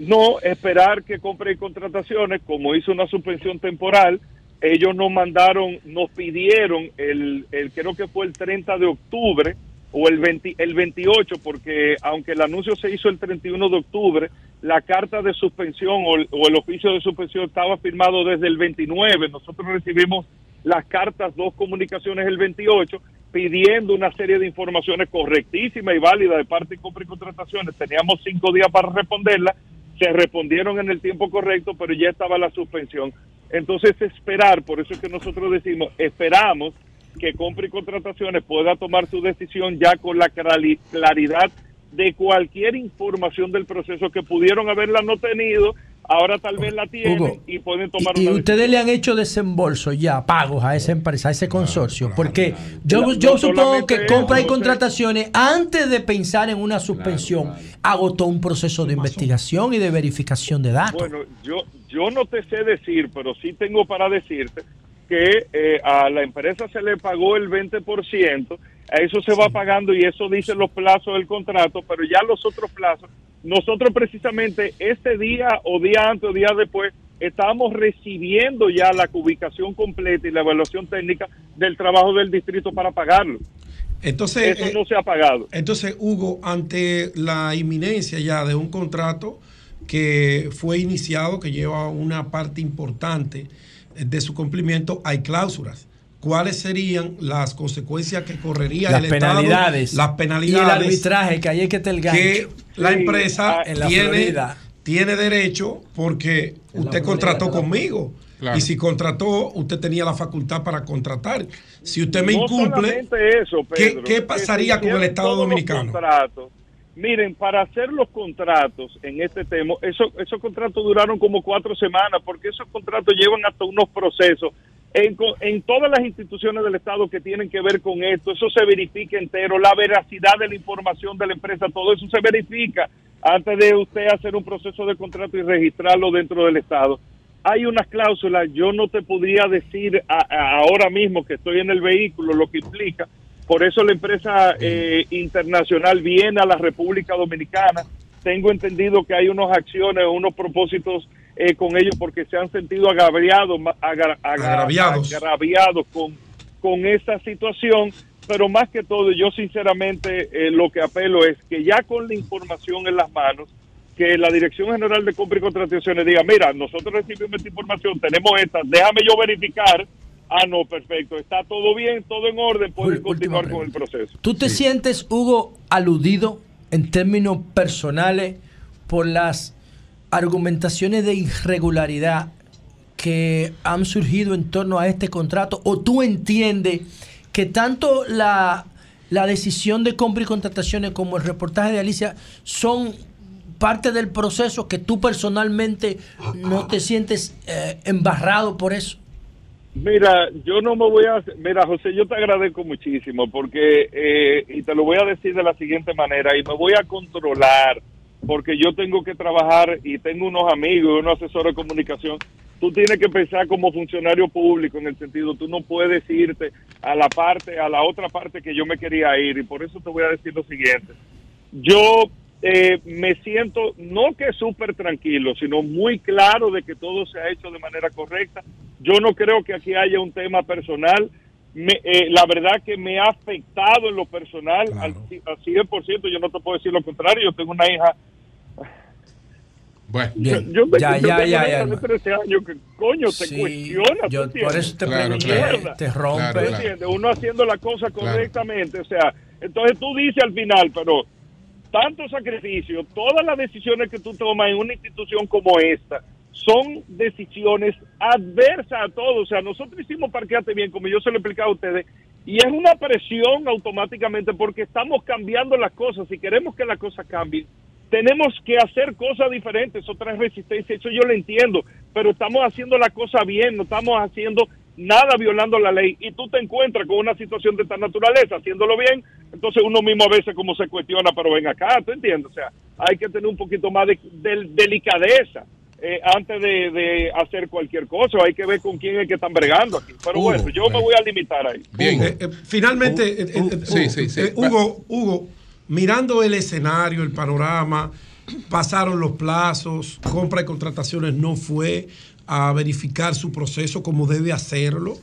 No esperar que compre y contrataciones, como hizo una suspensión temporal, ellos nos mandaron, nos pidieron el, el creo que fue el 30 de octubre o el 20 el 28, porque aunque el anuncio se hizo el 31 de octubre, la carta de suspensión o el, oficio de suspensión estaba firmado desde el 29. Nosotros recibimos las cartas, dos comunicaciones el 28, pidiendo una serie de informaciones correctísimas y válidas de parte de compra y contrataciones. Teníamos cinco días para responderla, se respondieron en el tiempo correcto, pero ya estaba la suspensión. Entonces, esperar, por eso es que nosotros decimos, esperamos que compra y contrataciones pueda tomar su decisión ya con la clari- claridad de cualquier información del proceso que pudieron haberla no tenido, ahora tal vez la tienen Hugo, y pueden tomar Y una ustedes le han hecho desembolso ya, pagos a esa empresa, a ese consorcio, porque yo, yo supongo que eso, compra y contrataciones, antes de pensar en una suspensión, agotó un proceso de investigación y de verificación de datos. Bueno, yo, yo no te sé decir, pero sí tengo para decirte que eh, a la empresa se le pagó el 20%, a eso se va pagando y eso dice los plazos del contrato, pero ya los otros plazos, nosotros precisamente este día o día antes o día después estábamos recibiendo ya la ubicación completa y la evaluación técnica del trabajo del distrito para pagarlo. Entonces, Eso eh, no se ha pagado. Entonces, Hugo, ante la inminencia ya de un contrato que fue iniciado, que lleva una parte importante de su cumplimiento, hay cláusulas. ¿Cuáles serían las consecuencias que correría las el Estado? penalidades. Las Y el penalidades. arbitraje, que ahí es que te el gancho. que la empresa en la tiene, tiene derecho porque usted contrató conmigo. Claro. Y si contrató, usted tenía la facultad para contratar. Si usted me no incumple, eso, ¿qué, Pedro, qué pasaría con el Estado Dominicano? Miren, para hacer los contratos en este tema, eso- esos contratos duraron como cuatro semanas, porque esos contratos llevan hasta unos procesos en, en todas las instituciones del Estado que tienen que ver con esto. Eso se verifica entero, la veracidad de la información de la empresa, todo eso se verifica antes de usted hacer un proceso de contrato y registrarlo dentro del Estado. Hay unas cláusulas, yo no te podría decir a- a- ahora mismo que estoy en el vehículo lo que implica, por eso la empresa eh, internacional viene a la República Dominicana. Tengo entendido que hay unas acciones, unos propósitos eh, con ellos porque se han sentido agraviados, ma- agra- agra- Agraviados. agraviados con, con esa situación. Pero más que todo, yo sinceramente eh, lo que apelo es que ya con la información en las manos, que la Dirección General de Compra y Contrataciones diga, mira, nosotros recibimos esta información, tenemos esta, déjame yo verificar. Ah, no, perfecto, está todo bien, todo en orden, pueden continuar con el proceso. ¿Tú te sientes, Hugo, aludido en términos personales por las argumentaciones de irregularidad que han surgido en torno a este contrato? ¿O tú entiendes que tanto la, la decisión de compra y contrataciones como el reportaje de Alicia son parte del proceso que tú personalmente no te sientes eh, embarrado por eso? Mira, yo no me voy a... Mira, José, yo te agradezco muchísimo porque, eh, y te lo voy a decir de la siguiente manera, y me voy a controlar porque yo tengo que trabajar y tengo unos amigos, unos asesores de comunicación. Tú tienes que pensar como funcionario público en el sentido, tú no puedes irte a la parte, a la otra parte que yo me quería ir y por eso te voy a decir lo siguiente. Yo eh, me siento no que súper tranquilo, sino muy claro de que todo se ha hecho de manera correcta. Yo no creo que aquí haya un tema personal. Me- eh, la verdad que me ha afectado en lo personal al, al 100%. Yo no te puedo decir lo contrario. Yo tengo una hija. Bueno, yo, Ya, yo ya, tengo ya, una ya, hija de 13 años que coño te cuestiona. yo ¿tú entiendes? por eso te Claro, pregunté, claro. te rompe. Uno haciendo la cosa correctamente. O sea, entonces tú dices al final, pero tanto sacrificio, todas las decisiones que tú tomas en una institución como esta son decisiones adversas a todos. O sea, nosotros hicimos Parqueate Bien, como yo se lo he explicado a ustedes, y es una presión automáticamente porque estamos cambiando las cosas. Si queremos que las cosas cambien, tenemos que hacer cosas diferentes, otra resistencia, eso yo lo entiendo, pero estamos haciendo la cosa bien, no estamos haciendo nada violando la ley y tú te encuentras con una situación de esta naturaleza haciéndolo bien, entonces uno mismo a veces como se cuestiona, pero ven acá, ¿tú entiendes? O sea, hay que tener un poquito más de, de- delicadeza eh, antes de, de hacer cualquier cosa, hay que ver con quién es que están bregando aquí. Pero Hugo, bueno, yo me voy a limitar ahí. Eh, eh, finalmente, eh, sí, Hugo, sí, sí. eh, Hugo, Hugo, mirando el escenario, el panorama, pasaron los plazos, compra y contrataciones no fue a verificar su proceso como debe hacerlo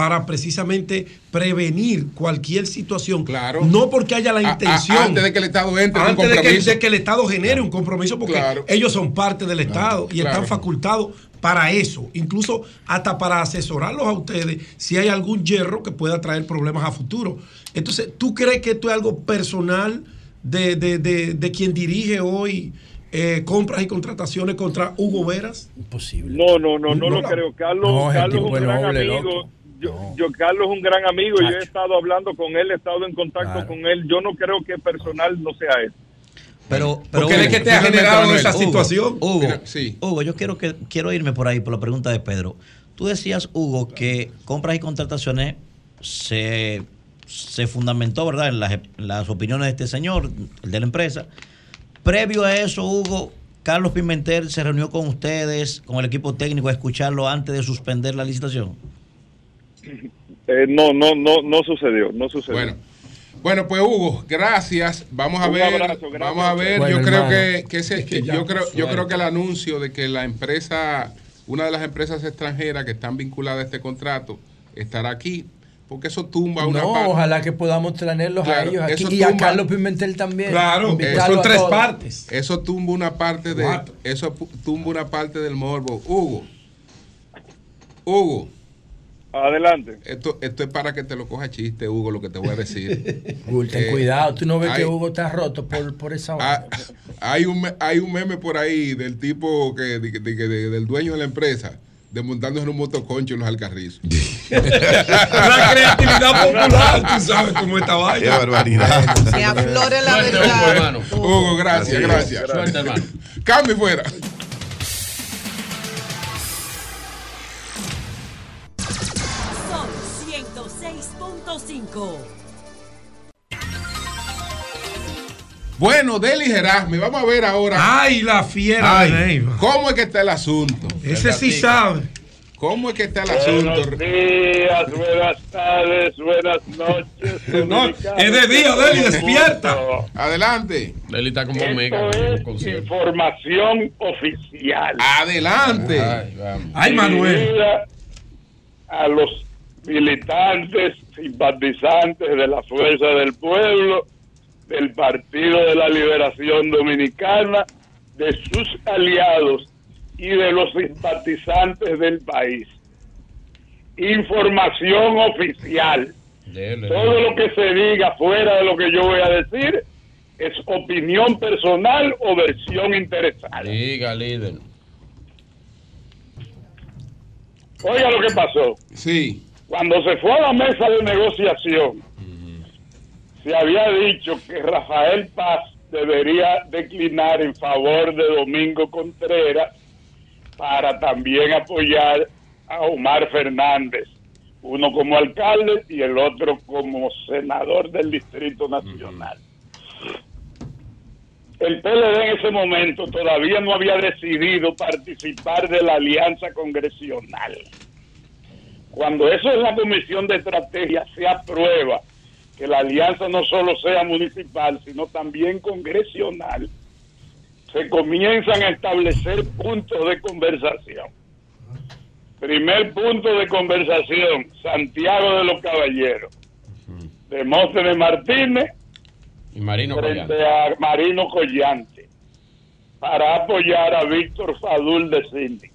para precisamente prevenir cualquier situación. Claro. No porque haya la A- a- intención. antes de que el Estado entre un Antes de que, compromiso. de que el Estado genere un compromiso, porque Claro. ellos son parte del Estado y claro. están facultados para eso, incluso hasta para asesorarlos a ustedes si hay algún hierro que pueda traer problemas a futuro. Entonces, ¿tú crees que esto es algo personal de, de- de- de quien dirige hoy eh, compras y contrataciones contra Hugo Veras? Imposible. No, no, no, no, lo la- creo. Carlos, No, Carlos es un gran noble, amigo. loco. Yo, yo, Carlos es un gran amigo. Yo he Chacho. estado hablando con él, he estado en contacto Claro. con él. Yo no creo que personal no sea él. Pero, pero Porque es Hugo, que te ha generado Manuel, esa Hugo, situación. Hugo, Mira, Hugo, yo quiero que quiero irme por ahí por la pregunta de Pedro. Tú decías, Hugo, que compras y contrataciones se, se fundamentó, ¿verdad?, en las, en las opiniones de este señor, el de la empresa. Previo a eso, Hugo, Carlos Pimentel se reunió con ustedes, con el equipo técnico, a escucharlo antes de suspender la licitación. Eh, no, no, no, no sucedió, no sucedió. Bueno. Bueno, pues Hugo, gracias. Vamos a Un ver, abrazo, gracias. vamos a ver. Bueno, yo creo que, que ese- Es que ya, yo creo, yo creo que el anuncio de que la empresa, una de las empresas extranjeras que están vinculadas a este contrato, estará aquí, porque eso tumba una No, parte. ojalá que podamos tenerlos a Claro, ellos aquí y a Carlos Pimentel también. Claro, son a tres todos. partes. Eso tumba una parte de, eso tumba una parte del morbo. Hugo, Hugo. Adelante. Esto, esto es para que te lo coja chiste, Hugo, lo que te voy a decir. Hugo, ten Eh, cuidado, tú no ves que Hugo está roto por, por esa Ah, hay un hay un meme por ahí del tipo que de- de- de- del dueño de la empresa desmontándose en un motoconcho en los alcarrizos. La creatividad popular, tú sabes cómo esta vaina. Qué barbaridad. Que aflore la verdad. Hugo, hermano. Hugo, gracias, gracias. Suerte, hermano. Cambio fuera. 106.5. Bueno, Deli Gerasme, vamos a ver ahora. Ay, la fiera Ay, de Neiva. ¿Cómo es que está el asunto? Ese sí sabe. ¿Cómo es que está el asunto? Buenos días, buenas tardes, buenas noches. No, es de día, Deli, despierta. Adelante. Deli está como Esto Omega. es información oficial. Adelante. Ay. Ay, Manuel. A los militantes, simpatizantes de la Fuerza del Pueblo, del Partido de la Liberación Dominicana, de sus aliados y de los simpatizantes del país. Información oficial. Dele, Todo lo que se diga fuera de lo que yo voy a decir es opinión personal o versión interesada. Diga, líder. Oiga lo que pasó. Sí. Cuando se fue a la mesa de negociación, se había dicho que Rafael Paz debería declinar en favor de Domingo Contreras para también apoyar a Omar Fernández, uno como alcalde y el otro como senador del Distrito Nacional. El PLD en ese momento todavía no había decidido participar de la alianza congresional. Cuando eso en la Comisión de Estrategia se aprueba, que la alianza no solo sea municipal, sino también congresional, se comienzan a establecer puntos de conversación. Primer punto de conversación, Santiago de los Caballeros. Demóstenes Martínez Y Marino frente Collante. a Marino Collante para apoyar a Víctor Fadul de síndico.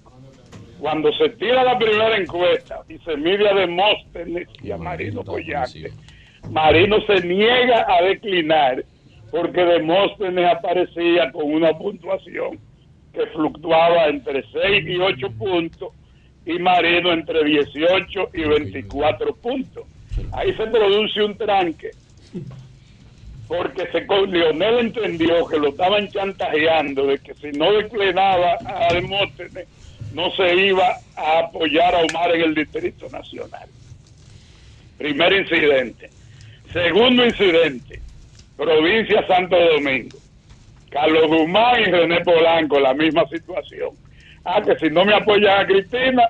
Cuando se tira la primera encuesta y se mide a Demóstenes y a Marino Collante, Marino se niega a declinar porque Demóstenes aparecía con una puntuación que fluctuaba entre 6 y 8 puntos y Marino entre 18 y 24 puntos. Ahí se produce un tranque porque se, Leonel entendió que lo estaban chantajeando de que si no declinaba a Demóstenes no se iba a apoyar a Omar en el Distrito Nacional. Primer incidente. Segundo incidente, provincia Santo Domingo. Carlos Guzmán y René Polanco, la misma situación. Ah, que si no me apoyan a Cristina,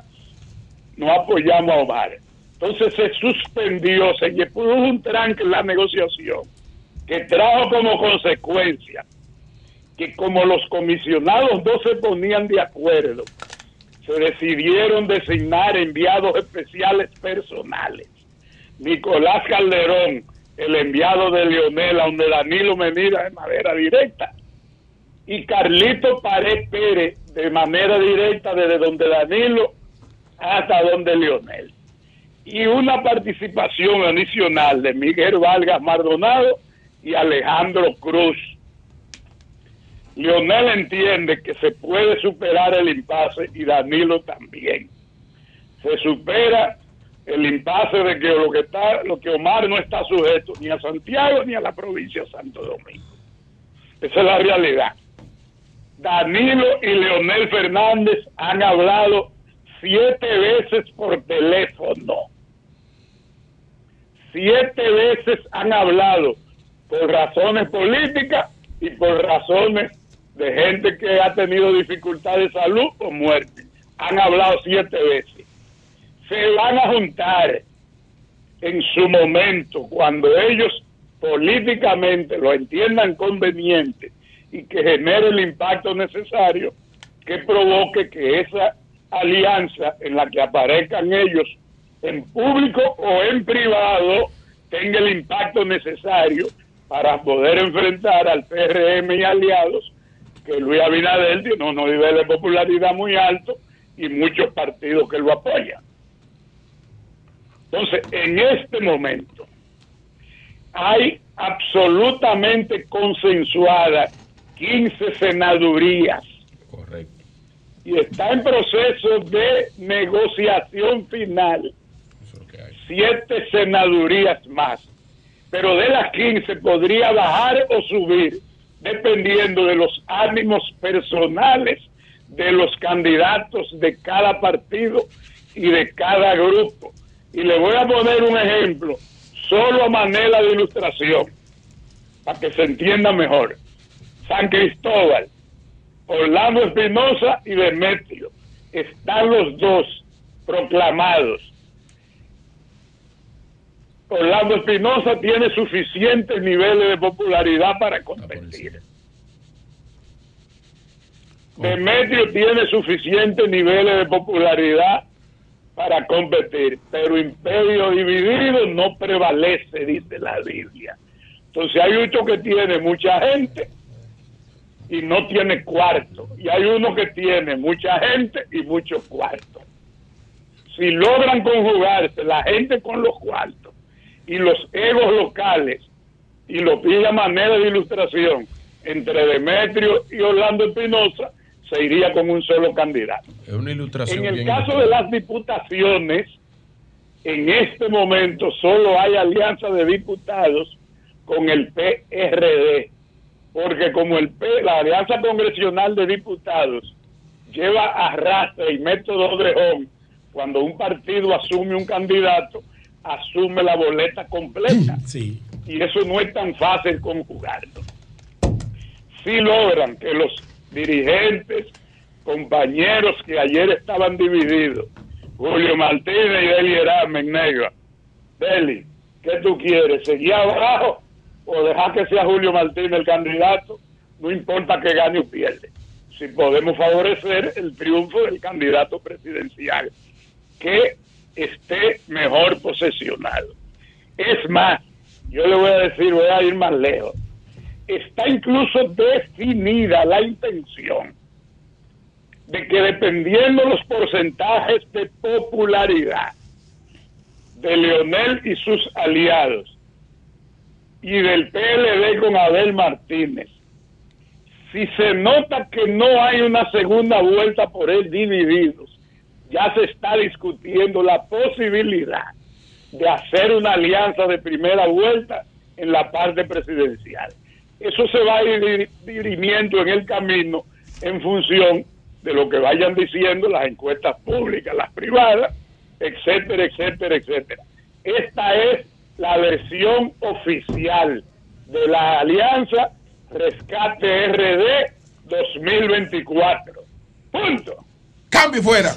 no apoyamos a Omar. Entonces se suspendió, se puso un tranque en la negociación que trajo como consecuencia que como los comisionados no se ponían de acuerdo, se decidieron designar enviados especiales personales. Nicolás Calderón, el enviado de Leonel, donde Danilo me mira de manera directa, y Carlito Pared Pérez de manera directa desde donde Danilo hasta donde Leonel. Y una participación adicional de Miguel Vargas Maldonado y Alejandro Cruz. Leonel entiende que se puede superar el impasse y Danilo también. Se supera el impasse de que lo que está, lo que Omar no está sujeto ni a Santiago ni a la provincia de Santo Domingo. Esa es la realidad. Danilo y Leonel Fernández han hablado siete veces por teléfono. Siete veces han hablado por razones políticas y por razones de gente que ha tenido dificultad de salud o muerte. Han hablado siete veces. Se van a juntar en su momento cuando ellos políticamente lo entiendan conveniente y que genere el impacto necesario que provoque que esa alianza en la que aparezcan ellos en público o en privado tenga el impacto necesario para poder enfrentar al PRM y aliados que Luis Abinader tiene unos niveles de popularidad muy altos y muchos partidos que lo apoyan. Entonces, en este momento hay absolutamente consensuadas 15 senadurías. Correcto. y está en proceso de negociación final siete senadurías más. Pero de las 15 podría bajar o subir dependiendo de los ánimos personales de los candidatos de cada partido y de cada grupo. Y le voy a poner un ejemplo, solo a manera de ilustración, para que se entienda mejor. San Cristóbal, Orlando Espinosa y Demetrio, están los dos proclamados. Orlando Espinosa tiene suficientes niveles de popularidad para competir. Demetrio tiene suficientes niveles de popularidad para competir, pero imperio dividido no prevalece, dice la Biblia. Entonces hay uno que tiene mucha gente y no tiene cuarto, y hay uno que tiene mucha gente y mucho cuarto. Si logran conjugarse la gente con los cuartos y los egos locales, y lo pide a manera de ilustración, entre Demetrio y Orlando Espinosa, se iría con un solo candidato. Es una ilustración. En el bien caso de las diputaciones, en este momento solo hay alianza de diputados con el PRD, porque como el P, la Alianza Congresional de Diputados lleva arrastre y método de home, cuando un partido asume un candidato, asume la boleta completa. Sí. Y eso no es tan fácil conjugarlo. Si logran que los dirigentes, compañeros que ayer estaban divididos, Julio Martínez y Deli Erasme en negro, Deli, ¿qué tú quieres? ¿Seguir abajo o dejar que sea Julio Martínez el candidato? No importa que gane o pierde. Si podemos favorecer el triunfo del candidato presidencial, que esté mejor posesionado. Es más, yo le voy a decir, voy a ir más lejos. Está incluso definida la intención de que dependiendo los porcentajes de popularidad de Leonel y sus aliados y del PLD con Abel Martínez, si se nota que no hay una segunda vuelta por él divididos, ya se está discutiendo la posibilidad de hacer una alianza de primera vuelta en la parte presidencial. Eso se va ir dir- dirimiendo en el camino en función de lo que vayan diciendo las encuestas públicas, las privadas, etcétera, etcétera, etcétera. Esta es la versión oficial de la alianza Rescate RD 2024. Punto. Cambio fuera.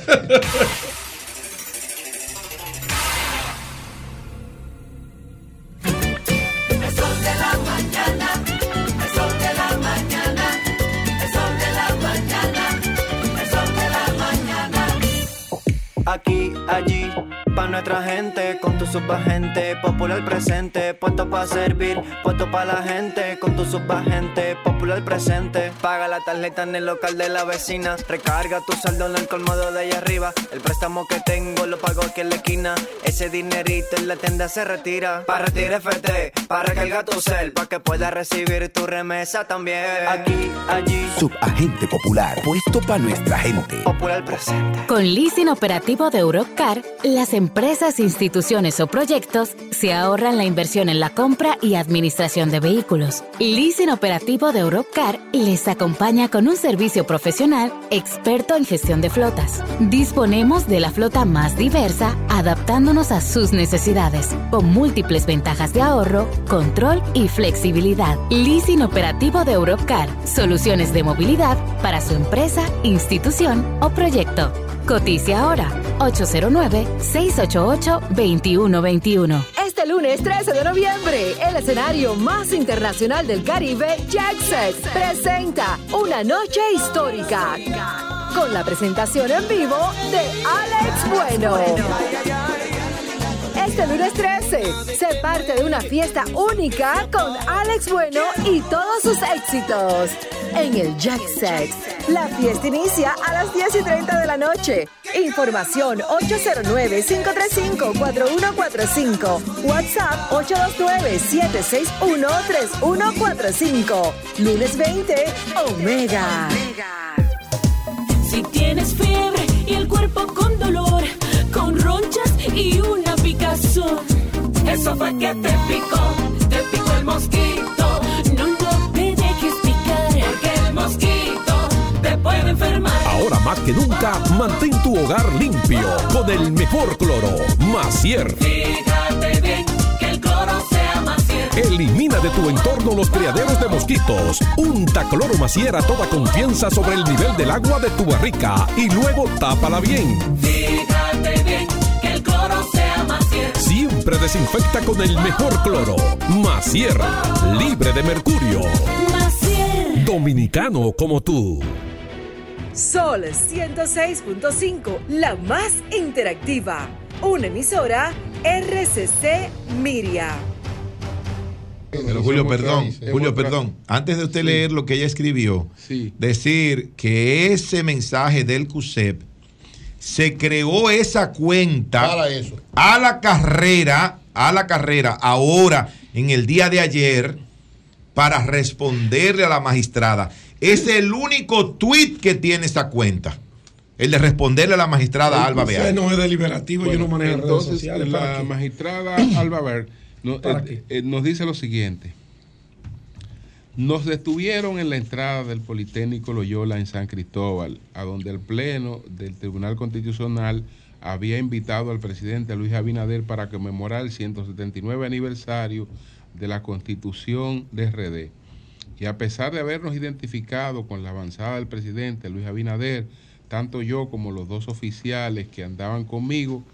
El sol de la mañana, el sol de la mañana, el sol de la mañana, el sol de la mañana. Aquí, allí, pa' nuestra gente, con tu subagente, popular presente, puesto pa' servir, puesto pa' la gente, con tu subagente, popular presente. Paga la tarjeta en el local de la vecina, recarga tu saldo en el colmado de allá arriba, el préstamo que tengo lo pago aquí en la esquina, ese dinerito en la tienda se retira. Pa' retirar FT, pa' recargar tu cel, pa' que puedas recibir tu remesa también. Aquí, allí, Subagente Popular, puesto para nuestra gente. popular presente. Con leasing operativo de Eurocar, las empresas, instituciones o proyectos se ahorran la inversión en la compra y administración de vehículos. Leasing operativo de Eurocar les acompaña con un servicio profesional experto en gestión de flotas. Disponemos de la flota más diversa, adaptándonos a sus necesidades, con múltiples ventajas de ahorro, control y flexibilidad. Leasing operativo de Eurocar, soluciones de movilidad para su empresa, institución o proyecto. Cotice ahora 809-688-2121. Este lunes 13 de noviembre, el escenario más internacional del Caribe, Jacksex, presenta una noche histórica. Con la presentación en vivo de Alex Bueno. Este lunes 13, se parte de una fiesta única con Alex Bueno y todos sus éxitos. En el Jack Sex. La fiesta inicia a las 10 y 30 de la noche. Información 809-535-4145. WhatsApp 829-761-3145. Lunes 20, Omega. Si tienes y el cuerpo con y una picazón. Eso fue que te picó, te picó el mosquito. No, no te dejes picar, porque el mosquito te puede enfermar. Ahora más que nunca, mantén tu hogar limpio con el mejor cloro, Macier. Fíjate bien que el cloro sea más cierto. Elimina de tu entorno los criaderos de mosquitos. Unta cloro Macier a toda confianza sobre el nivel del agua de tu barrica y luego tápala bien. Fíjate bien Siempre desinfecta con el mejor cloro, Macier, libre de mercurio. Macier. Dominicano como tú. Sol 106.5, la más interactiva. Una emisora RCC Miria. Pero Julio, perdón, Julio, perdón. Antes de usted leer lo que ella escribió, decir que ese mensaje del CUSEP se creó esa cuenta Para eso. a la carrera, a la carrera, ahora, en el día de ayer, para responderle a la magistrada. Es el único tuit que tiene esa cuenta. El de responderle a la magistrada Alba Usted Beal. no es deliberativo, yo no manejo redes Entonces, sociales. ¿para la magistrada Alba ¿Para eh, eh, nos dice lo siguiente. Nos detuvieron en la entrada del Politécnico Loyola en San Cristóbal, a donde el Pleno del Tribunal Constitucional había invitado al presidente Luis Abinader para conmemorar el 179 aniversario de la Constitución de RD. Y a pesar de habernos identificado con la avanzada del presidente Luis Abinader, tanto yo como los dos oficiales que andaban conmigo,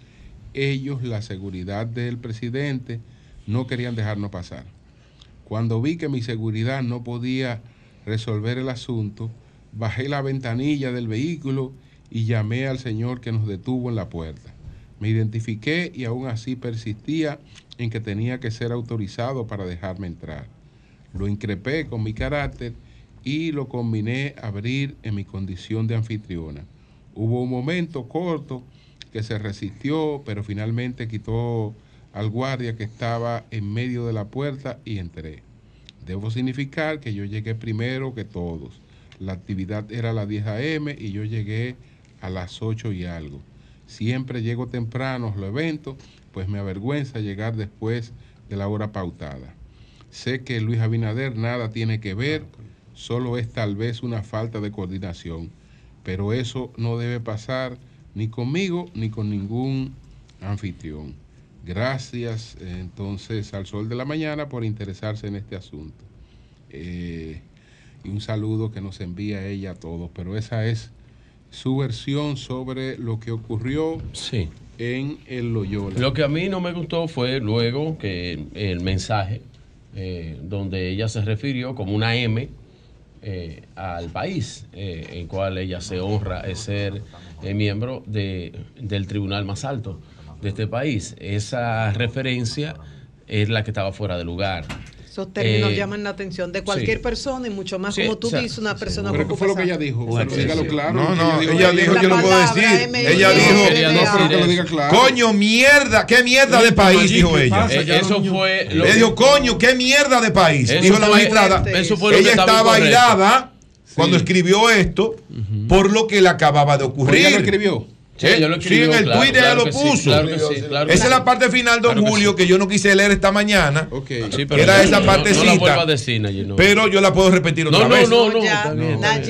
ellos, la seguridad del presidente, no querían dejarnos pasar. Cuando vi que mi seguridad no podía resolver el asunto, bajé la ventanilla del vehículo y llamé al señor que nos detuvo en la puerta. Me identifiqué y aún así persistía en que tenía que ser autorizado para dejarme entrar. Lo increpé con mi carácter y lo combiné a abrir en mi condición de anfitriona. Hubo un momento corto que se resistió, pero finalmente quitó al guardia que estaba en medio de la puerta y entré. Debo significar que yo llegué primero que todos. La actividad era a las 10 a.m. y yo llegué a las 8 y algo. Siempre llego temprano a los eventos, pues me avergüenza llegar después de la hora pautada. Sé que Luis Abinader nada tiene que ver, solo es tal vez una falta de coordinación, pero eso no debe pasar ni conmigo ni con ningún anfitrión. Gracias entonces al Sol de la Mañana por interesarse en este asunto. Eh, y un saludo que nos envía ella a todos, pero esa es su versión sobre lo que ocurrió en el Loyola. Lo que a mí no me gustó fue luego que el mensaje eh, donde ella se refirió como una M eh, al país, en cual ella se honra ser miembro de- del tribunal más alto de este país. Esa referencia es la que estaba fuera de lugar. Esos términos Eh, llaman la atención de cualquier sí. persona y mucho más Sí, como tú o sea, dices, una persona Pero que ¿qué fue lo que ella dijo? Bueno, Pero dígalo sí. claro. No, no, ella dijo, yo lo puedo decir. M, Ella dijo, M, No, pero que lo diga claro. coño, mierda, qué mierda de país, dijo ella. Eh, eso fue lo Le que- dijo, coño, qué mierda de país, dijo la magistrada. lo ella estaba airada cuando escribió esto por lo que le acababa de ocurrir. ella lo escribió. Sí, ella lo Sí, escribió, en el claro, Twitter ella claro lo que sí, puso. claro que sí, esa sí. es la parte final, don Claro que Julio, que, yo no quise leer esta mañana. Sí, pero Era no, esa no, partecita. No la a decir, Nayi, no. Pero yo la puedo repetir otra No, no, vez. no, no. Ya, bien, Nayib,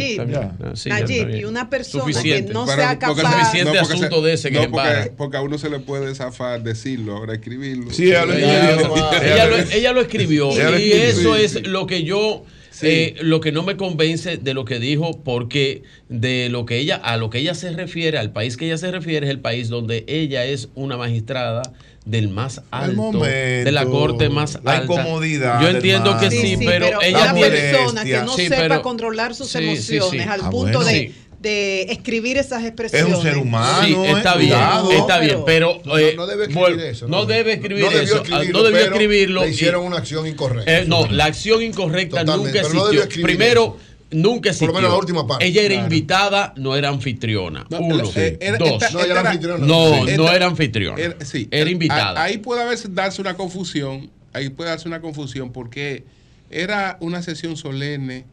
sí, ya Nayib, y una persona Suficiente. que no Pero- sea porque capaz... suficiente no, porque asunto de ese que no, se porque, porque a uno se le puede zafar decirlo, ahora escribirlo. Sí, ella lo Ella, escribió. ella lo, lo escribió lo y eso Sí, es sí. lo que yo eh, lo que no me convence de lo que dijo porque de lo que ella a lo que ella se refiere al país que ella se refiere es el país donde ella es una magistrada del más alto momento, de la corte más la alta incomodidad yo entiendo que Sí, sí, Sí, pero, pero ella una tiene persona que no Sí, sepa pero- controlar sus sí, sí, emociones sí. al Ah, punto bueno. de, Sí. De escribir esas expresiones. Es un ser humano. Sí, está eh, bien, cuidado. está bien, pero No, eh, no debe escribir eso. no debe escribir no eso, ah, escribirlo, no debió escribirlo. Le y- hicieron una acción incorrecta. Eh, no, la acción incorrecta Totalmente, nunca existió. Primero, nunca existió. Por lo menos la última parte. Ella era Claro. invitada, no era anfitriona. No, Uno. era- Dos. esta- No, ella era esta- anfitriona. no, Sí. no Esta- era anfitriona. Era, sí, era a- invitada. Ahí puede haber, darse una confusión. Ahí puede darse una confusión porque era una sesión solemne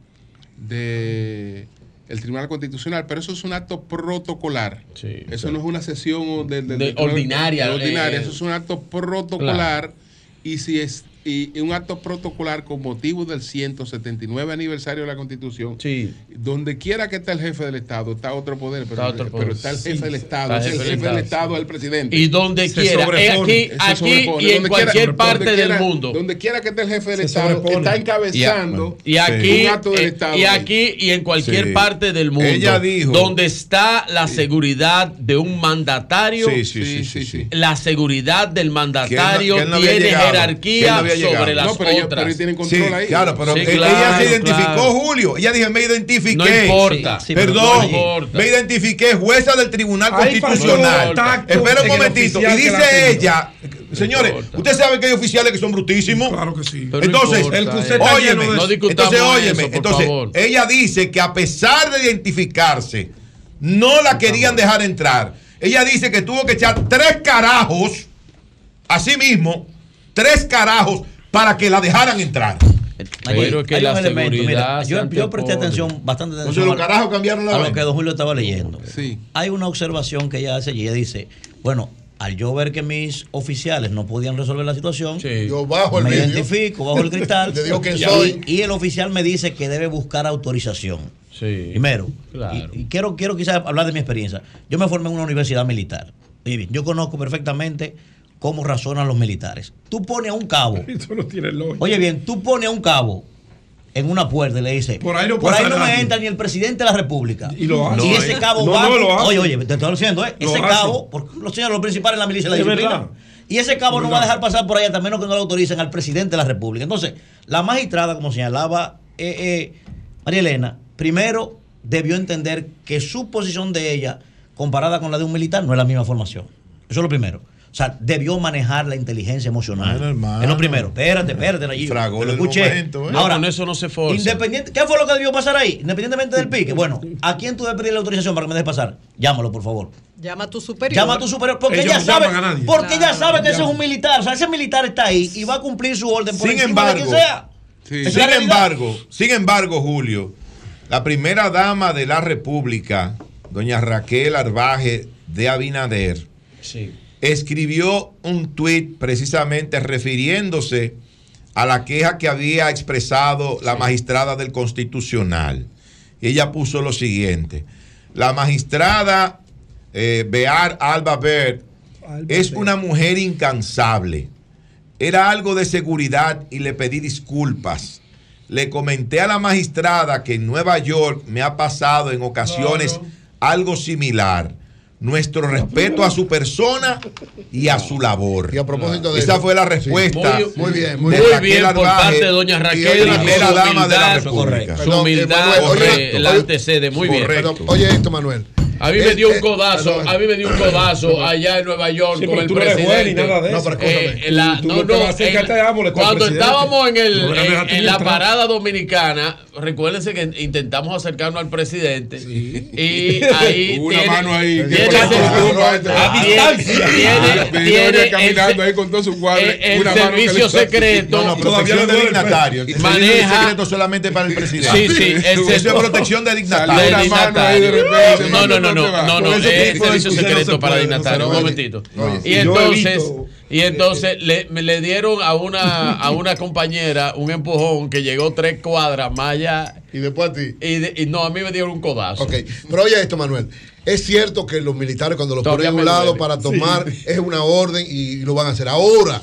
de el Tribunal Constitucional, pero eso es un acto protocolar. eso no es una sesión de, de- De de- ordinaria, de ordinaria, eh, eso es un acto protocolar y si es y un acto protocolar con motivo del 179 aniversario de la Constitución. Donde quiera que esté el jefe del Estado, está otro poder, pero, Está otro pero poder. está el Sí, jefe del sí. Estado, Está es el jefe del Estado, el presidente. Y donde Se quiera, sobrepone. eh, aquí- Se aquí sobrepone. y en Donde cualquier quiera- parte donde del quiera- mundo. Donde quiera que esté el jefe del Se Estado, sobrepone. está encabezando Y aquí, un acto del eh, Estado. y aquí y en cualquier Sí. parte del mundo Ella dijo- donde está la seguridad de un mandatario, Sí, sí, sí, sí, sí. la seguridad del mandatario tiene jerarquía no había llegado. sobre las No, pero ellos- otras. pero tienen control Sí, ahí. claro, pero Sí, ella claro, se identificó, claro. Julio. Ella dijo, me identifiqué. No importa. Sí, sí, Perdón, no importa. me identifiqué, jueza del Tribunal Constitucional. Espera un momentito. Y dice ella, señores, ustedes saben que hay oficiales que son brutísimos. Claro que sí. Pero no Entonces, importa, óyeme, No discutamos entonces, óyeme, eso, por entonces, favor. ella dice que a pesar de identificarse, no la querían dejar entrar. Ella dice que tuvo que echar tres carajos, así mismo, tres carajos para que la dejaran entrar. Pero que hay la un elemento, mira, yo, yo presté atención, bastante atención los carajos cambiaron la a lo que Don Julio estaba leyendo. Sí. Hay una observación que ella hace y ella dice, bueno, al yo ver que mis oficiales no podían resolver la situación, Yo bajo el me vídeo. identifico, bajo el cristal, Le digo quién y, soy. y el oficial me dice que debe buscar autorización. Primero, Claro. y, y quiero, quiero quizás hablar de mi experiencia. Yo me formé en una universidad militar. Y yo conozco perfectamente cómo razonan los militares. Tú pones a un cabo Eso no tiene lógica. Oye bien, tú pones a un cabo en una puerta y le dices, Por ahí no me nadie". entra ni el presidente de la República. Y lo hace. Y ese cabo No, va. no, lo hace. oye, oye, te estoy diciendo, ¿eh? Ese hace. cabo, porque los señores, los principales en la milicia de la disciplina. Y ese cabo no va a dejar pasar por ahí hasta menos que no lo autoricen al presidente de la República. Entonces, la magistrada, como señalaba eh, eh, María Elena, primero debió entender que su posición de ella, comparada con la de un militar, no es la misma formación. Eso es lo primero. O sea, debió manejar la inteligencia emocional. Bueno, hermano. es lo primero. Espérate, espérate, allí. Fragó Lo el escuché. momento, ¿eh? No, Ahora, con eso no se forza. Independiente, ¿Qué fue lo que debió pasar ahí? Independientemente del pique. Bueno, ¿a quién tú debes pedirle autorización para que me dejes pasar? Llámalo, por favor. Llama a tu superior. Llama a tu superior. Porque Ellos ella no sabe, porque ella Claro, sabe que ese es un militar. O sea, ese militar está ahí y va a cumplir su orden por Sin encima de embargo, quien sea. Sí. Sin la embargo, sin embargo, Julio, la primera dama de la República, doña Raquel Arbaje de Abinader, escribió un tuit precisamente refiriéndose a la queja que había expresado la magistrada del Constitucional. Ella puso lo siguiente. La magistrada eh, Bear Alba Bert es una mujer incansable. Era algo de seguridad y le pedí disculpas. Le comenté a la magistrada que en Nueva York me ha pasado en ocasiones algo similar. Nuestro respeto a su persona y a su labor. Y a propósito de Esa eso. fue la respuesta. Muy- muy bien, muy bien. Muy bien por Arbaje parte de doña Raquel. y primera su dama de la humildad, República. Su humildad eh, oye, la antecede. Muy bien. correcto. Pero, oye esto, Manuel. A mí me dio un codazo, a mí me dio un codazo allá en Nueva York Sí, con el presidente. ni nada de No, pero escúchame. Eh, la- Tú no, no cuando estábamos en, el, No en, la parada dominicana, recuérdense que intentamos acercarnos al presidente y ahí una tiene- mano ahí. tiene- a distancia. Tiene- tiene caminando ahí con todo su cuadro. el- el una mano que servicio secreto No, no, Todavía protección de dignatario. Maneja- secreto solamente para el presidente. Sí, sí, el protección de dignatario. No, no, no, ¿dónde no, va? no, no, es servicio secreto se para puede, no se dignatario. Un momentito. Y entonces, y entonces le, le dieron a una, a una compañera un empujón que llegó tres cuadras más allá. Y después a ti. Y, de- y no, a mí me dieron un codazo. Ok, pero oye esto, Manuel. Es cierto que los militares cuando los Todavía ponen a un lado duele. para tomar es una orden y lo van a hacer. Ahora,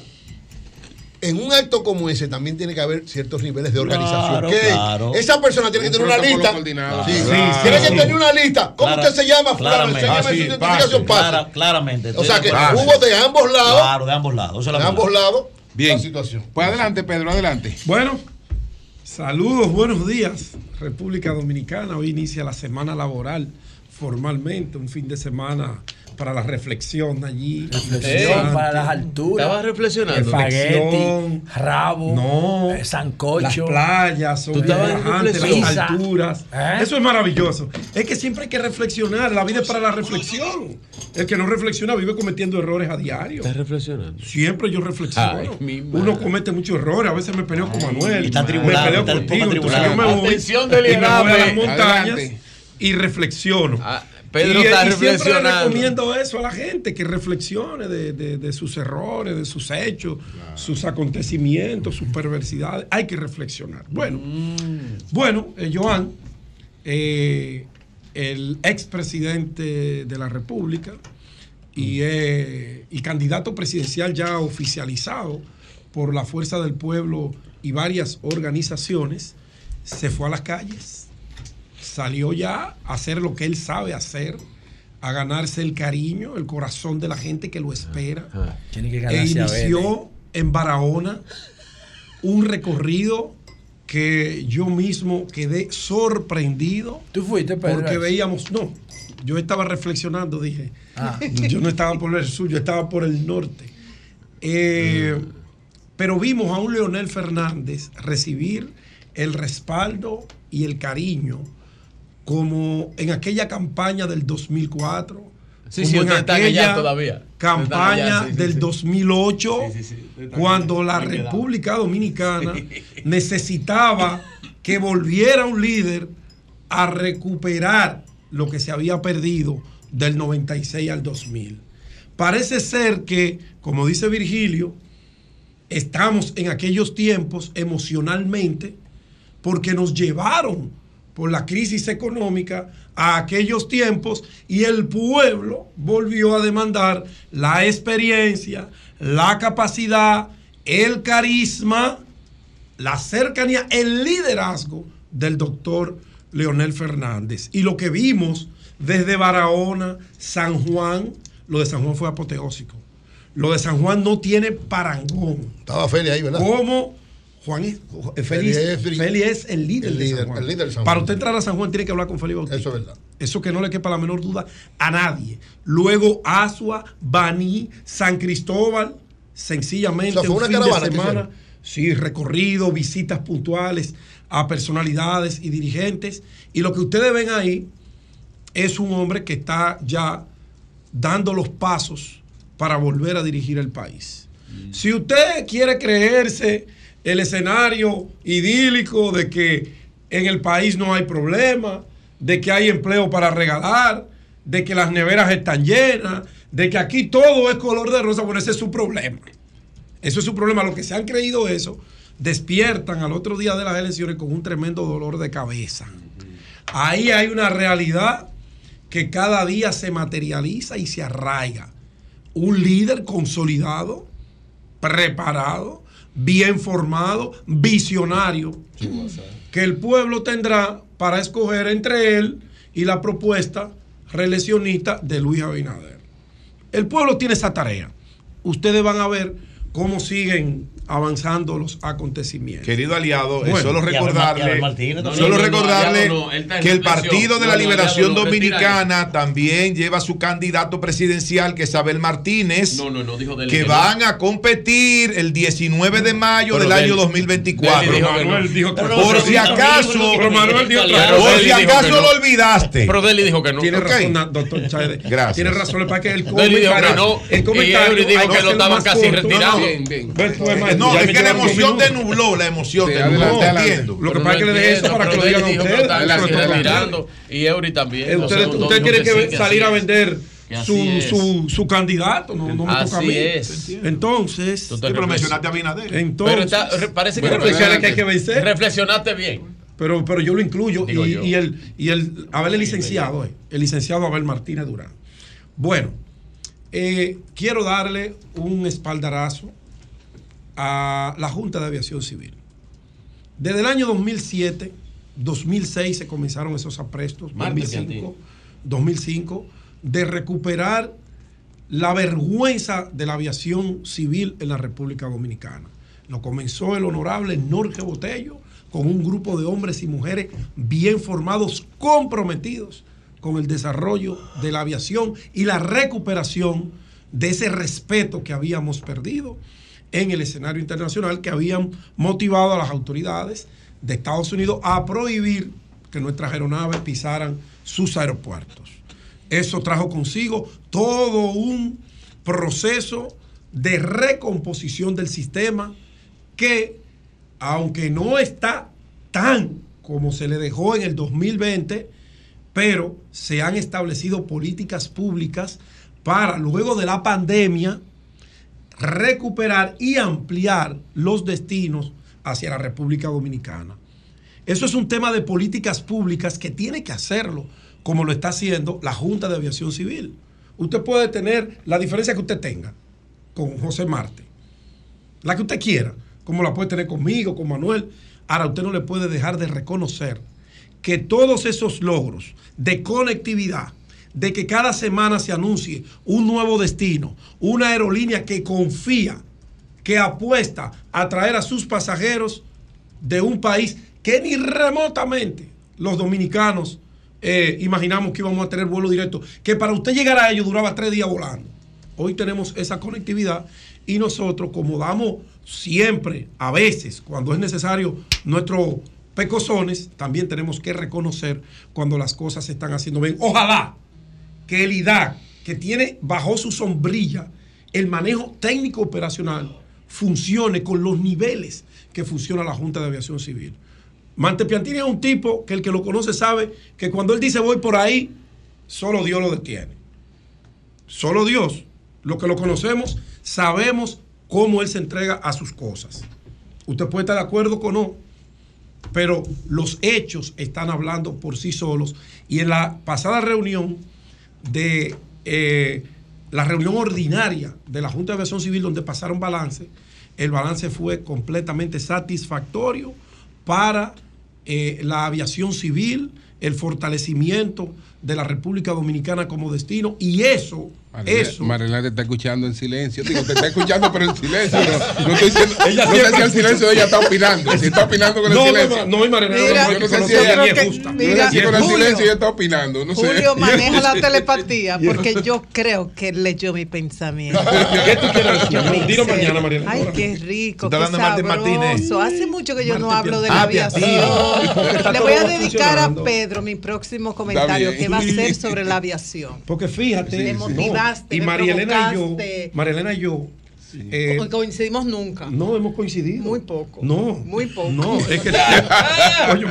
en un acto como ese también tiene que haber ciertos niveles de organización. Claro, ¿Qué? claro. Esa persona tiene que tener una lista. coordinado. Sí, Sí, sí, tiene sí, que tener una lista. ¿Cómo usted se llama? Fulano, Ah, su sí, identificación, pase. Clara- claramente. O sea que hubo de ambos lados, Claro, de ambos lados. De ambos lados, Bien. la situación. Pues adelante, Pedro, adelante. Bueno, saludos, buenos días, República Dominicana. Hoy inicia la semana laboral formalmente, un fin de semana para la reflexión allí. Reflexión Eh, para las alturas. Estaba reflexionando. Espagueti, rabo, No. eh, Las sancocho. playas son Tú estabas en relajantes, las alturas. ¿Eh? Eso es maravilloso. Es que siempre hay que reflexionar. La vida es para la reflexión. El que no reflexiona vive cometiendo errores a diario. ¿Estás reflexionando? Siempre yo reflexiono. Ay. Uno comete muchos errores. A veces me peleo con Manuel. Está me peleo está contigo. Entonces yo atribulado. me voy Atención, y me voy a las montañas. Adelante. Y reflexiono. Ah, Pedro y, está y siempre reflexionando. recomiendo eso a la gente, que reflexione de, de- de sus errores, de sus hechos, sus acontecimientos, sus perversidades. Hay que reflexionar. Bueno, bueno, eh, Joan, eh, el expresidente de la República y, eh, y candidato presidencial ya oficializado por la Fuerza del Pueblo y varias organizaciones, se fue a las calles salió ya a hacer lo que él sabe hacer, a ganarse el cariño, el corazón de la gente que lo espera. Tiene que E inició en Barahona un recorrido que yo mismo quedé sorprendido. ¿Tú fuiste, Pedro? Porque veíamos, no, yo estaba reflexionando, dije, Ah. yo no estaba por el sur, yo estaba por el norte. Eh, Pero vimos a un Leonel Fernández recibir el respaldo y el cariño como en aquella campaña del 2004. Sí, como sí, en allá todavía. Campaña allá, sí, del sí. 2008, están cuando la. República Dominicana necesitaba que volviera un líder a recuperar lo que se había perdido del 96 al 2000. Parece ser que, como dice Virgilio, estamos en aquellos tiempos emocionalmente porque nos llevaron por la crisis económica a aquellos tiempos y el pueblo volvió a demandar la experiencia, la capacidad, el carisma, la cercanía, el liderazgo del doctor Leonel Fernández. Y lo que vimos desde Barahona, San Juan, lo de San Juan fue apoteósico. Lo de San Juan no tiene parangón. Estaba Feli ahí, ¿verdad? ¿Cómo? Juan es, Feli es- el líder, el de líder, San Juan. el líder de San Para usted entrar a San Juan tiene que hablar con Feli Bautista. Eso es verdad. Eso que no le quepa la menor duda a nadie. Luego Asua, Baní, San Cristóbal, sencillamente O sea, fue un una fin de caravana que semana. Sí, recorrido, visitas puntuales a personalidades y dirigentes. Y lo que ustedes ven ahí es un hombre que está ya dando los pasos para volver a dirigir el país. Si usted quiere creerse el escenario idílico de que en el país no hay problema, de que hay empleo para regalar, de que las neveras están llenas, de que aquí todo es color de rosa, bueno, ese es su problema. Eso es su problema. Los que se han creído eso despiertan al otro día de las elecciones con un tremendo dolor de cabeza. Ahí hay una realidad que cada día se materializa y se arraiga. Un líder consolidado, preparado, bien formado, visionario, que el pueblo tendrá para escoger entre él y la propuesta reeleccionista de Luis Abinader. El pueblo tiene esa tarea. Ustedes van a ver cómo siguen avanzando los acontecimientos. Querido aliado, Bueno. solo recordarle, Martínez solo No, no, no, recordarle que el. Partido de la No, no, Liberación Dominicana también lleva su candidato presidencial, que es Abel Martínez, No, no, no, dijo Deli que van a competir el 19 de mayo del año Deli- 2024. Deli dijo que. Por si acaso, por si acaso lo olvidaste. Pero Deli dijo que no. Tiene razón, doctor Chávez. Gracias. Tiene razón, para que el Deli dijo que no, el comentario dijo que lo estaban casi. No, es que la emoción te nubló, la emoción Sí, te nubló. adelante. entiendo. Lo que pasa es que le dejé eso para que lo digan ustedes. Y Eury también. Usted, tiene que, salir a vender su, su, su candidato, no, no me toca a Así mí. es. Entonces, Sí, pero mencionaste a Abinader. Entonces, Pero está- re- parece que bueno, reflexionaste- pero es que hay que vencer. Reflexionaste bien. Pero, pero yo lo incluyo Digo y, yo. y el, y el Abel el licenciado, eh, el licenciado Abel Martínez Durán. Bueno, eh, quiero darle un espaldarazo a la Junta de Aviación Civil. Desde el año 2007, 2006 se comenzaron esos aprestos, Marte que a 2005, 2005, de recuperar la vergüenza de la aviación civil en la República Dominicana. Lo comenzó el honorable Norge Botello con un grupo de hombres y mujeres bien formados, comprometidos con el desarrollo de la aviación y la recuperación de ese respeto que habíamos perdido en el escenario internacional, que habían motivado a las autoridades de Estados Unidos a prohibir que nuestras aeronaves pisaran sus aeropuertos. Eso trajo consigo todo un proceso de recomposición del sistema que, aunque no está tan como se le dejó en el 2020, pero se han establecido políticas públicas para, luego de la pandemia, recuperar y ampliar los destinos hacia la República Dominicana. Eso es un tema de políticas públicas que tiene que hacerlo, como lo está haciendo la Junta de Aviación Civil. Usted puede tener la diferencia que usted tenga con José Marte, la que usted quiera, como la puede tener conmigo, con Manuel. Ahora usted no le puede dejar de reconocer que todos esos logros de conectividad, de que cada semana se anuncie un nuevo destino, una aerolínea que confía, que apuesta a traer a sus pasajeros de un país que ni remotamente los dominicanos eh, imaginamos que íbamos a tener vuelo directo, que para usted llegar a ello duraba tres días volando. Hoy tenemos esa conectividad y nosotros, como damos siempre, a veces, cuando es necesario, nuestros pecosones, también tenemos que reconocer cuando las cosas se están haciendo bien. Ojalá que el que tiene bajo su sombrilla el manejo técnico operacional, funcione con los niveles que funciona la Junta de Aviación Civil. Mantepiantini es un tipo que el que lo conoce sabe que cuando él dice voy por ahí, solo Dios lo detiene. Solo Dios. Los que lo conocemos sabemos cómo él se entrega a sus cosas. Usted puede estar de acuerdo con no, pero los hechos están hablando por sí solos. Y en la pasada reunión de eh, la reunión ordinaria de la Junta de Aviación Civil, donde pasaron balance, el balance fue completamente satisfactorio para eh, la aviación civil, el fortalecimiento de la República Dominicana como destino y eso, eso. Marilena te está escuchando en silencio. Digo, te está escuchando, pero en silencio. No, no estoy diciendo, Ella no sé si el silencio de ella está opinando. Si está opinando con el No, no, silencio. no, no, Marilena, Mira, yo no sé si ella no mira, si con el Julio. silencio ella está opinando. No sé. Julio maneja la telepatía porque yo creo que él leyó mi pensamiento. ¿Qué tú quieres decir? No, dilo mañana, Mariela. Ay, qué rico, estás hablando de Martín Martínez. Hace mucho que yo no hablo de la aviación. Está Le voy a dedicar a. Pedro mi próximo comentario que va a ser sobre la aviación. Porque fíjate, Y María Elena y yo. María Elena y yo, eh, Co- coincidimos nunca. no hemos coincidido. Muy poco. No, Muy poco. no, es que. Elena,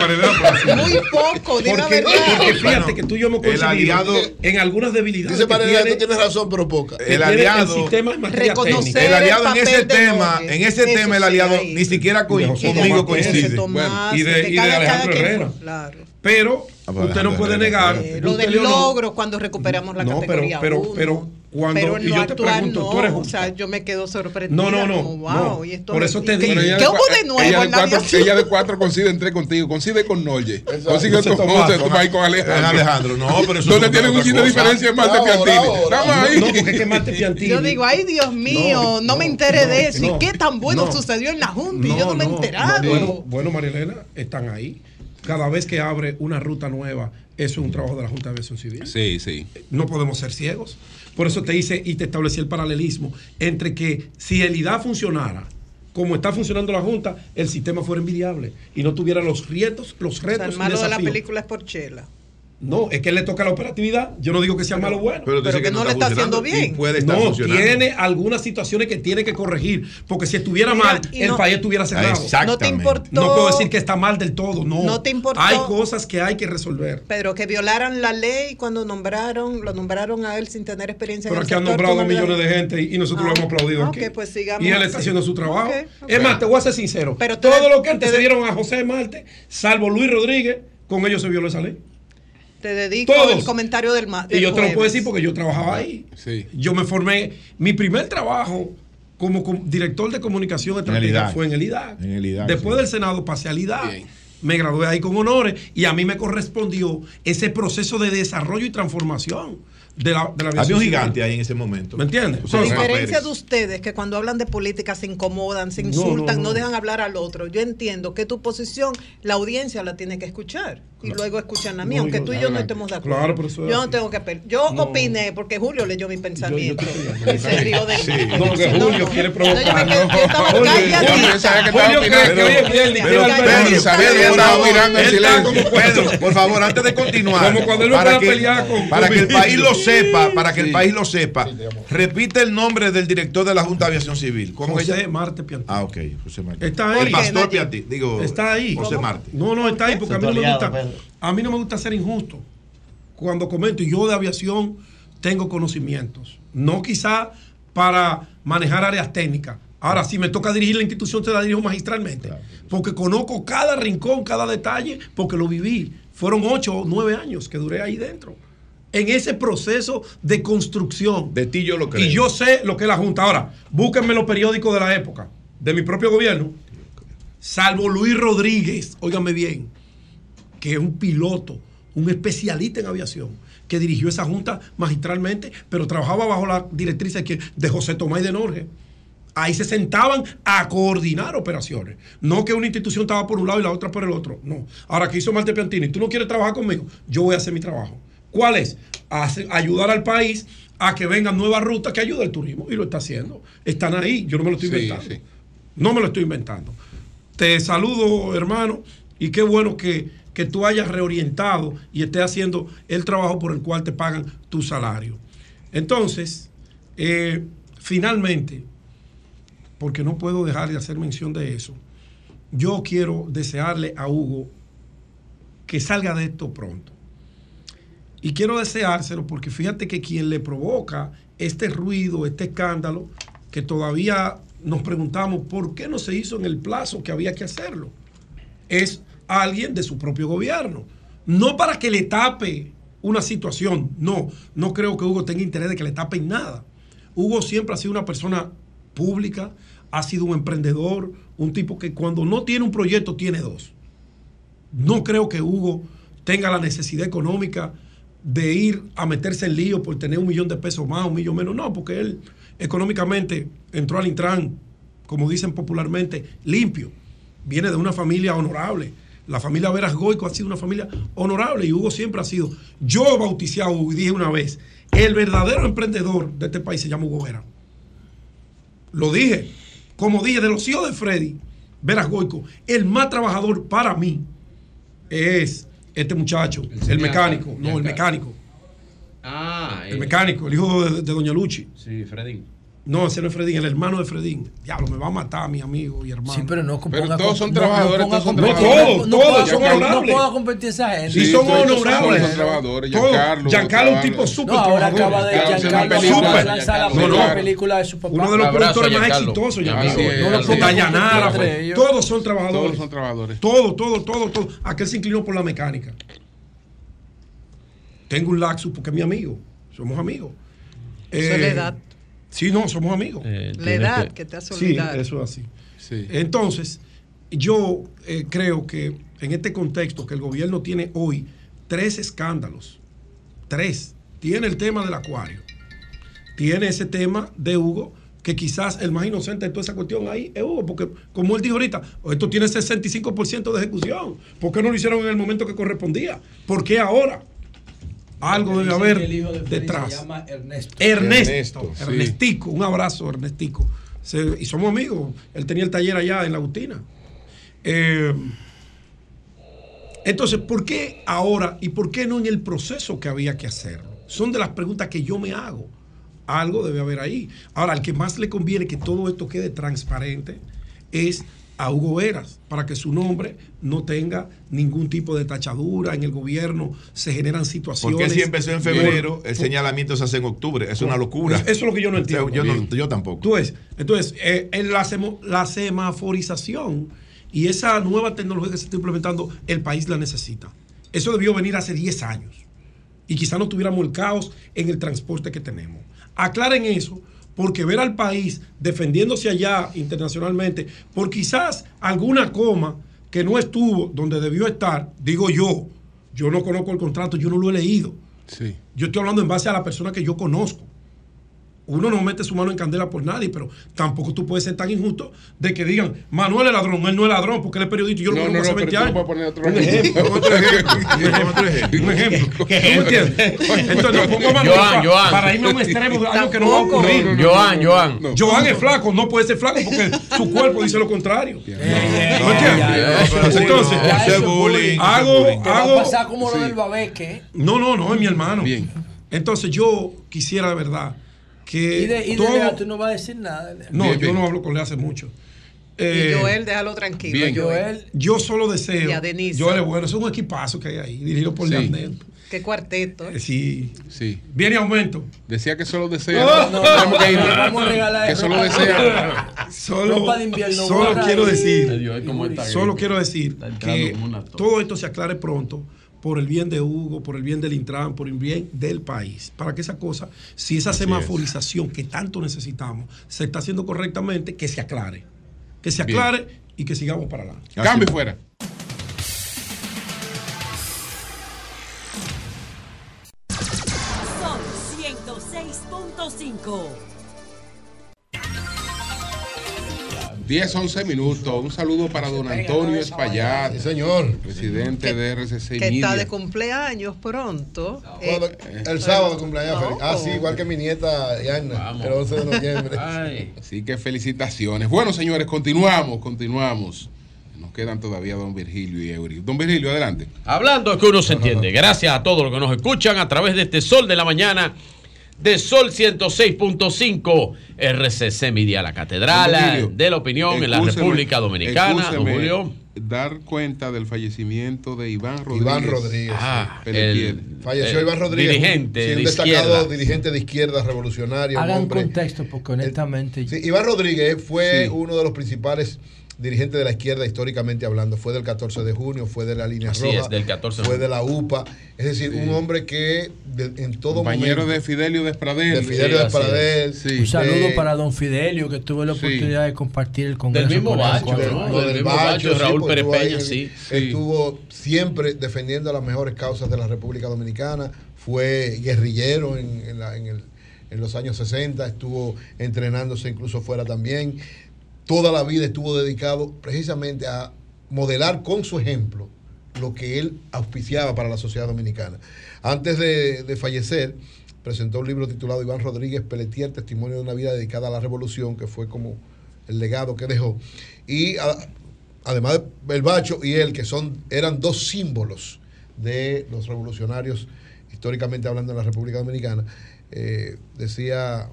pero- Muy poco, di la Porque, verdad. porque fíjate que tú y yo hemos el coincidido aliado- en algunas debilidades. Dice María, tiene- tú tienes razón, pero poca. El aliado- El sistema en técnica. El aliado en el ese papel de tema, en ese tema el sí, aliado ahí. ni siquiera co- Y de José conmigo coincide. Tomás, y de, y de Alejandro quien- Herrera. Claro. Pero usted no puede negar. Eh, lo del logro cuando recuperamos la No, pero, categoría pero, uno. pero cuando pero y no yo te actuar, pregunto, no, tú eres o sea, yo me quedo sorprendida. No, no, no, como, wow, no. y esto Por eso te digo. ¿Qué hubo de nuevo ella de en la cuatro, ella de cuatro coincide entre contigo, coincide con Noye, coincide José con José con- con Alejandro. con Alejandro, no, pero eso Donde es tienen un chiste de diferencia en Marte Piantini. Estamos ahí. No, porque es que Marte Piantini. Yo digo, ay Dios mío, no, me enteré de eso. ¿Y qué tan bueno no. sucedió en la Junta? y yo no me he enterado. no, bueno, bueno, María Elena, están ahí. Cada vez que abre una ruta nueva, eso es un trabajo de la Junta de Aviación Civil. Sí, sí. No podemos ser ciegos. Por eso te hice y te establecí el paralelismo entre que si el IDA funcionara como está funcionando la Junta, el sistema fuera envidiable y no tuviera los retos, los O sea, retos el y malo de la película es Porchela. No, es que él le toca la operatividad. Yo no digo que sea malo o bueno. Pero, Pero que no le está haciendo bien. puede estar No, tiene algunas situaciones que tiene que corregir. Porque si estuviera Mira, mal, el no- país estuviera cerrado. Exactamente. No te importó. No puedo decir que está mal del todo, no. No te importó. Hay cosas que hay que resolver. Pero que violaran la ley cuando nombraron, lo nombraron a él sin tener experiencia Pero en el aquí han nombrado ¿tú no le- millones de gente y y nosotros lo Ah, hemos aplaudido ok, aquí. pues sigamos y él así. está haciendo su trabajo. Ok, ok. Es más, te voy a ser sincero. Pero todo lo que antes te- se dieron a José Marte, salvo Luis Rodríguez, con ellos se violó esa ley. Te dedico Todos. el comentario del ma- Y yo te lo puedo decir porque yo trabajaba ahí. Sí. Yo me formé, mi primer trabajo como com- director de comunicación estratégica fue en el IDAC. En el IDAC, Después sí. del Senado pasé al IDAC. Bien. Me gradué ahí con honores y a mí me correspondió ese proceso de desarrollo y transformación de la, de la Había aviación un civil. gigante ahí en ese momento. ¿Me entiendes? O sea, A diferencia de ustedes que cuando hablan de política se incomodan, se insultan, no, no, no. dejan hablar al otro. Yo entiendo que tu posición la audiencia la tiene que escuchar y luego escuchan la mía, No, aunque yo- tú y yo no estemos de acuerdo. Claro, pero eso es yo no así. tengo que Yo No. opiné porque Julio leyó mi pensamiento. yo- y se rió de Sí. No, que Julio quiere provocar. yo, me quedé- yo estaba por favor, mirando en él está silencio. como Pedro, por favor, antes de continuar, para que, el país lo sepa, para que Sí. el país lo sepa, repite el nombre del director de la Junta de Aviación Civil. ¿Cómo José llama? Marte Piantini. Ah, ok, José Marte. Está ahí. El pastor Piantini, digo, Está ahí. José Marte. No, no, está ahí porque a mí no me gusta. Pedro. A mí no me gusta ser injusto. cuando comento, y yo de aviación tengo conocimientos. No quizá para manejar áreas técnicas. Ahora, si me toca dirigir la institución, te la dirijo magistralmente. Porque conozco cada rincón, cada detalle, porque lo viví. Fueron ocho o nueve años que duré ahí dentro. En ese proceso de construcción. De ti yo lo creo. Y yo sé lo que es la Junta. Ahora, búsquenme los periódicos de la época, de mi propio gobierno. Salvo Luis Rodríguez, óigame bien, que es un piloto, un especialista en aviación, que dirigió esa junta magistralmente, pero trabajaba bajo la directriz de, José Tomás de Norge. Ahí se sentaban a coordinar operaciones. No que una institución estaba por un lado y la otra por el otro. No. Ahora, que hizo Marte Piantini? ¿Tú no quieres trabajar conmigo? Yo voy a hacer mi trabajo. ¿Cuál es? Hace- ayudar al país a que vengan nuevas rutas que ayude al turismo. Y lo está haciendo. Están ahí. Yo no me lo estoy Sí, inventando. No me lo estoy inventando. Te saludo, hermano, y qué bueno que, que tú hayas reorientado y estés haciendo el trabajo por el cual te pagan tu salario. Entonces, eh, finalmente, porque no puedo dejar de hacer mención de eso, yo quiero desearle a Hugo que salga de esto pronto. Y quiero deseárselo porque fíjate que quien le provoca este ruido, este escándalo, que todavía nos preguntamos por qué no se hizo en el plazo que había que hacerlo, es alguien de su propio gobierno. No para que le tape una situación, no, no creo que Hugo tenga interés de que le tapen nada. Hugo siempre ha sido una persona pública, ha sido un emprendedor, un tipo que cuando no tiene un proyecto tiene dos. No creo que Hugo tenga la necesidad económica de ir a meterse en lío por tener un millón de pesos más, un millón menos. No, porque él económicamente entró al Intran, como dicen popularmente, limpio. Viene de una familia honorable. La familia Veras Goico ha sido una familia honorable y Hugo siempre ha sido. Yo bauticé y dije una vez, el verdadero emprendedor de este país se llama Hugo Vera. Lo dije. Como dije, de los hijos de Freddy, Veras Goico, el más trabajador para mí es este muchacho, el, mecánico. No, el mecánico. Ah, El mecánico, el hijo de, de Doña Luchi. Sí, Freddy. No, ese no es Fredín, el hermano de Fredín. Diablo, me va a matar mi amigo y hermano. Sí, pero no Pero ponga todos son no- trabajadores, no todos son trabajadores. no- Todos, no todos son no honorables. ponga a competir esa gente. Sí, son todos honorables. son trabajadores. Todos. Giancarlo, Giancarlo es un tipo súper No, ahora trabajador. acaba de Giancarlo de lanzar la No, primera no. película de su papá. Uno de los productores más exitosos, Giancarlo. Así es, No lo así ponga es. Dayanara, Entre ellos. Todos son trabajadores. Todos son trabajadores. Todo, todo, todo, todo. Aquel se inclinó por la mecánica. Tengo un Laxus porque es mi amigo. Somos amigos. Eso es la edad. Sí, no, somos amigos. La edad que te hace Sí, olvidar. eso es así. Sí. Entonces, yo eh, creo que en este contexto que el gobierno tiene hoy tres escándalos, tres, tiene el tema del acuario, tiene ese tema de Hugo, que quizás el más inocente de toda esa cuestión ahí es Hugo, porque como él dijo ahorita, esto tiene 65% de ejecución, ¿por qué no lo hicieron en el momento que correspondía? ¿Por qué ahora? Algo debe haber que el hijo de Freddy detrás. Se llama Ernesto. Ernesto, Ernesto, sí. Ernestico, un abrazo, Ernestico. Se- y somos amigos. Él tenía el taller allá en la Agustina. Eh, entonces, ¿por qué ahora y por qué no en el proceso que había que hacerlo? Son de las preguntas que yo me hago. Algo debe haber ahí. Ahora, al que más le conviene que todo esto quede transparente es a Hugo Veras, para que su nombre no tenga ningún tipo de tachadura en el gobierno, se generan situaciones. Porque si empezó en febrero, Por- el señalamiento se hace en octubre. Es una locura. Eso es lo que yo no entiendo. Yo, no- yo tampoco. Ves, entonces, eh, en la, semo- la semaforización y esa nueva tecnología que se está implementando, el país la necesita. Eso debió venir hace 10 años. Y quizá no tuviéramos el caos en el transporte que tenemos. Aclaren eso, porque ver al país defendiéndose allá internacionalmente por quizás alguna coma que no estuvo donde debió estar, digo yo, yo no conozco el contrato, yo no lo he leído. Sí. Yo estoy hablando en base a la persona que yo conozco. Uno no mete su mano en candela por nadie, pero tampoco tú puedes ser tan injusto de que digan, Manuel es ladrón, él no es ladrón porque él es periodista y yo lo No, conozco no, hace no, 20 pero tú años. puedes poner otro un ejemplo. ejemplo. Otro ejemplo. Un ejemplo. Un ejemplo. ¿Tú me entiendes? Entonces no pongo a Manuel Joan, Joan. para irme a un extremo de algo que no va a ocurrir. No, no, no, Joan, no, Joan. no. Joan es flaco, no puede ser flaco porque su cuerpo dice lo contrario. ¿No entiendes? Entonces, hago, Te va a hago, pasar como lo del babeque. No, no, no, es mi hermano. Bien. Entonces yo quisiera de verdad que Y de, y de todo- Lea, tú no vas a decir nada. Lea. No, Bien, yo bien. no hablo con él hace mucho. Y Eh, Joel, déjalo tranquilo. bien. Joel. Yo solo deseo. Y a Denise. Joel es bueno, es un equipazo que hay ahí, dirigido por Sí. Leandel. Qué cuarteto. ¿eh? Sí. Sí. Viene aumento. Decía que solo desea. No, no, que le vamos a regalar Que solo desea. Solo, Ropa de invierno, solo quiero y- decir, y cómo está solo quiero decir que todo esto se aclare pronto por el bien de Hugo, por el bien del Intran, por el bien del país. Para que esa cosa, si esa Así semaforización que tanto necesitamos se está haciendo correctamente, que se aclare. Que se Bien. aclare y que sigamos para adelante. Cambio y fuera. Sol 106.5. 10, 11 minutos. Un saludo para don Antonio Espaillat. Sí, señor. Presidente de RCC Que está de cumpleaños pronto. Eh, el sábado cumpleaños. Feliz. Ah, sí, igual que mi nieta Yana, el 11 de noviembre. Así que felicitaciones. Bueno, señores, continuamos, continuamos. Nos quedan todavía don Virgilio y Eury. Don Virgilio, adelante. Hablando es que uno se entiende. Gracias a todos los que nos escuchan a través de este Sol de la Mañana, de Sol 106.5, RCC Media, la Catedral de la Opinión en la República Dominicana. Don Julio. Dar cuenta del fallecimiento de Iván Rodríguez. Iván Rodríguez. Ah, el- Falleció el Iván Rodríguez. dirigente sí, un de destacado izquierda. dirigente de izquierda revolucionario. un Hagan hombre- contexto, porque honestamente. Sí, Iván Rodríguez fue Sí. uno de los principales dirigentes de la izquierda históricamente hablando. Fue del 14 de junio, fue de la línea Así roja, es, del 14 de fue junio. de la UPA. Es decir, un hombre que de- en todo Compañero momento... de Fidelio Despradel. De Fidelio Sí, Despradel. Un saludo para don Fidelio, que tuve la Sí. oportunidad de compartir el congreso. mismo con Bacho, ¿no? Del del mismo Bacho, Bacho, Raúl Pérez Peña, sí. Estuvo siempre defendiendo las mejores causas de la República Dominicana. Fue guerrillero en, en la- en el- en los años 60. Estuvo entrenándose incluso fuera también. Toda la vida estuvo dedicado precisamente a modelar con su ejemplo lo que él auspiciaba para la sociedad dominicana. Antes de, fallecer, presentó un libro titulado Iván Rodríguez Pelletier, Testimonio de una vida dedicada a la revolución, que fue como el legado que dejó. Y además el Bacho y él, que son, eran dos símbolos de los revolucionarios, históricamente hablando en la República Dominicana, eh, decía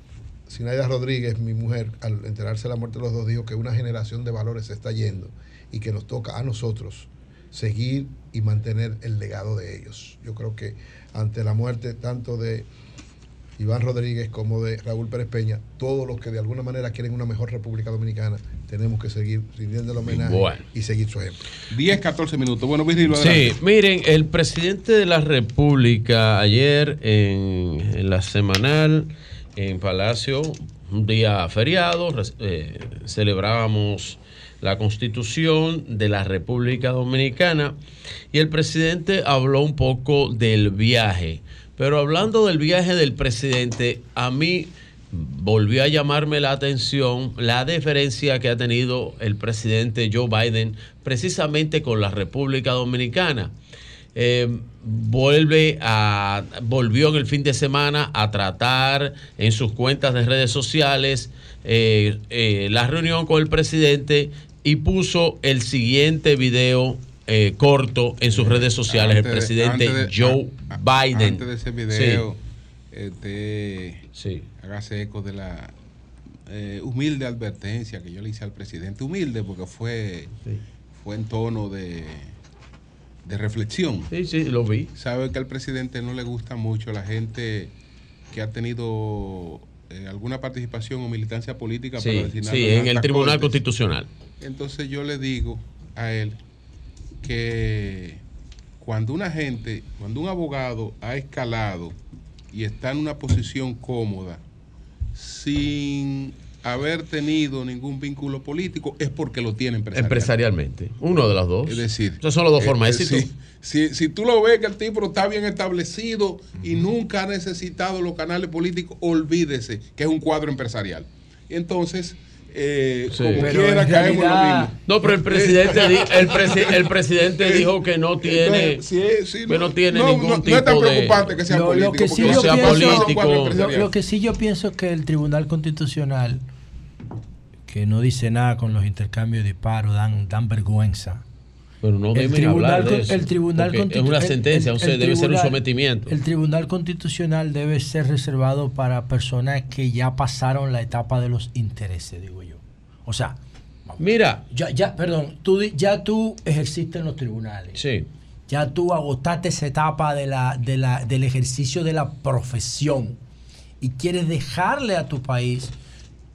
Sinaida Rodríguez, mi mujer, al enterarse de la muerte de los dos, dijo que una generación de valores se está yendo y que nos toca a nosotros seguir y mantener el legado de ellos. Yo creo que ante la muerte tanto de Iván Rodríguez como de Raúl Pérez Peña, todos los que de alguna manera quieren una mejor República Dominicana, tenemos que seguir rindiendo el homenaje Bueno. y seguir su ejemplo. 10, 14 minutos. Bueno, Virgilio, Sí, miren, el presidente de la República ayer en, en la semanal en Palacio, un día feriado, eh, celebrábamos la constitución de la República Dominicana y el presidente habló un poco del viaje. Pero hablando del viaje del presidente, a mí volvió a llamarme la atención la deferencia que ha tenido el presidente Joe Biden precisamente con la República Dominicana. Eh, vuelve a volvió en el fin de semana a tratar en sus cuentas de redes sociales eh, eh, la reunión con el presidente y puso el siguiente video eh, corto en sus redes sociales Antes el de- presidente de- Joe a- Biden. Antes de ese Sí. video, este, hágase eco de la eh, humilde advertencia que yo le hice al presidente. Humilde porque fue, fue en tono de, de reflexión. Sí, sí, lo vi. Sabe que al presidente no le gusta mucho la gente que ha tenido eh, alguna participación o militancia política Sí, para sí, en el Tribunal cortes. Constitucional. Entonces yo le digo a él que cuando una gente, cuando un abogado ha escalado y está en una posición cómoda sin haber tenido ningún vínculo político, es porque lo tiene empresarial. Empresarialmente. Uno de los dos. Es decir, Esas son las dos eh, formas de eh, éxito. Si, si, si tú lo ves que el tipo está bien establecido y nunca ha necesitado los canales políticos, olvídese que es un cuadro empresarial. Y entonces, eh, Sí. como Pero quiera, en caemos en lo realidad- mismo. No, pero el presidente, di- el, presi- el presidente dijo que no tiene, sí, sí, que no tiene no, ningún no- no es tan de... preocupante que sea político, que sí porque yo sea pienso- político. Lo, lo que sí yo pienso es que el Tribunal Constitucional, que no dice nada con los intercambios de disparos, dan, dan vergüenza. Pero no El hablar de eso, el tribunal es una el- sentencia, el- o sea, debe ser un tribunal- sometimiento. El Tribunal Constitucional debe ser reservado para personas que ya pasaron la etapa de los intereses, digo yo. O sea, Mira, ya, ya, perdón, tú ya tú ejerciste en los tribunales. Sí. Ya tú agotaste esa etapa de la, de la, del ejercicio de la profesión y quieres dejarle a tu país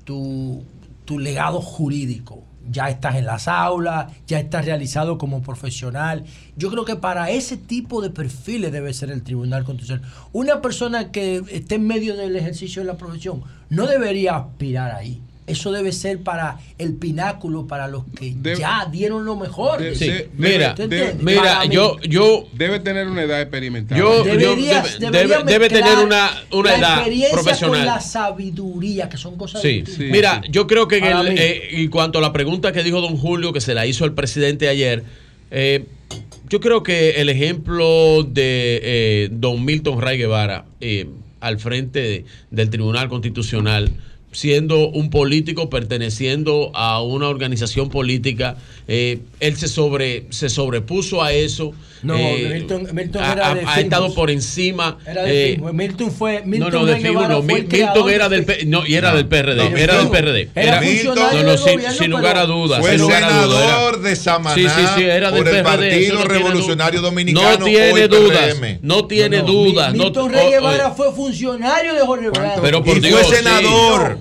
tu, tu legado jurídico. Ya estás en las aulas, ya estás realizado como profesional. Yo creo que para ese tipo de perfiles debe ser el Tribunal Constitucional. Una persona que esté en medio del ejercicio de la profesión no debería aspirar ahí. Eso debe ser para el pináculo, para los que ya dieron lo mejor. De- Sí, de- mira, debe- mira, yo, yo, debe tener una edad experimental. Yo- Deberías- debe- tener una- una la edad experiencia profesional. Con la sabiduría, que son cosas Sí, distintas. mira, yo creo que en, el- eh, en cuanto a la pregunta que dijo don Julio, que se la hizo el presidente ayer, eh, yo creo que el ejemplo de eh, don Milton Ray Guevara eh, al frente de- del Tribunal Constitucional, siendo un político perteneciendo a una organización política, eh, él se sobre se sobrepuso a eso. No, eh, Milton, Milton ha, era ha- de ha estado por encima. Era de eh, Filmus. Milton fue. Milton no, de no. creador Milton era de del, no, y era No. del PRD. No, era del. PRD. Era funcionario no, no, sin, gobierno, sin lugar a dudas. Fue sin lugar a dudas, era- senador de Samaná Sí, sí, sí, era del por el PRD, Partido Revolucionario Dominicano. No tiene dudas. No tiene No, no, dudas. Milton Rey Guevara fue funcionario de Jorge Blanco. Pero por Y Dios, fue sí. senador.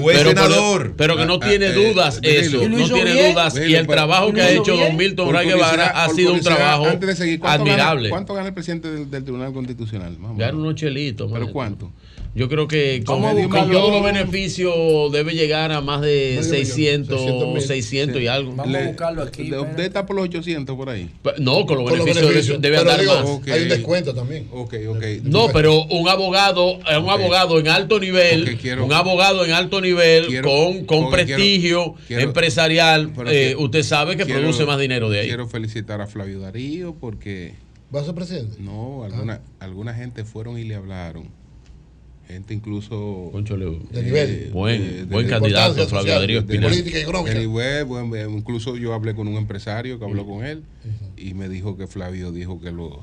Fue Pero senador. Pero que no Ah, tiene eh, dudas eh, eso. Danilo. ¿Y lo No tiene bien? dudas. Y el trabajo ¿y que ha hecho bien? don Milton Ray Guevara ha sido un trabajo Antes de seguir, ¿cuánto admirable. Gana, ¿Cuánto gana el presidente del, del Tribunal Constitucional? Más Gana menos. unos chelitos. ¿Pero maestro. cuánto? Yo creo que con todos los beneficios debe llegar a más de millón, 600, 600 600, mil. y algo. Vamos a buscarlo aquí. De-. Usted está por los 800 por ahí. No, con los Con los beneficios, beneficios. debe Pero andar digo, más. Hay un descuento también. Ok, ok. No, pero un abogado, eh, un abogado en alto nivel, quiero- un abogado en alto nivel quiero- con, con prestigio quiero- empresarial, eh, que- usted sabe que quiero- produce más dinero de ahí. Quiero felicitar a Flavio Darío porque ¿Va a ser presidente? no, alguna, alguna gente fueron y le hablaron. Gente incluso Conchole, De nivel. buen, de- de- buen de candidato, Flavio Darío Espinal. política económica. nivel, eh, incluso yo hablé con un empresario que habló con él y me dijo que Flavio dijo que los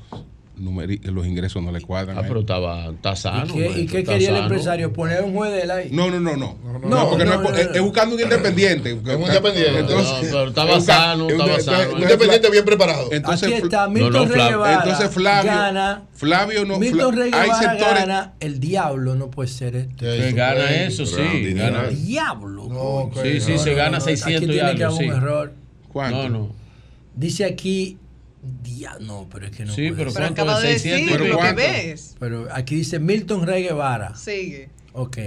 los ingresos no le cuadran. Ah, él. pero estaba, está sano. ¿Y qué, y maestro, qué está quería el sano. empresario? ¿Poner un juez de él ahí? No, no, no, no. No, no, porque no, no, es, buscando un independiente. un independiente. No, pero estaba es sano, es un- estaba entonces- sano. Un entonces, independiente bien preparado. Entonces, Aquí está Milton Flavio- entonces Flavio, gana. Flavio no. Milton Fla- Rey hay sectores. gana. El diablo no puede ser esto. Que gana eso, sí. Gana. El diablo. Sí, sí, se gana Aquí 600 y tiene que algo, haber un sí. error. ¿Cuánto? No, no. Dice aquí. Dia- No, pero es que no. Sí, puede pero ser. Pero ¿cuánto acaba de de 600? decir ¿Pero lo que cuánto? ves. Pero aquí dice Milton Rey Guevara. Sigue. Ok.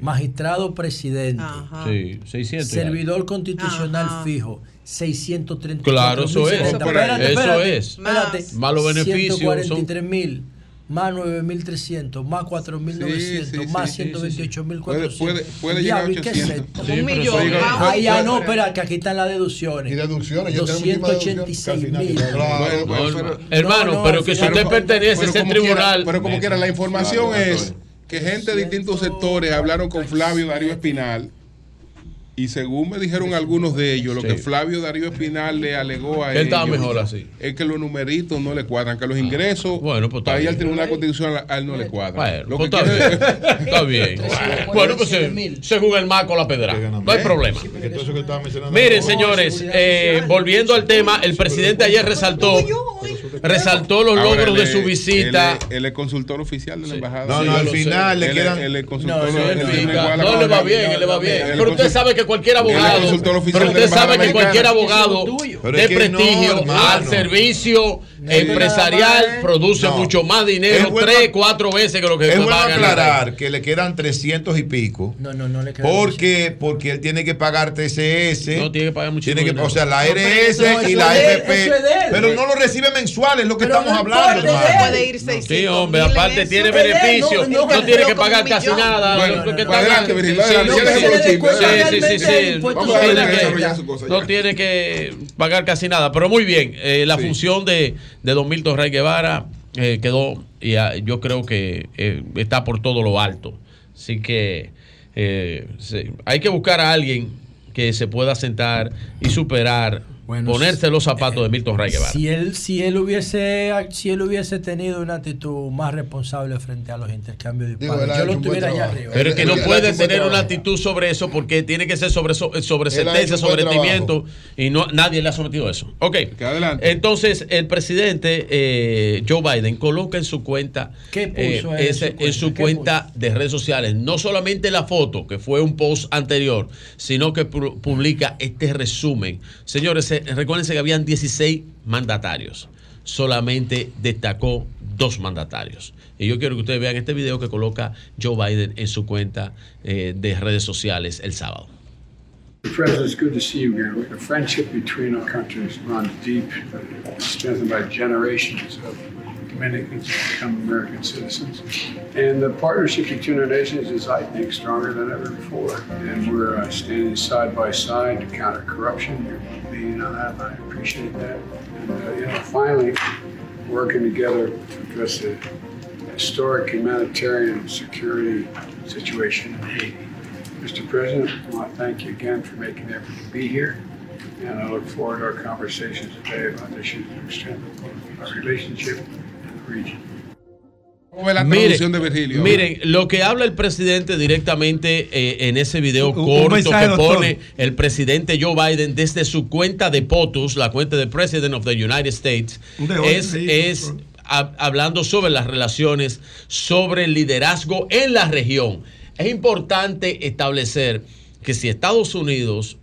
Magistrado presidente. Ajá. Sí, 600. y algo. Servidor constitucional Ajá. fijo, 630. Claro, eso es. Espérate, Eso espérate, es. Espérate. Más. Más los beneficios son- 143 mil, más 9300, más 4900, Sí, sí, más sí, sí, 128.400. Puede- puede- puede llegar a Diablo, ¿y qué es 800. esto? Sí, un millón. eso- Ah, Ah, ya no, espera, que aquí están las deducciones. Y deducciones. yo tengo muchísimas deducciones que al 286 final- mil. Claro. Bueno, bueno, No, pero- hermano, no, pero que si usted pertenece a ese tribunal. pero como quiera, la información es que gente de distintos sectores hablaron con Flavio Darío Espinal y según me dijeron algunos de ellos, lo Sí. que Flavio Darío Espinal le alegó a Que él estaba mejor así. es que los numeritos no le cuadran, que los ingresos Bueno, pues está para ir al. Tribunal Constitucional a él no le cuadran. Bueno, Lo pues que está quiere- bien. Está bien. Bueno, pues se- según el marco la pedra. No hay problema. Miren, señores, eh, volviendo al tema, el presidente ayer resaltó, resaltó los Ahora, logros él de su visita. Él es, él es consultor oficial de la embajada. No, no, al sé. final le Él, quedan. él es consultor. No, él no, le va bien, él le va bien. Él Pero usted sabe que cualquier abogado, pero usted sabe que cualquier abogado de prestigio al servicio empresarial produce No. mucho más Es dinero, bueno- tres, cuatro veces que lo que Es bueno a ganar. aclarar que le quedan 300 y pico. No, no, no le queda Porque, porque él tiene que pagar TCS. No, tiene que pagar muchísimo tiene que, dinero. O sea, la No, RS eso y la FP. es pero no lo recibe mensual, es lo que Pero estamos no hablando, importa, hermano. Puede ir 600 Sí, hombre, aparte tiene Pero él beneficio, no- no, no, tiene que pagar casi nada. Sí, adelante, sí, sí, no tiene que pagar casi nada. Pero muy bien, eh, la función de, de Don Milton Rey Guevara eh, quedó, y ah, yo creo que eh, está por todo lo alto. Así que eh, hay que buscar a alguien que se pueda sentar y superar Bueno, ponerse los zapatos de Milton Ray Guevara. Si él, si él hubiese, si él hubiese tenido una actitud más responsable frente a los intercambios de Digo, yo lo tuviera allá arriba. Pero es que no puede tener una actitud sobre eso porque tiene que ser sobre, sobre sentencia, sobre buen rendimiento y no nadie le ha sometido a eso. Ok. Entonces, el presidente eh, Joe Biden coloca en su cuenta, ¿Qué puso eh, en su cuenta? en su ¿Qué cuenta de redes sociales, no solamente la foto, que fue un post anterior, sino que pu- publica este resumen. Señores, eh, recuérdense que habían 16 mandatarios. Solamente destacó dos mandatarios. Y yo quiero que ustedes vean este video que coloca Joe Biden en su cuenta eh, de redes sociales el sábado. Mr. President, it's good to see you again. The friendship between our countries runs deep, strengthened by generations of Dominicans become American citizens. And the partnership between our nations is, I think, stronger than ever before. And we're uh, standing side by side to counter corruption. You're leading on that, I appreciate that. And, uh, you know, finally, working together to address the historic humanitarian security situation in Haiti. Mr. President, I want to thank you again for making the effort to be here, and I look forward to our conversations today about issues that strengthen our relationship. ¿Cómo ve la Miren, traducción de Virgilio? miren, lo que habla el presidente directamente eh, en ese video Un- un corto mensaje, que doctor. pone el presidente Joe Biden desde su cuenta de POTUS, la cuenta de President of the United States, de hoy, es, sí, es hab- hablando sobre las relaciones, sobre el liderazgo en la región. Es importante establecer que si Estados Unidos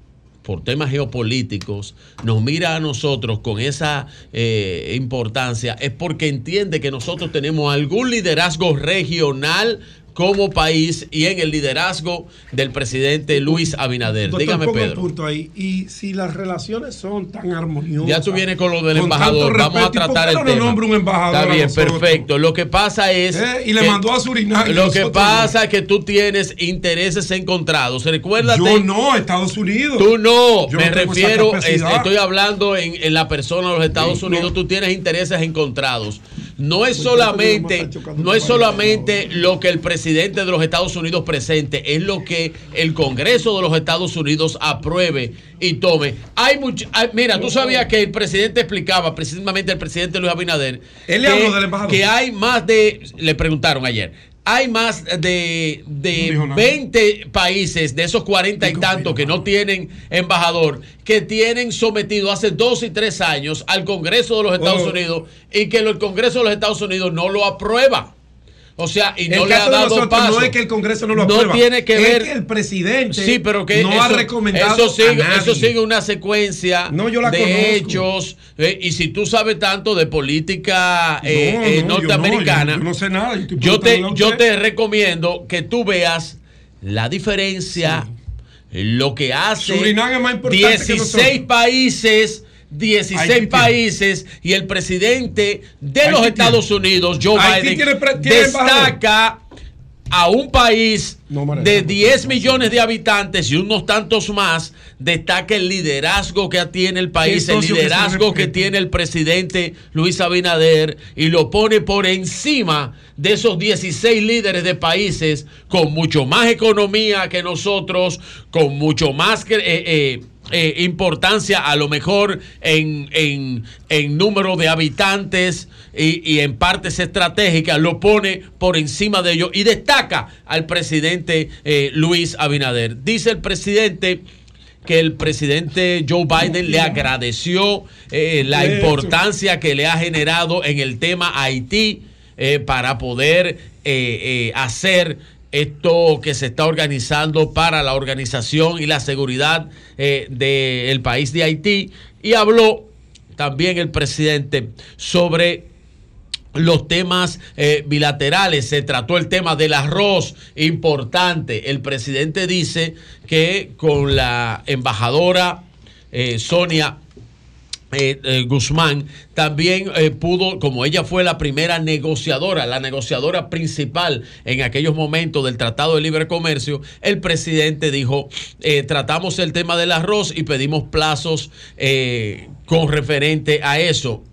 por temas geopolíticos, nos mira a nosotros con esa eh, importancia, es porque entiende que nosotros tenemos algún liderazgo regional como país y en el liderazgo del presidente Luis Abinader. Doctor, Dígame, un Pedro. punto ahí. Y si las relaciones son tan armoniosas. Ya tú vienes con lo del embajador. Vamos a respeto, ¿y por tratar el no nos tema. nombra un embajador Está bien, perfecto. Lo que pasa es. Eh, y le que- mandó a Surinam Lo que pasa es que tú tienes intereses encontrados. Recuérdate. Yo no, Estados Unidos. Tú no, Yo me no refiero, estoy hablando en, en la persona de los Estados Sí, Unidos, no. tú tienes intereses encontrados. No es solamente, no es solamente lo que el presidente de los Estados Unidos presente, es lo que el Congreso de los Estados Unidos apruebe y tome. Hay mucho, hay- mira, tú sabías que el presidente explicaba, precisamente el presidente Luis Abinader, Él le que, habló del embajador. que hay más de, le preguntaron ayer, hay más de, de 20 países, de esos 40 y tantos que no tienen embajador, que tienen sometido hace dos y tres años al Congreso de los Estados Oh. Unidos y que el Congreso de los Estados Unidos no lo aprueba. O sea, y no el le ha de dado nosotros paso. no es que el Congreso no lo No aprueba. tiene que es ver- que el presidente Sí, pero que no eso, ha recomendado eso sigue, a nadie. eso sigue una secuencia No, yo la de conozco. hechos. eh, y si tú sabes tanto de política eh, No, eh, no, yo no, norteamericana, yo- yo no sé nada, yo yo te, yo te recomiendo que tú veas la diferencia, lo que hace Surinam es más importante que 16 nosotros. países. 16 Haití países y el presidente de Haití los tiene- Estados Unidos, Joe Haití Biden, tiene destaca a un país de 10 millones de habitantes y unos tantos más, destaca el liderazgo que tiene el país, el que liderazgo que tiene el presidente Luis Abinader y lo pone por encima de esos 16 líderes de países con mucho más economía que nosotros, con mucho más que- eh, eh, eh, importancia a lo mejor en, en- en número de habitantes y, y en partes estratégicas, lo pone por encima de ellos y destaca al presidente eh, Luis Abinader. Dice el presidente que el presidente Joe Biden le agradeció eh, la importancia que le ha generado en el tema Haití para poder hacer esto que se está organizando para la organización y la seguridad eh, del país de Haití. Y habló también el presidente sobre los temas eh, bilaterales. Se trató el tema del arroz, importante. El presidente dice que con la embajadora eh, Sonia eh, eh, Guzmán también eh, pudo, como ella fue la primera negociadora, la negociadora principal en aquellos momentos del Tratado de Libre Comercio, el presidente dijo, tratamos el tema del arroz y pedimos plazos con referente a eso.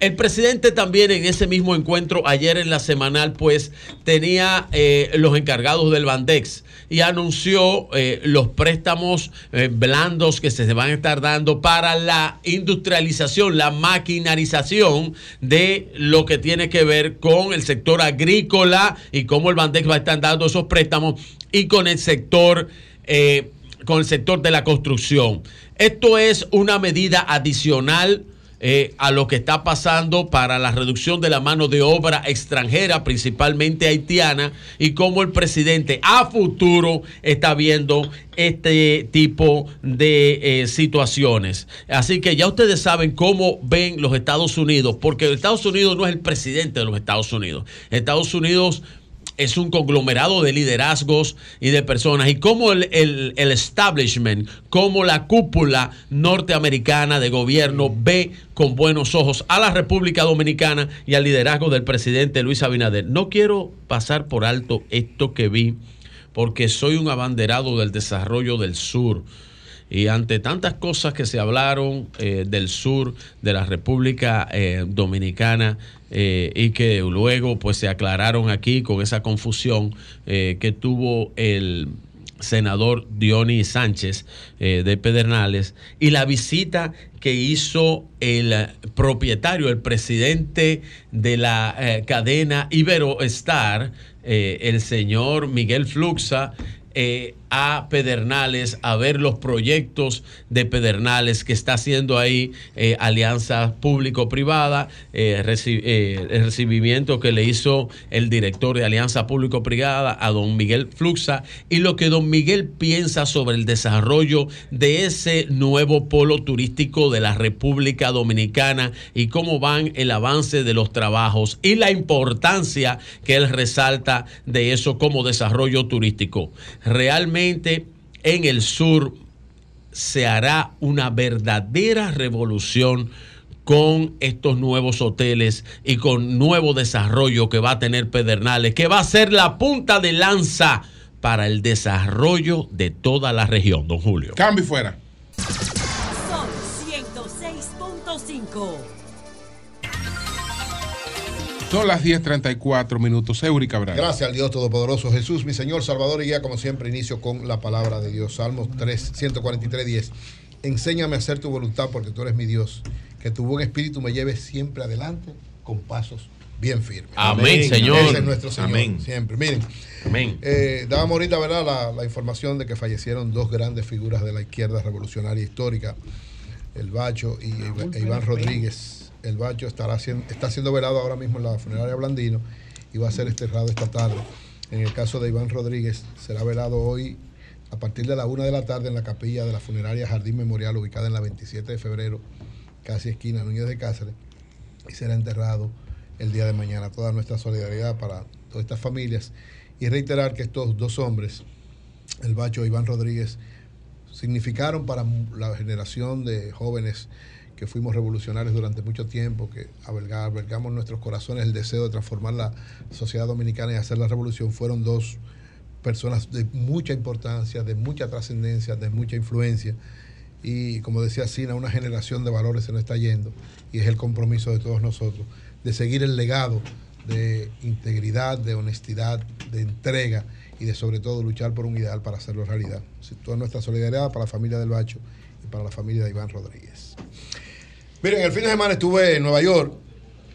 El presidente también en ese mismo encuentro ayer en la semanal pues tenía los encargados del Bandex y anunció eh, los préstamos eh, blandos que se van a estar dando para la industrialización, la maquinarización de lo que tiene que ver con el sector agrícola y cómo el Bandex va a estar dando esos préstamos y con el sector eh, con el sector de la construcción. Esto es una medida adicional eh, a lo que está pasando para la reducción de la mano de obra extranjera, principalmente haitiana, y cómo el presidente a futuro está viendo este tipo de eh, situaciones. Así que ya ustedes saben cómo ven los Estados Unidos, porque Estados Unidos no es el presidente de los Estados Unidos. Estados Unidos es un conglomerado de liderazgos y de personas. Y cómo el, el- el establishment, como la cúpula norteamericana de gobierno ve con buenos ojos a la República Dominicana y al liderazgo del presidente Luis Abinader. No quiero pasar por alto esto que vi, porque soy un abanderado del desarrollo del sur. Y ante tantas cosas que se hablaron eh, del sur de la República eh, Dominicana eh, y que luego pues se aclararon aquí con esa confusión eh, que tuvo el senador Dionis Sánchez eh, de Pedernales y la visita que hizo el propietario, el presidente de la cadena Iberoestar, eh, el señor Miguel Fluxa, a Pedernales a ver los proyectos de Pedernales que está haciendo ahí eh, alianza público-privada, eh, eh, el recibimiento que le hizo el director de Alianza Público-Privada a don Miguel Fluxa y lo que don Miguel piensa sobre el desarrollo de ese nuevo polo turístico de la República Dominicana y cómo van el avance de los trabajos y la importancia que él resalta de eso como desarrollo turístico. Realmente en el sur se hará una verdadera revolución con estos nuevos hoteles y con nuevo desarrollo que va a tener Pedernales, que va a ser la punta de lanza para el desarrollo de toda la región, don Julio. Cambio y fuera. Sol 106.5. Son las 10:34 minutos. Eury Cabral. Gracias al Dios Todopoderoso Jesús, mi Señor, Salvador y guía, como siempre, inicio con la palabra de Dios. Salmos 3, 143, 10. Enséñame a hacer tu voluntad porque tú eres mi Dios. Que tu buen espíritu me lleve siempre adelante con pasos bien firmes. Amén, Señor. Ese es nuestro Señor. Amén. Siempre. Miren, Amén. eh, dábamos ahorita ¿verdad? La, la información de que fallecieron dos grandes figuras de la izquierda revolucionaria histórica, el Bacho y e Iván Rodríguez. El Bacho estará siendo, está siendo velado ahora mismo en la funeraria Blandino y va a ser enterrado esta tarde. En el caso de Iván Rodríguez, será velado hoy a partir de la una de la tarde en la capilla de la funeraria Jardín Memorial, ubicada en la 27 de febrero, casi esquina Núñez de Cáceres, y será enterrado el día de mañana. Toda nuestra solidaridad para todas estas familias y reiterar que estos dos hombres, el Bacho e Iván Rodríguez, significaron para la generación de jóvenes que fuimos revolucionarios durante mucho tiempo, que alberga- albergamos nuestros corazones el deseo de transformar la sociedad dominicana y hacer la revolución, fueron dos personas de mucha importancia, de mucha trascendencia, de mucha influencia. Y como decía Sina, una generación de valores se nos está yendo y es el compromiso de todos nosotros de seguir el legado de integridad, de honestidad, de entrega y de sobre todo luchar por un ideal para hacerlo realidad. Toda nuestra solidaridad para la familia del Bacho y para la familia de Iván Rodríguez. Miren, el fin de semana estuve en Nueva York,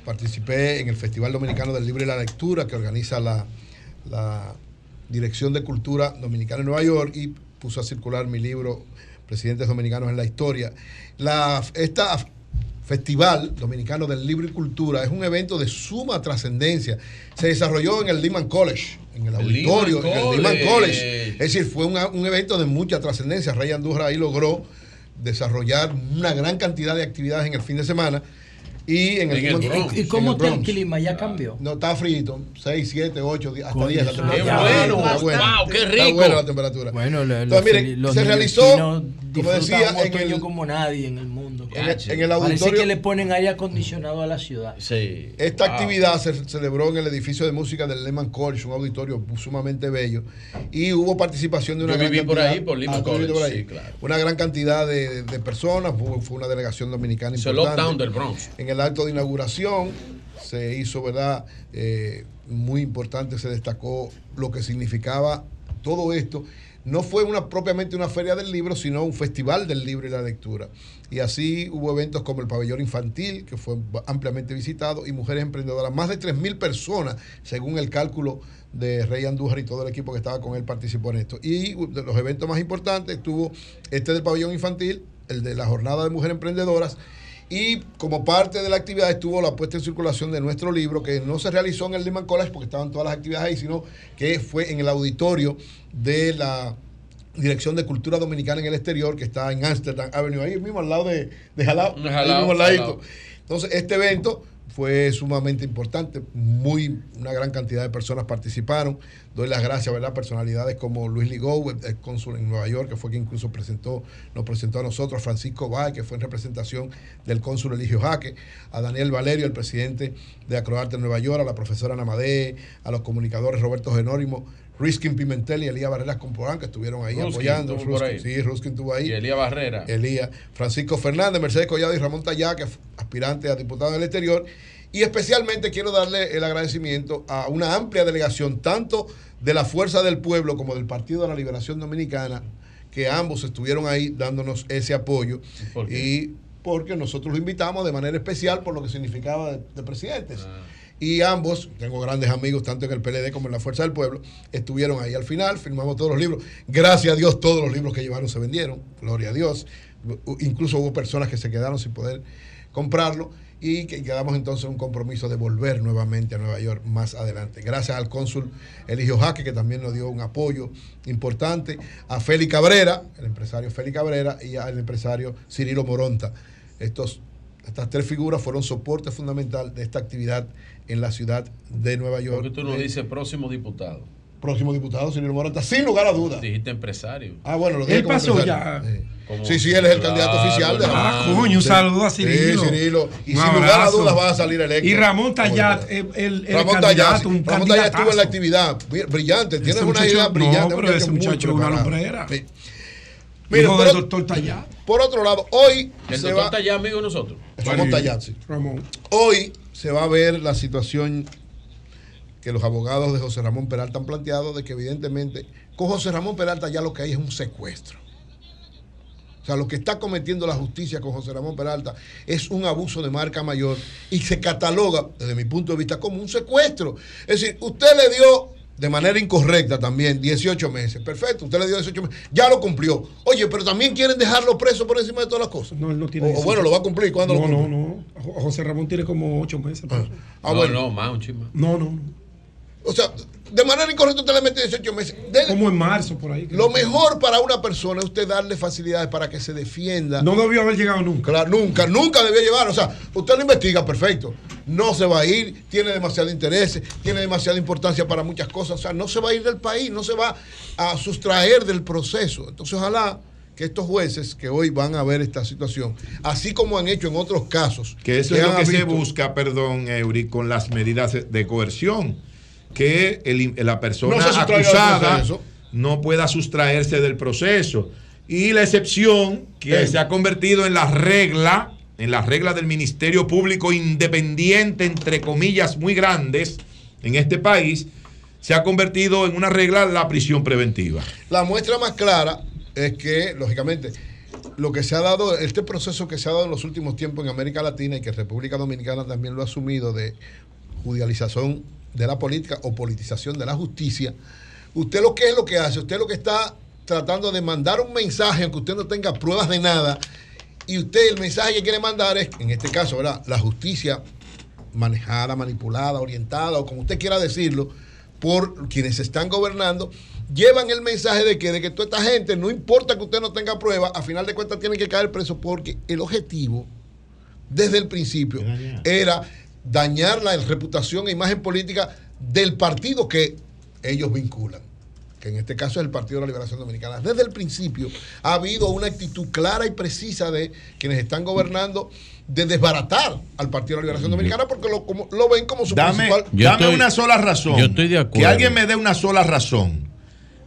participé en el Festival Dominicano del Libro y la Lectura que organiza la, la Dirección de Cultura Dominicana en Nueva York y puso a circular mi libro Presidentes Dominicanos en la Historia. La, esta Festival Dominicano del Libro y Cultura es un evento de suma trascendencia. Se desarrolló en el Lehman College, en el auditorio, en el Lehman College. Es decir, fue una- un evento de mucha trascendencia. Rey Andújar ahí logró desarrollar una gran cantidad de actividades en el fin de semana. Y en el, En el Bronx. ¿Y cómo está el clima? ¿Ya cambió? No, está frito. 6, 7, 8, hasta Coño, 10 la temperatura. está bueno, Está buena. wow, qué Está rico. buena la temperatura. Bueno, la- Entonces, miren, los se realizó disfruta decía, un en el- como nadie en el mundo. En el- en el Parece auditorio- que le ponen aire acondicionado a la ciudad. Sí. Esta Wow. actividad se celebró en el edificio de música del Lehman College, un auditorio sumamente bello, y hubo participación de una Yo gran viví por cantidad. ahí, por Lehman Ah, College, por ahí. sí, claro. Una gran cantidad de, de personas, fue, fue una delegación dominicana Es el importante. Uptown del Bronx. En el acto de inauguración se hizo, ¿verdad? Eh, muy importante, se destacó lo que significaba todo esto. No fue una, propiamente una feria del libro, sino un festival del libro y la lectura. Y así hubo eventos como el pabellón infantil, que fue ampliamente visitado, y mujeres emprendedoras. Más de 3.000 personas, según el cálculo de Rey Andújar y todo el equipo que estaba con él, participó en esto. Y de los eventos más importantes estuvo este del pabellón infantil, el de la jornada de mujeres emprendedoras, y como parte de la actividad estuvo la puesta en circulación de nuestro libro, que no se realizó en el Lehman College porque estaban todas las actividades ahí, sino que fue en el auditorio de la Dirección de Cultura Dominicana en el Exterior, que está en Amsterdam Avenue, ahí mismo al lado de, de Jalao, ahí mismo al ladito. Jalao. Entonces, este evento fue sumamente importante, muy, una gran cantidad de personas participaron. Doy las gracias, ¿verdad? Personalidades como Luis Ligou, el, el cónsul en Nueva York, que fue quien incluso presentó, nos presentó a nosotros, Francisco Bay, que fue en representación del cónsul Eligio Jaque, a Daniel Valerio, el presidente de Acroarte en Nueva York, a la profesora Namadé, a los comunicadores Roberto Genórimo, Riskin Pimentel y Elías Barreras Comporán, que estuvieron ahí Ruskin apoyando. por Ruskin, ahí. sí, Ruskin estuvo ahí. Y Elías Barrera. Elías, Francisco Fernández, Mercedes Collado y Ramón Tallá, que aspirante a diputado del exterior. Y especialmente quiero darle el agradecimiento a una amplia delegación, tanto de la Fuerza del Pueblo como del Partido de la Liberación Dominicana, que ambos estuvieron ahí dándonos ese apoyo. ¿Por qué? Y porque nosotros lo invitamos de manera especial por lo que significaba de, de presidentes. Ah. Y ambos, tengo grandes amigos, tanto en el PLD como en la Fuerza del Pueblo, estuvieron ahí al final, firmamos todos los libros. Gracias a Dios, todos los libros que llevaron se vendieron, gloria a Dios. Incluso hubo personas que se quedaron sin poder comprarlo y que quedamos entonces en un compromiso de volver nuevamente a Nueva York más adelante. Gracias al cónsul Eligio Jaque, que también nos dio un apoyo importante, a Félix Cabrera, el empresario Félix Cabrera, y al empresario Cirilo Moronta. Estos, estas tres figuras fueron soporte fundamental de esta actividad en la ciudad de Nueva York. ¿Por qué tú no De- dices próximo diputado? Próximo diputado, Cirilo Moronta, sin lugar a dudas. Dijiste empresario. Ah, bueno, lo dije Él como pasó empresario. ya. Sí. Como- Sí, sí, él es el Claro, candidato oficial de la Ah, coño, un saludo a Sí, Cirilo. Cirilo. Y Un sin lugar a dudas va a salir electo. Y Ramón Tallat, el, el, el Ramón candidato, Tallat, un Ramón Tallat estuvo en la actividad. Bri- Brillante, tiene una muchacho- idea no, brillante. pero ese muchacho es una lumbrera. Sí. Mira, Hijo por, del doctor Tallat. por otro lado, hoy El se doctor va, allá, amigo de nosotros. Ramón Tallat, sí. Ramón. Hoy se va a ver la situación que los abogados de José Ramón Peralta han planteado de que evidentemente con José Ramón Peralta ya lo que hay es un secuestro. O sea, lo que está cometiendo la justicia con José Ramón Peralta es un abuso de marca mayor y se cataloga, desde mi punto de vista, como un secuestro. Es decir, usted le dio de manera incorrecta también 18 meses. Perfecto, usted le dio 18 meses. Ya lo cumplió. Oye, pero también quieren dejarlo preso por encima de todas las cosas. No, él no tiene O- o bueno, lo va a cumplir. ¿Cuándo no, lo cumple? No, no, Jo- José Ramón tiene como ocho meses. Ah, no, bueno. no, más, un chisme. No, no, no. O sea, de manera incorrecta usted le mete 18 meses. De- Como en marzo, por ahí. lo mejor para una persona es usted darle facilidades para que se defienda. No debió haber llegado nunca. Claro, nunca, nunca debió llevar. O sea, usted lo investiga, perfecto. No se va a ir, tiene demasiado interés, tiene demasiada importancia para muchas cosas. O sea, no se va a ir del país, no se va a sustraer del proceso. Entonces, ojalá que estos jueces que hoy van a ver esta situación, así como han hecho en otros casos, Que eso es lo que se busca, perdón, Eury, con las medidas de coerción. Que el- la persona No acusada no pueda sustraerse del proceso. Y la excepción que se ha convertido en la regla, en la regla del Ministerio Público independiente, entre comillas, muy grandes en este país, se ha convertido en una regla la prisión preventiva. La muestra más clara es que, lógicamente, lo que se ha dado, este proceso que se ha dado en los últimos tiempos en América Latina y que República Dominicana también lo ha asumido de judicialización de la política o politización de la justicia, usted lo que es lo que hace, usted lo que está tratando de mandar un mensaje, aunque usted no tenga pruebas de nada, y usted el mensaje que quiere mandar es, en este caso, ¿verdad? La justicia manejada, manipulada, orientada, o como usted quiera decirlo, por quienes están gobernando, llevan el mensaje de que, de que toda esta gente, no importa que usted no tenga pruebas, a final de cuentas tienen que caer preso porque el objetivo, desde el principio, era dañar la reputación e imagen política del partido que ellos vinculan. que en este caso es el Partido de la Liberación Dominicana. Desde el principio ha habido una actitud clara y precisa de quienes están gobernando de desbaratar al Partido de la Liberación Dominicana porque lo, como- lo ven como su Dame, principal... dame una sola razón. yo estoy de acuerdo. Que alguien me dé una sola razón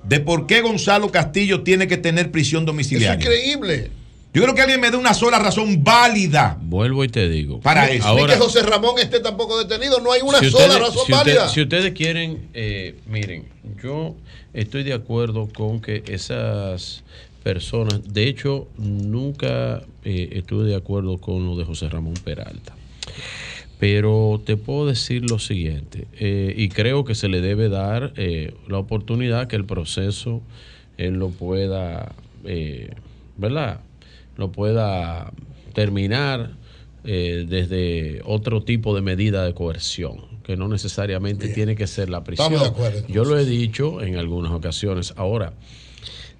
de por qué Gonzalo Castillo tiene que tener prisión Eso es domiciliaria. increíble. Yo creo que alguien me dé una sola razón válida. Vuelvo y te digo. Para eso. Ni Ahora, que José Ramón esté tampoco detenido, no hay una si sola ustedes, razón si usted- válida. si ustedes quieren, eh, miren, yo estoy de acuerdo con que esas personas, de hecho, nunca eh, estuve de acuerdo con lo de José Ramón Peralta. Pero te puedo decir lo siguiente, eh, y creo que se le debe dar eh, la oportunidad que el proceso él lo pueda, eh, ¿verdad? Lo pueda terminar eh, desde otro tipo de medida de coerción, que no necesariamente tiene que ser la prisión. Estamos de acuerdo, Yo lo he dicho en algunas ocasiones. Ahora,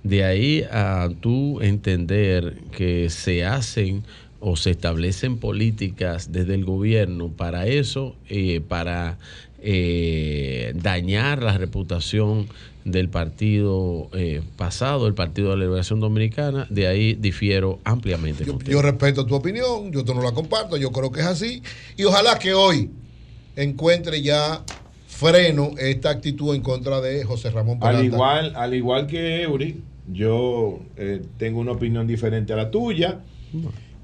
de ahí a tú entender que se hacen o se establecen políticas desde el gobierno para eso, eh, para eh, dañar la reputación del partido eh, pasado, el Partido de la Liberación Dominicana, de ahí difiero ampliamente. contigo. Yo respeto tu opinión, yo no la comparto, yo creo que es así. Y ojalá que hoy encuentre ya freno esta actitud en contra de José Ramón Peralta. Al igual, al igual que Eury, yo eh, tengo una opinión diferente a la tuya.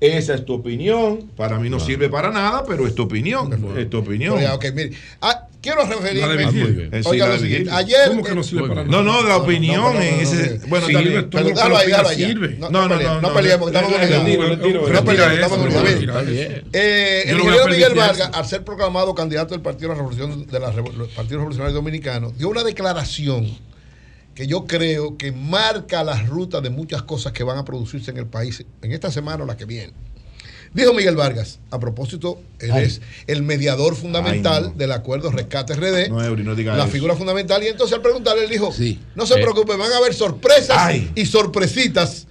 Esa es tu opinión. Para mí no sirve para nada, pero es tu opinión. Es tu opinión. Pero ya, ok, mire. Ah, quiero referirme. La sí, Oiga la lo de siguiente. Ayer. ¿Cómo que no sirve para nada? No, no, la opinión en ese- bueno. Pero déjalo ahí, déjalo ahí. No, No, no, no, peleemos, no, no no, estamos tiro, No le peleemos, estamos eh, Yo el no ingeniero Miguel Vargas, al ser proclamado candidato del Partido de la Revolución de la Partido Revolucionario Dominicano, dio una declaración que yo creo que marca las rutas de muchas cosas que van a producirse en el país en esta semana o la que viene. Dijo Miguel Vargas, a propósito, él Ay. es el mediador fundamental Ay, no. del acuerdo Rescate RD, No, Eury, no diga la eso. figura fundamental, y entonces al preguntarle, él dijo, no se Eh. preocupe, van a haber sorpresas Ay. y sorpresitas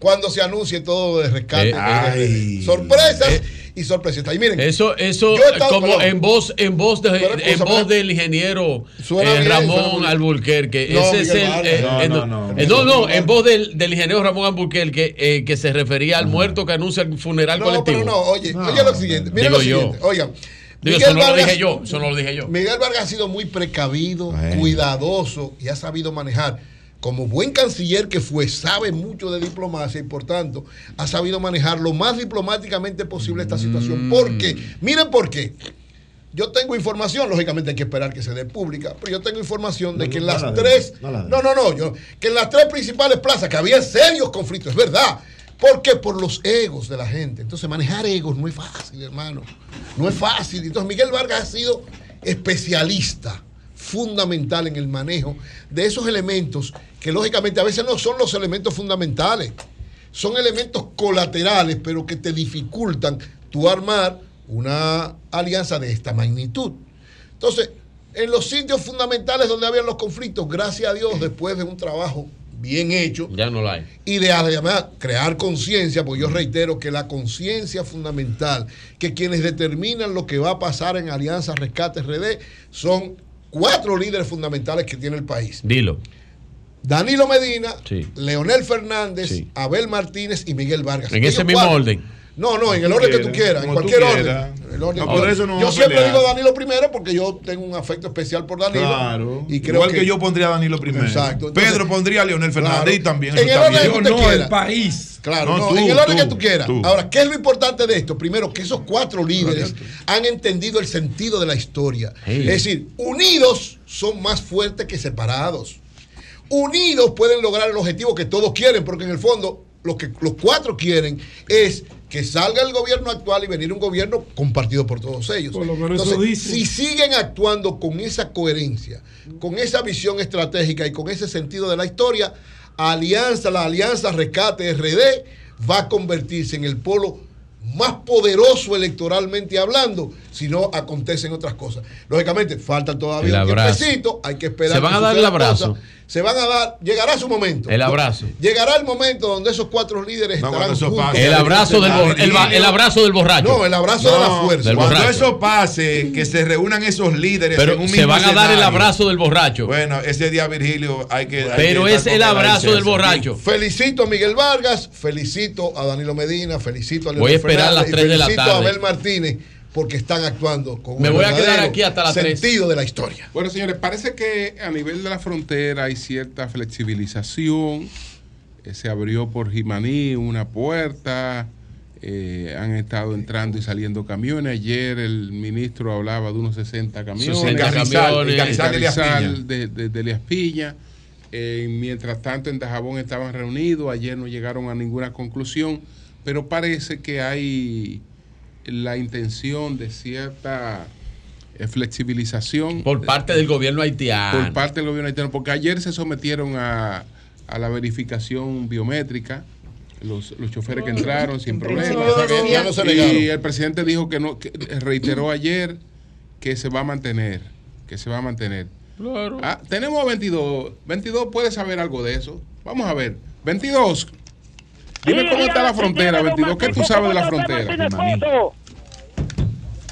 cuando se anuncie todo de Rescate Eh. Sorpresas y sorpresitas. Y miren, Eso, eso yo estado- como perdón. en voz, en voz de, en voz del ingeniero Suena eh, bien, suena Ramón muy- Alburquerque. No, Ese es el, eh, No, eh, no, no, no. eh, no, no, en voz del, del ingeniero Ramón Alburquerque eh, que se refería al muerto que anuncia el funeral No, colectivo. pero no, oye, oye lo siguiente. Miren Digo lo yo. siguiente. Oigan. Digo, Miguel eso no lo Vargas- dije yo, eso no lo dije yo. Miguel Vargas ha sido muy precavido, cuidadoso y ha sabido manejar. Como buen canciller que fue, sabe mucho de diplomacia y por tanto ha sabido manejar lo más diplomáticamente posible esta situación. Mm. ¿Por qué? Miren por qué. Yo tengo información, lógicamente hay que esperar que se dé pública, pero yo tengo información de No, que en no las la tres, no la no, no, no, yo, que en las tres principales plazas que había serios conflictos, es verdad. ¿Por qué? Por los egos de la gente. Entonces manejar egos no es fácil, hermano. No es fácil. Entonces Miguel Vargas ha sido especialista, fundamental en el manejo de esos elementos que lógicamente a veces no son los elementos fundamentales. Son elementos colaterales, pero que te dificultan tu armar una alianza de esta magnitud. Entonces, en los sitios fundamentales donde habían los conflictos, gracias a Dios, después de un trabajo bien hecho, Ya no la hay. y de además crear conciencia, porque yo reitero que la conciencia fundamental, que quienes determinan lo que va a pasar en Alianza Rescate RD, son cuatro líderes fundamentales que tiene el país. Dilo. Danilo Medina, Sí. Leonel Fernández, Abel Martínez y Miguel Vargas. En Ellos ese mismo cuatro. orden. No, no, en el orden que tú quieras, en tú cualquier quieras. orden. El No, por eso no yo siempre pelear. digo Danilo primero porque yo tengo un afecto especial por Danilo. Claro. Y creo Igual que, yo pondría a Danilo primero. Exacto. Entonces- Pedro pondría a Leonel Fernández Claro. y también. En el orden que usted quiera. país. Claro, No, no, tú, en el orden tú, que tú quieras. tú. Ahora, ¿qué es lo importante de esto? Primero, que esos cuatro líderes han entendido el sentido de la historia. Hey. Es decir, unidos son más fuertes que separados. Unidos pueden lograr el objetivo que todos quieren, porque en el fondo lo que los cuatro quieren es que salga el gobierno actual y venir un gobierno compartido por todos ellos. Por lo menos Entonces, eso dicen. si siguen actuando con esa coherencia, con esa visión estratégica y con ese sentido de la historia, Alianza, la Alianza Rescate RD va a convertirse en el polo más poderoso electoralmente hablando si no acontecen otras cosas. Lógicamente, faltan todavía El un abrazo. tiempecito, hay que esperar. ¿Se van a dar el abrazo? cosas. Se van a dar, llegará su momento. El abrazo. Llegará el momento donde esos cuatro líderes No, estarán cuando eso juntos. pase. El abrazo del el el abrazo del borracho. No, el abrazo de la fuerza. Cuando borracho. eso pase, que se reúnan esos líderes Pero en un se van a dar el abrazo del borracho. Bueno, ese día, Virgilio, hay que. hay Pero que es el abrazo del borracho. Felicito a Miguel Vargas, felicito a Danilo Medina, felicito a Leonel Voy a esperar Fernández las y tres de la felicito tarde. a Abel Martínez porque están actuando con Me un voy a quedar aquí hasta las sentido de la historia. Bueno, señores, parece que a nivel de la frontera hay cierta flexibilización. Eh, se abrió por Jimaní una puerta. eh, han estado entrando y saliendo camiones. Ayer el ministro hablaba de unos 60 camiones. 60 camiones. Elías Carrizal Piña. de, de- de Piña. Eh, mientras tanto, en Dajabón estaban reunidos. Ayer no llegaron a ninguna conclusión. Pero parece que hay la intención de cierta eh, flexibilización Por parte del gobierno haitiano. por parte del gobierno haitiano, porque ayer se sometieron a, a la verificación biométrica los, los choferes que entraron sin problema. Y el presidente dijo que no, que reiteró ayer que se va a mantener, que se va a mantener. Ah, tenemos 22. 22 puede saber algo de eso. Vamos a ver. 22. Dime cómo está la frontera, 22. ¿Qué tú sabes de la frontera?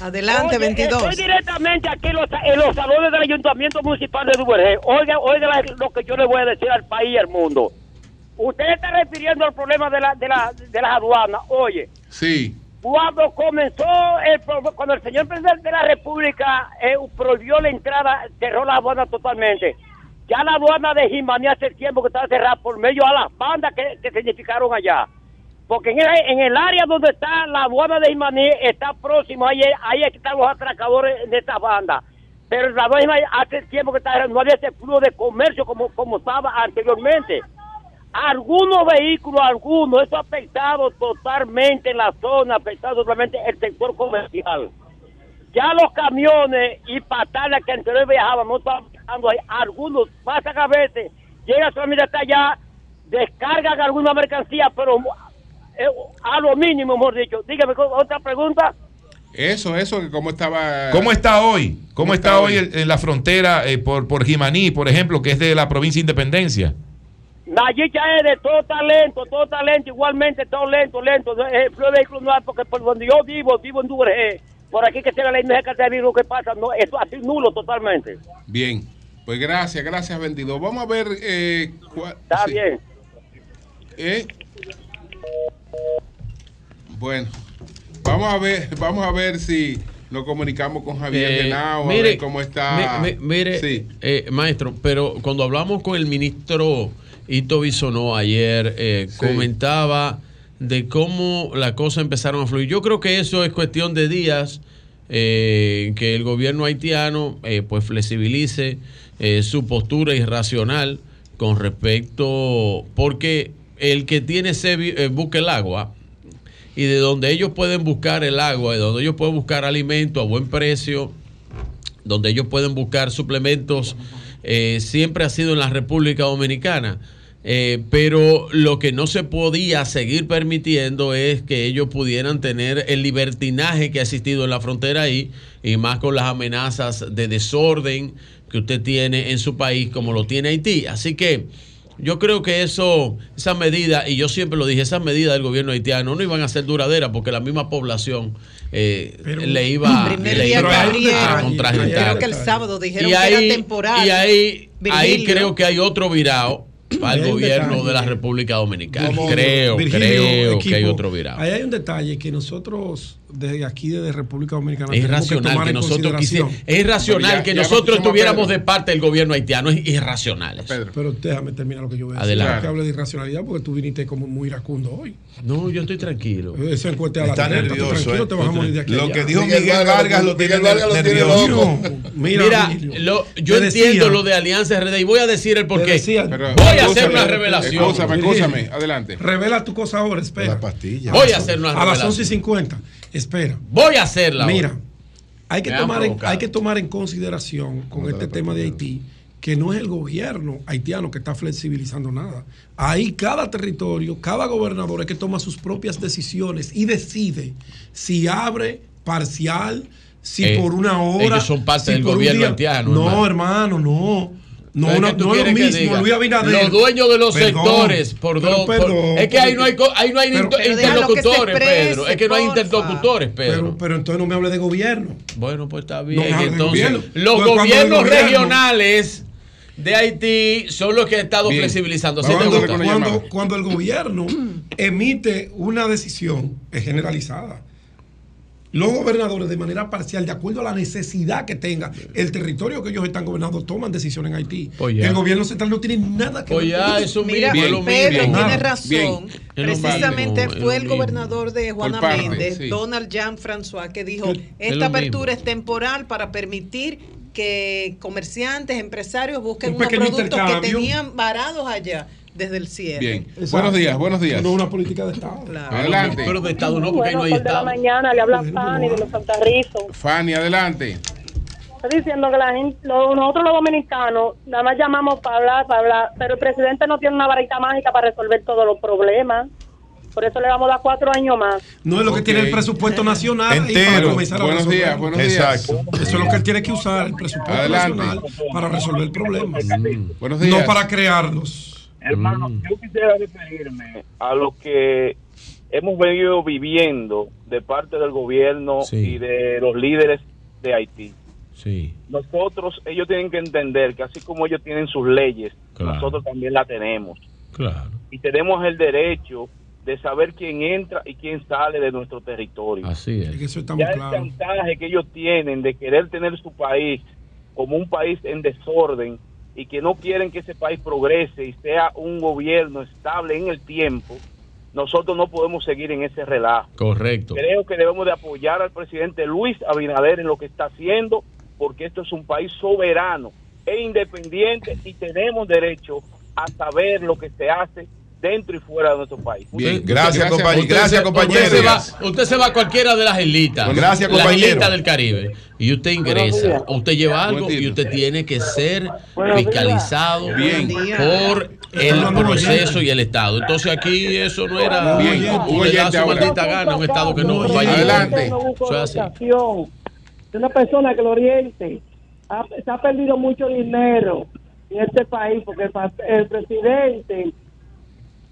Adelante, Oye, 22. Estoy directamente aquí en los, en los salones del Ayuntamiento Municipal de Duvergé. Oiga, oiga lo que yo le voy a decir al país y al mundo. Usted está refiriendo al problema de, la, de, la, de las aduanas. Oye, Sí. cuando comenzó, el, cuando el señor presidente de la República eh, prohibió la entrada, cerró la aduana totalmente. Ya la aduana de Jimaní hace tiempo que estaba cerrada por medio a las bandas que, que significaron allá. Porque en el, en el área donde está la aduana de Jimaní está próximo, ahí, ahí están los atracadores de esta banda. Pero la aduana hace tiempo que está no había ese flujo de comercio como, como estaba anteriormente. Algunos vehículos, algunos, eso ha afectado totalmente la zona, ha afectado totalmente el sector comercial. Ya los camiones y patadas que anteriormente viajaban no están ahí. Algunos pasan a veces, llegan solamente hasta allá, descargan alguna mercancía, pero a lo mínimo, mejor dicho. Dígame otra pregunta. Eso, eso, que cómo estaba. ¿Cómo está hoy? ¿Cómo, ¿Cómo está, está hoy el- en la frontera eh, por, por Jimaní, por ejemplo, que es de la provincia de Independencia? Nayicha es de todo talento, todo talento, igualmente todo lento, lento. Eh, El flujo de vehículos no hay, porque por donde yo vivo, vivo en Duvergé. Por aquí que sea la ley de de lo que pasa, no, esto así nulo totalmente. Bien. Pues gracias, gracias, 22. Vamos a ver. Eh, cua- Está sí. bien. ¿Eh? Bueno, vamos a ver, vamos a ver si nos comunicamos con Javier Eh, Genao, a mire, ver cómo está. mi- mi- mire, Sí. eh, maestro, pero cuando hablamos con el ministro Ito Bisonó ayer, eh, comentaba de cómo las cosas empezaron a fluir. Yo creo que eso es cuestión de días, eh, que el gobierno haitiano eh, pues flexibilice eh, su postura irracional con respecto, porque el que tiene sed eh, busca el agua, y de donde ellos pueden buscar el agua, de donde ellos pueden buscar alimento a buen precio, donde ellos pueden buscar suplementos, eh, siempre ha sido en la República Dominicana. Eh, pero lo que no se podía seguir permitiendo es que ellos pudieran tener el libertinaje que ha existido en la frontera ahí, y más con las amenazas de desorden que usted tiene en su país, como lo tiene Haití. Así que yo creo que eso, esa medida, y yo siempre lo dije, esas medidas del gobierno haitiano no iban a ser duraderas porque la misma población eh, le iba, le iba a contrarrestar. creo que el sábado dijeron Y que era temporal. y ahí, ahí creo que hay otro virado al Hay un gobierno detalle. de la República Dominicana. Creo, Virgilio, creo que hay otro virado. Ahí hay un detalle que nosotros, desde aquí, desde República Dominicana, Es irracional que nosotros quisiéramos. Es irracional ya- que ya nosotros estuviéramos Pedro. de parte del gobierno haitiano. Es irracional. eso. Pero déjame terminar lo que yo voy a decir. Adelante. No que hable de irracionalidad porque tú viniste como muy iracundo hoy. No, yo estoy tranquilo. Eso encuentre a la Está nervioso, Tranquilo, eh. te vas a morir de aquí. Lo allá. que dijo Miguel Miguel Vargas lo tiene nervioso. loco. Mira, lo- yo entiendo decía- lo de Alianza RD y voy a decir el porqué. Pero, voy a hacer una revelación. Escúchame, escúchame, adelante. Revela tu cosa ahora, espera. La pastilla. Voy a hacer una A las revelación. 11 y 50. Espera. Voy a hacerla. Mira, hay que, tomar en, hay que tomar en consideración con este tema de Haití que no es el gobierno haitiano que está flexibilizando nada. Ahí cada territorio, cada gobernador es que toma sus propias decisiones y decide si abre parcial, si Eh, por una hora. ellos son parte si del gobierno haitiano, No, hermano. hermano, no. No, no, no es lo mismo. Luis Abinader. Los dueños de los Perdón, sectores, por dos. es que ahí no hay, ahí no hay pero- inter- interlocutores, exprese, Pedro. Es que no hay interlocutores, Pedro. Pero, pero entonces no me hable de gobierno. Bueno, pues está bien. Entonces, gobierno. los Pues gobiernos gobierno- regionales de Haití son los que han estado Bien. flexibilizando. Cuando, cuando el gobierno emite una decisión es generalizada. Los gobernadores de manera parcial, de acuerdo a la necesidad que tenga el territorio que ellos están gobernando, toman decisiones en Haití. Pues el gobierno central no tiene nada que Pues ver. ya, con eso Mira, Pedro tiene Bien. razón. Precisamente fue el mismo. gobernador de Juana parte, Méndez, sí. Donald Jean François, que dijo, esta mismo. apertura es temporal para permitir que comerciantes, empresarios busquen Un unos productos que tenían varados allá desde el cierre. Bien. Buenos días, buenos días. No es una política de Estado. Adelante. Pero de Estado no, porque ahí no hay Bueno, por de la Estado. mañana le habla Fanny de los Santarrizos. Fanny, adelante. Estoy diciendo que la gente, lo- nosotros los dominicanos nada más llamamos para hablar, para hablar, pero el presidente no tiene una varita mágica para resolver todos los problemas. Por eso le vamos a dar cuatro años más. No es lo que tiene el presupuesto nacional y Entero. para comenzar a Buenos resolver. días, buenos días. Exacto. Eso es lo que él tiene que usar, el presupuesto Adelante. nacional, para resolver problemas. Buenos días. No para crearlos. Hermano, yo quisiera referirme a lo que hemos venido viviendo de parte del gobierno Sí. y de los líderes de Haití. Sí. Nosotros, ellos tienen que entender que así como ellos tienen sus leyes, Claro. nosotros también la tenemos. Claro. Y tenemos el derecho de saber quién entra y quién sale de nuestro territorio. Así es. Que eso Ya el chantaje que ellos tienen de querer tener su país como un país en desorden y que no quieren que ese país progrese y sea un gobierno estable en el tiempo, nosotros no podemos seguir en ese relajo. Correcto. Creo que debemos de apoyar al presidente Luis Abinader en lo que está haciendo, porque esto es un país soberano e independiente y tenemos derecho a saber lo que se hace dentro y fuera de nuestro país. Bien, gracias, compañero. Usted Gracias, se- compañero. Usted se, va, usted se va a cualquiera de las islitas. Gracias, Las compañero. islitas del Caribe. Y usted ingresa. o Usted lleva algo y usted tiene que ser fiscalizado Bien. por el proceso y el Estado. Entonces aquí eso no era Bien. le da su maldita gana, un Estado que no vaya. Adelante. Una persona que lo oriente. Ha- se ha perdido mucho dinero en este país porque el presidente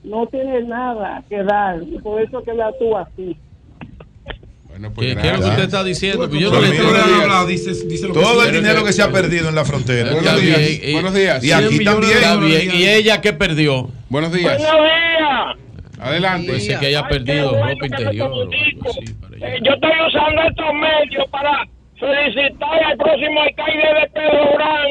no tiene nada que dar. Por eso que él actúa así. Bueno, ¿Qué, qué es lo que usted está diciendo? Yo no Todo le el hablado, dice- dice lo que Todo el dinero que se ha perdido en la frontera. Buenos bien, días. y- Buenos días. Y aquí 100 millones también. ¿Y ella qué perdió? Buenos días. días. Adelante. Pensé que haya perdido ropa interior. así. Eh, yo estoy usando estos medios para felicitar al próximo alcalde de Pedro Brán,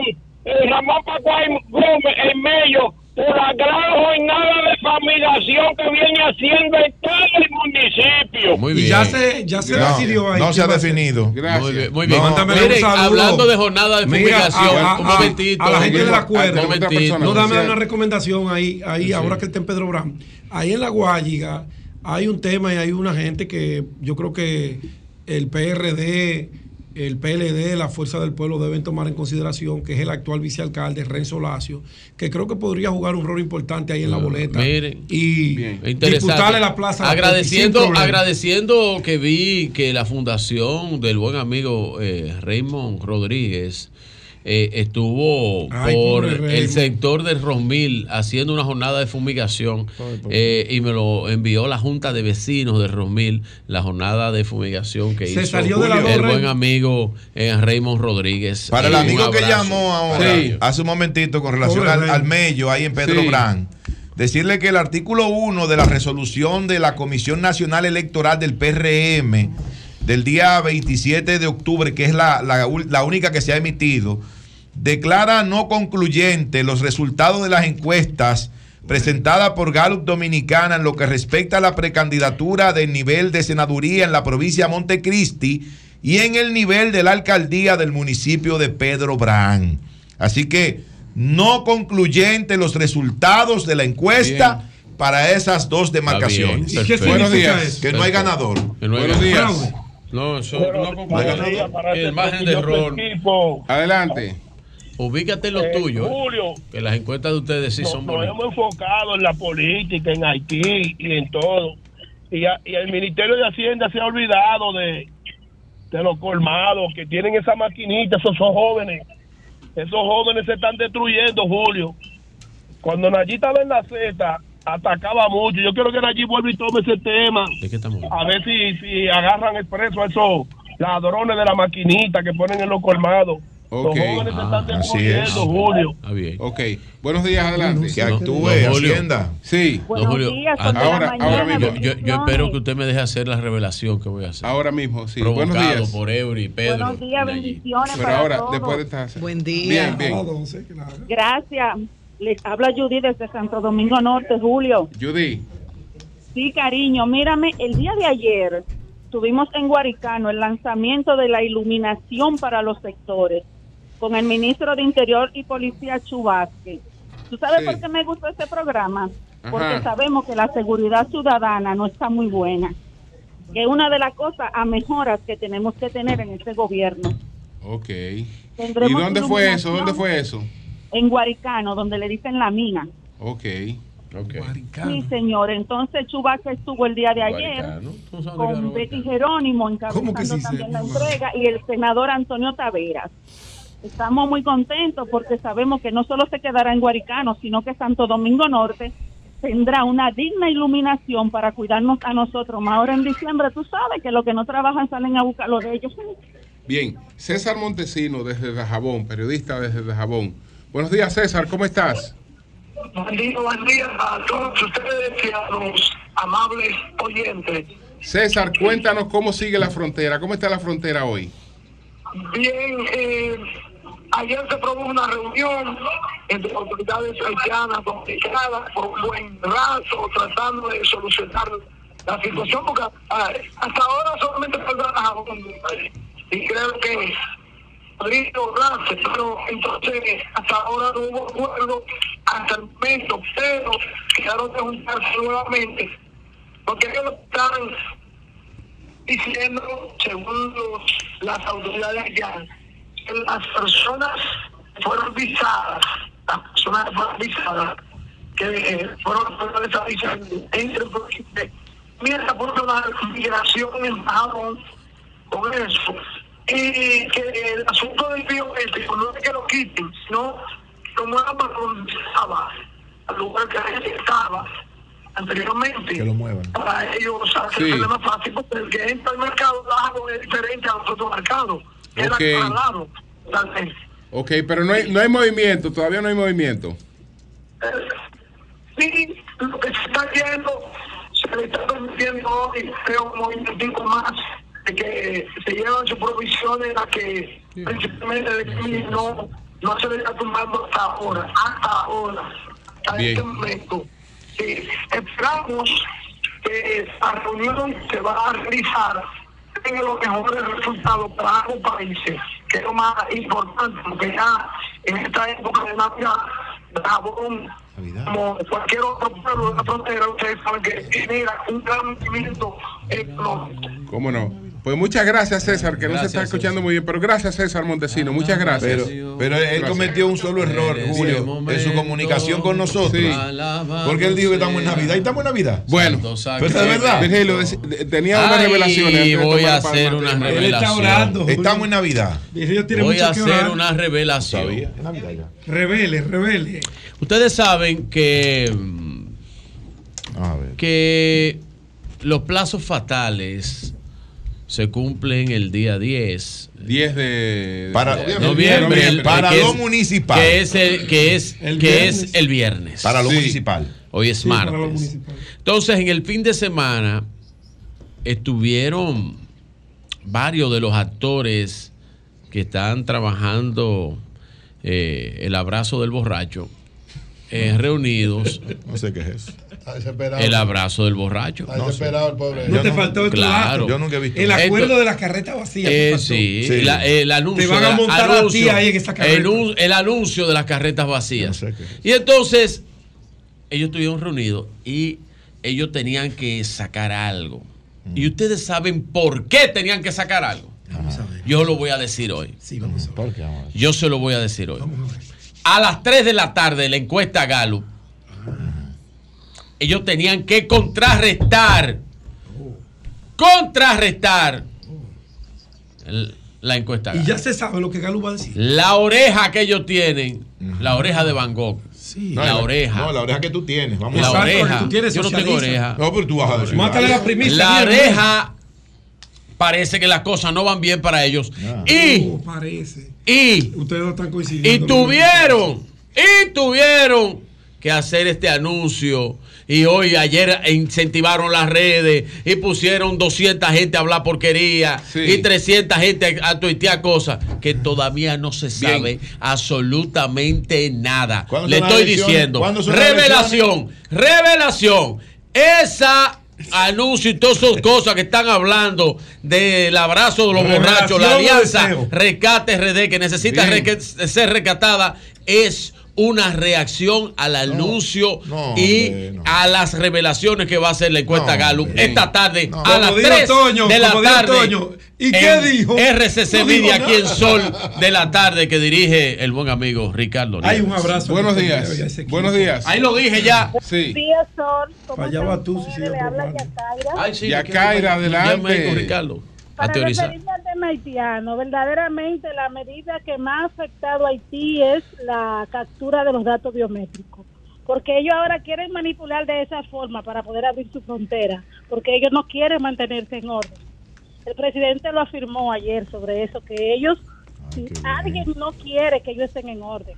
eh, Ramón Pacuay Gómez, en medio, por la gran jornada de familiación que viene haciendo en todo el municipio. Muy Y bien. ya se, ya se No, decidió ahí. no se ha definido. Gracias. Muy bien, muy bien. No, mándame Miren, un saludo. hablando de jornada de Mira, fumigación, a- a- un momentito. a la gente del a- acuerdo. a- un momentito. No, dame una recomendación ahí, ahí ahora que está en Pedro Brán. Ahí en la Guayiga hay un tema y hay una gente que yo creo que el PRD, el PLD, la Fuerza del Pueblo deben tomar en consideración, que es el actual vicealcalde Renzo Lacio, que creo que podría jugar un rol importante ahí en la boleta. Miren. y disputarle la plaza. agradeciendo, agradeciendo que vi que la fundación del buen amigo eh, Raymond Rodríguez eh, estuvo Ay, por el sector de Rosmil haciendo una jornada de fumigación eh, y me lo envió la Junta de Vecinos de Rosmil, la jornada de fumigación que Se hizo salió de la el buen amigo eh, Raymond Rodríguez. Para el Eh, amigo que llamó ahora, Sí. hace un momentito, con relación al, al Mello, ahí en Pedro Sí. Brán, decirle que el artículo 1 de la resolución de la Comisión Nacional Electoral del PRM del día 27 de octubre, que es la, la la única que se ha emitido, declara no concluyente los resultados de las encuestas presentadas por Gallup Dominicana en lo que respecta a la precandidatura del nivel de senaduría en la provincia de Montecristi y en el nivel de la alcaldía del municipio de Pedro Brán. Así que no concluyente los resultados de la encuesta para esas dos demarcaciones. bien, ¿Y qué Buenos días. eso? Que no hay ganador. Que no hay Buenos días. No, eso Bueno, no días para El este margen de error. equipo. Adelante. Ubícate en lo Eh, tuyo. Julio, Que las encuestas de ustedes sí nos, son nos bonitas. hemos enfocado en la política, en Haití y en todo. Y, a- y el Ministerio de Hacienda se ha olvidado de, de los colmados que tienen esa maquinita, esos son jóvenes. Esos jóvenes se están destruyendo, Julio. Cuando Nayib estaba en la Z, atacaba mucho. Yo quiero que Nayib vuelva y tome ese tema. ¿De qué estamos A ver si, si agarran expreso a esos ladrones de la maquinita que ponen en los colmados. Ok. Los jóvenes se están así destruyendo, Julio. Está bien. Ok. Buenos días, adelante. Que actúe. Hacienda. Sí. Don Julio, días, de la Ahora- ahora mañana, yo, yo- yo espero que usted me deje hacer la revelación que voy a hacer. Ahora mismo, sí. Provocado Buenos días. por Eury, Pedro. Buenos días, bendiciones Pero para ahora, todos. después de esta. Buen día. Bien, bien. Gracias. Les habla Judy desde Santo Domingo Norte, Julio. Judy. Sí, cariño, mírame, el día de ayer tuvimos en Guaricano el lanzamiento de la iluminación para los sectores con el ministro de Interior y Policía Chubasque. ¿Tú sabes Sí. por qué me gustó este programa? Porque sabemos que la seguridad ciudadana no está muy buena. Que es una de las cosas a mejoras que tenemos que tener en este gobierno. Ok. ¿Y dónde fue eso? ¿Dónde fue eso? En Guaricano, donde le dicen la mina. Ok. Ok. Sí, señor. Entonces Chubaca estuvo el día de ayer con Betty Jerónimo encabezando también la entrega y el senador Antonio Taveras. Estamos muy contentos porque sabemos que no solo se quedará en Guaricano, sino que Santo Domingo Norte tendrá una digna iluminación para cuidarnos a nosotros. Más ahora en diciembre, tú sabes que los que no trabajan salen a buscar lo de ellos. Bien. César Montesino, desde Dajabón, periodista desde Dajabón. Buenos días, César. ¿Cómo estás? Buen día, buen día a todos ustedes y a los amables oyentes. César, cuéntanos cómo sigue la frontera. ¿Cómo está la frontera hoy? Bien, eh, ayer se produjo una reunión entre autoridades haitianas dominicanas por un buen rato, tratando de solucionar la situación, porque hasta ahora solamente falta Jabón. Y creo que podría lograrse, pero entonces hasta ahora no hubo acuerdo hasta el momento, pero quedaron de juntarse nuevamente, porque ellos están diciendo, según las autoridades haitianas, que las personas fueron visadas, las personas que fueron visadas, que eh, fueron fueron desavisadas, entre porque mientras por una migración en Japón con eso, y que el asunto del biométrico no es que lo quiten, sino que lo muevan para donde estaba, al lugar que estaba anteriormente Que lo muevan. para ellos hacer Sí. más fácil porque el que entra al mercado lago es diferente a los otros mercados. Era Ok. pero no hay, no hay movimiento, todavía no hay movimiento. Sí, lo que se está haciendo, se le está permitiendo hoy, creo, un movimiento más de que se llevan sus provisiones a que principalmente de que no, no se le está tumbando hasta ahora, hasta ahora, hasta Bien. este momento. Sí, esperamos que la reunión se va a realizar los mejores resultados para ambos países, que es lo más importante, porque ya en esta época de Navidad, Gabón, como cualquier otro pueblo de la frontera, ustedes saben que genera un gran movimiento económico. ¿Cómo no? Pues muchas gracias, César, que no se está escuchando muy bien, pero gracias, César Montesino, muchas gracias. Pero, pero él Gracias. cometió un solo error, Julio, en su comunicación con nosotros. Sí. Porque él dijo que estamos en Navidad. ¿Y estamos en Navidad? Bueno, pero es verdad. Virgilio, tenía unas revelaciones. de voy a hacer una revelación. Estamos en Navidad. Voy a hacer una revelación. Revele, revele. Ustedes saben que, mm, que los plazos fatales se cumplen el día 10. 10 de Para- de noviembre. el- para que lo es- municipal. Que es el, que es, El que viernes. es el viernes. Para lo municipal. Hoy es Sí, para lo martes. Entonces, en el fin de semana estuvieron varios de los actores que están trabajando eh, el abrazo del borracho eh, reunidos. No sé qué es eso. Está desesperado. El abrazo del borracho. Está desesperado el pobre. No te faltó el Claro. Yo nunca he visto El acuerdo Esto- de la carreta vacía. Eh, te faltó. sí, la- el anuncio. Te van a de la- montar a ti anuncio, ahí en esa carreta. el, el anuncio de las carretas vacías. Y entonces, ellos estuvieron reunidos y ellos tenían que sacar algo. Mm. Y ustedes saben por qué tenían que sacar algo. Yo lo voy a decir hoy. Sí, vamos a ver. Yo se lo voy a decir hoy. A las 3 de la tarde, la encuesta Gallup, ellos tenían que contrarrestar, contrarrestar la encuesta Y ya se sabe lo que Galo va a decir. La oreja que ellos tienen, la oreja de Van Gogh. No, la oreja. No, la oreja que tú tienes. Vamos La a oreja. Yo no tengo oreja. No, pero tú vas a decir. Mátale la primicia. La oreja parece que las cosas no van bien para ellos. Y, Oh, parece. y, Ustedes no están y coincidiendo. tuvieron, y tuvieron que hacer este anuncio. Y hoy, ayer incentivaron las redes y pusieron 200 gente a hablar porquería y 300 gente a, tuitear cosas que todavía no se sabe absolutamente nada. ¿Cuándo Le estoy diciendo, ¿Cuándo son las revelación, revelación. Esa anuncio y todas esas cosas que están hablando del abrazo de los borrachos, la alianza. Rescate RD que necesita Bien. ser rescatada es una reacción al anuncio no, y hombre, no. a las revelaciones que va a hacer la encuesta No, Gallup esta tarde a las dijo 3 Toño, de la tarde. Toño. ¿Y qué dijo? RCC Media aquí en. Sol de la tarde que dirige el buen amigo Ricardo. Hay un abrazo. Buenos días. Buenos días. Ahí lo dije ya. Sí. Días, Sol. ¿Cómo Allá están va tú, si probando. Yacaira. Ay, sí, Ya que- Kaira, adelante. Ricardo. A teorizar. referirme tema haitiano, verdaderamente la medida que más ha afectado a Haití es la captura de los datos biométricos. Porque ellos ahora quieren manipular de esa forma para poder abrir su frontera, porque ellos no quieren mantenerse en orden. El presidente lo afirmó ayer sobre eso, que ellos, si alguien no quiere que ellos estén en orden.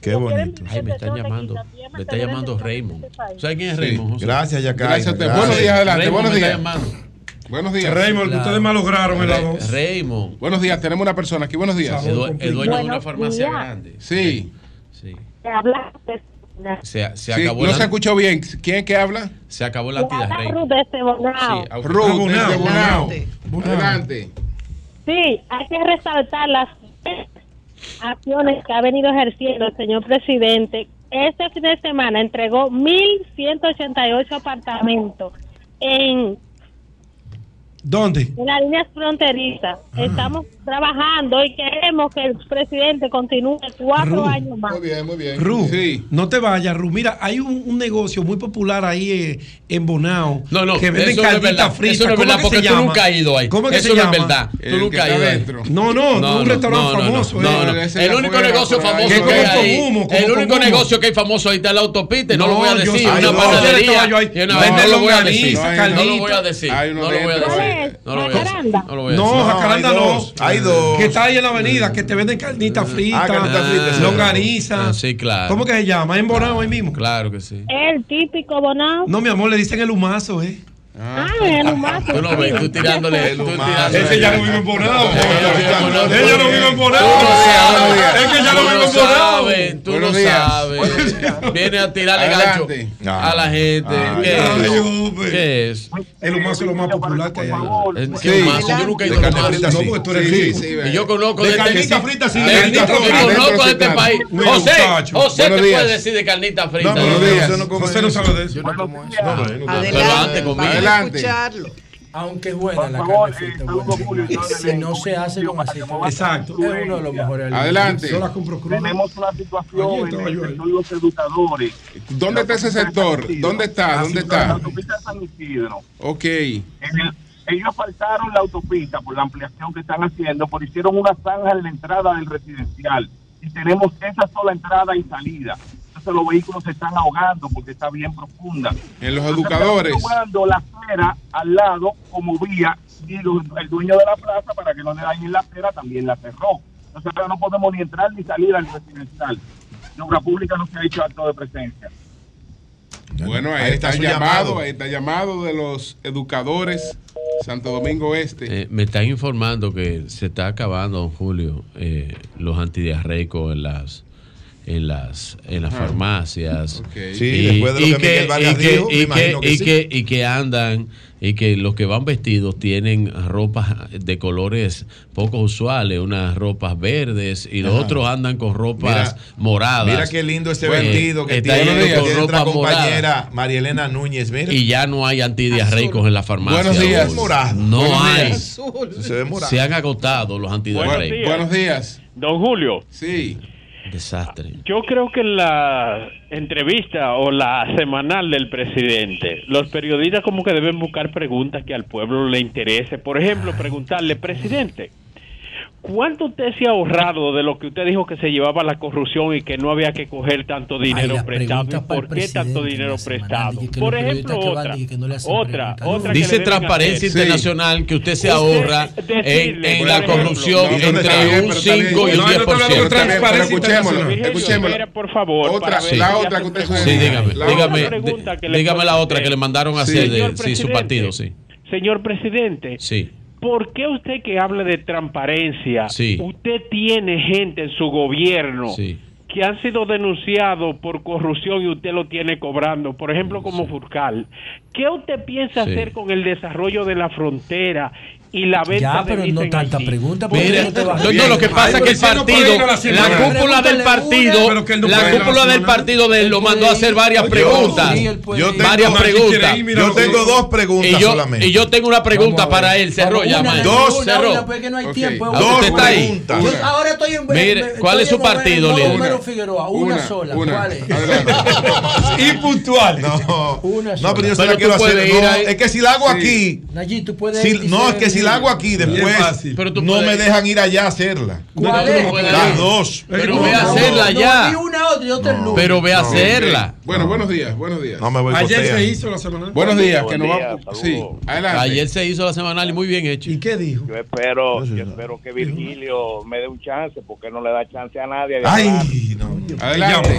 Qué bonito. Ay, me están llamando. Me está llamando Raymond. ¿Sabes quién es. Raymond? Gracias, Yacaira. Buenos días, adelante. Raymond Buenos me está días. Buenos días. Raymond, que ustedes malograron en la Re- dos. Raymond. Buenos días. Tenemos una persona aquí. Buenos días. Es dueño de una farmacia días. grande. Sí. Sí. Te habla Se, se Sí, acabó no la, se escuchó bien. ¿Quién es que habla? se acabó la habla Raymond. Ruth de este Bonao. Sí, Ruth, Bonao, desde. Bonao. Adelante. Sí, hay que resaltar las acciones que ha venido ejerciendo el señor presidente. Este fin de semana entregó 1.188 apartamentos en, ¿Dónde? en las líneas fronterizas. Estamos trabajando y queremos que el presidente continúe cuatro años más. Muy bien, muy bien. Ru, Sí. no te vayas, Ru. Mira, hay un, un negocio muy popular ahí eh, en Bonao. No, no, que venden carnitas fritas. Eso no es ¿Cómo verdad que porque se tú llama? nunca has ido ahí. ¿Cómo que eso se no llama? es verdad. Tú nunca has ido. No, no, No, un restaurante famoso. no, eh. El único negocio famoso Que hay ahí, el único negocio que hay famoso ahí está en la autopista y no, lo voy a decir. Una no, panadería. No lo voy a decir. No lo voy a decir. No lo voy a dentro. Decir. No. Jacaranda. No No, jacaranda hay no. dos, hay dos. Que está ahí en la avenida, que te venden carnitas fritas, carnitas fritas, sí. longaniza. Ah, sí, claro. ¿Cómo que se llama? ¿En Bonao ahí mismo? Claro que sí. El típico Bonao. No, mi amor, le dicen el humazo, ¿eh? Ah, el humazo. Tú lo ves, tú tirándole. El tirándole- Ese ya no vive en Bonao. Ella no vive sabes. Es que ya no vive en Bonao. sabes, Tú días. sabes. Viene a tirarle gancho a la gente. Ay, ¿Qué es? ¿Qué? El humazo es lo más popular que hay. mazo, yo nunca he ido De a un carne mazo. frita, No, porque tú eres Y yo conozco De de carnita este frita, sí. conozco de este país. José. José te puede decir de carnita frita. No. José no eso. sabe de eso. No, no, no, Pero Adelante, antes conmigo. Adelante. escucharlo. Aunque es buena Por la favor, carne frita, eh, si no se hace con aceite. Exacto. Es uno de los mejores alimentos. Adelante. Yo la compro cruda. Tenemos una situación estaba en el sector de los educadores. ¿Dónde está ese sector? ¿Dónde está? ¿Dónde En la está? autopista de San Isidro. Ok. Ellos faltaron la autopista por la ampliación que están haciendo, pero hicieron una zanja en la entrada del residencial. Y tenemos esa sola entrada y salida. Entonces los vehículos se están ahogando porque está bien profunda. En los Entonces, educadores. están tomando la acera al lado como vía y lo- el dueño de la plaza para que no le dañen la acera también la cerró. Entonces ahora no podemos ni entrar ni salir al residencial. La obra pública no se ha hecho acto de presencia. Bueno, ahí, Ahí está, está llamado, llamado. ahí está llamado de los educadores Santo Domingo Este. Eh, me están informando que se está acabando, don Julio, eh, los antidiarreicos en las en las en las farmacias. Ok. Sí, después de lo que Vargas y que, dijo, me y que- imagino que y sí. que- y que andan y que los que van vestidos tienen ropas de colores poco usuales, unas ropas verdes y los Ajá. otros andan con ropas Mira, moradas. Mira qué lindo este Bueno, vestido que está tiene, que con nuestra ropa morada. compañera María Elena Núñez. Mira. Y ya no hay antidiarreicos en la farmacia. Buenos días. Morado. No Buenos hay. días. Se ve morado. Se han agotado los antidiarreicos. Buenos días. Don Julio, Sí. Desastre. yo creo que la entrevista o la semanal del presidente, los periodistas como que deben buscar preguntas que al pueblo le interese. Por ejemplo, preguntarle, presidente, ¿Cuánto usted se ha ahorrado de lo que usted dijo que se llevaba la corrupción y que no había que coger tanto dinero prestado? ¿Y pregunta para el por qué tanto dinero prestado? Por ejemplo, otra, no otra, otra que Dice Transparencia hacer. Internacional que usted se Usted ahorra decirle, en, la ejemplo, corrupción no, entre un pero está 5 y un No, no, está 10%. hablando de transparencia escuchémoslo, por favor, Otra- para ver la otra que usted. Sí, dígame, La dígame, dígame la otra que le mandaron a Sí. hacer de sí, su partido, sí. Señor presidente, Sí. ¿Por qué usted que habla de transparencia, Sí. usted tiene gente en su gobierno Sí. que han sido denunciados por corrupción y usted lo tiene cobrando? Por ejemplo, como Furcal. ¿Qué usted piensa hacer con el desarrollo de la frontera y la venta Ya, pero no tanta pregunta. ¿Por qué Mire, no te vas? no, no, lo que pasa es que el partido, la cúpula del partido, la cúpula del partido de él lo mandó a hacer varias preguntas. Yo tengo- varias preguntas. Yo tengo dos preguntas y yo, solamente. Y yo tengo una pregunta para él. Cerró ya, dos, Dos, cerró. ahí. Yo ahora estoy en Mire, ¿cuál es su partido? Homero Figueroa, una, sola. ¿Cuál es? y puntual. No, Una no, pero yo se la quiero hacer. es que si la hago aquí. No, es que si la hago aquí después. Pero tú no puedes- me dejan ir allá a hacerla. ¿Cuál es? Las dos. Pero ve a hacerla ya. Pero ve a No. hacerla. Bueno, buenos días, buenos días. No me voy Ayer se hizo la semana. Buenos días, que nos. Sí, adelante. Ayer se hizo la semanal y muy bien hecho. ¿Y qué dijo? Yo espero, yo espero que Virgilio me dé un chance, porque no le da chance a nadie de Ay, hablar. no. Adelante.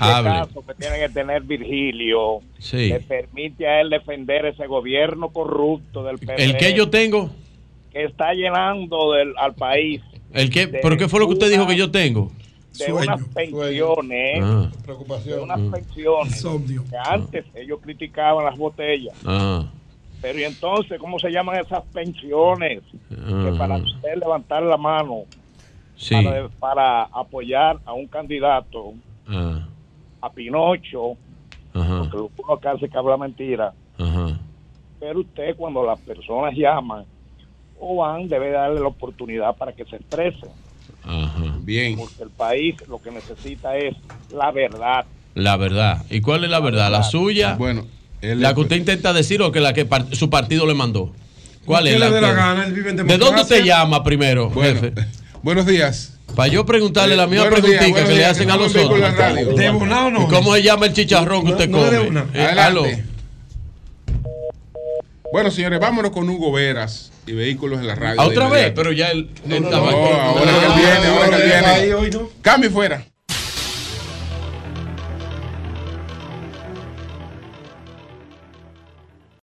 Hable. caso que tiene que tener Virgilio Sí. le permite a él defender ese gobierno corrupto del PRD ¿El que yo tengo? que está llenando del, al país ¿El qué? ¿Pero qué fue lo que usted dijo que yo tengo? De unas pensiones, Ah. de unas pensiones que antes ellos criticaban las botellas. Ah. Pero y entonces, ¿cómo se llaman esas pensiones? Que para Ah. usted levantar la mano Sí. para, para apoyar a un candidato, Ah. a Pinocho, Ajá. que uno hace que habla mentira, Ajá. pero usted cuando las personas llaman o van, debe darle la oportunidad para que se expresen, Ajá. Bien. porque el país lo que necesita es la verdad. La verdad. ¿Y cuál es la verdad? ¿La suya? Bueno, la que usted intenta decir o que la que par- su partido le mandó. ¿Cuál ¿Qué es la dé la gana? Él vive en ¿De dónde usted llama primero, Bueno, jefe? Buenos días. Para yo preguntarle la misma preguntita que le hacen que a los otros. ¿De una o no? ¿Y cómo se llama el chicharrón que usted no de come? una. Eh, Adelante. aló. Bueno, señores, vámonos con Hugo Veras y vehículos en la radio. ¿A otra vez? Pero ya él, él No, estaba- ahora que él viene, ahora que él viene. Cambio fuera.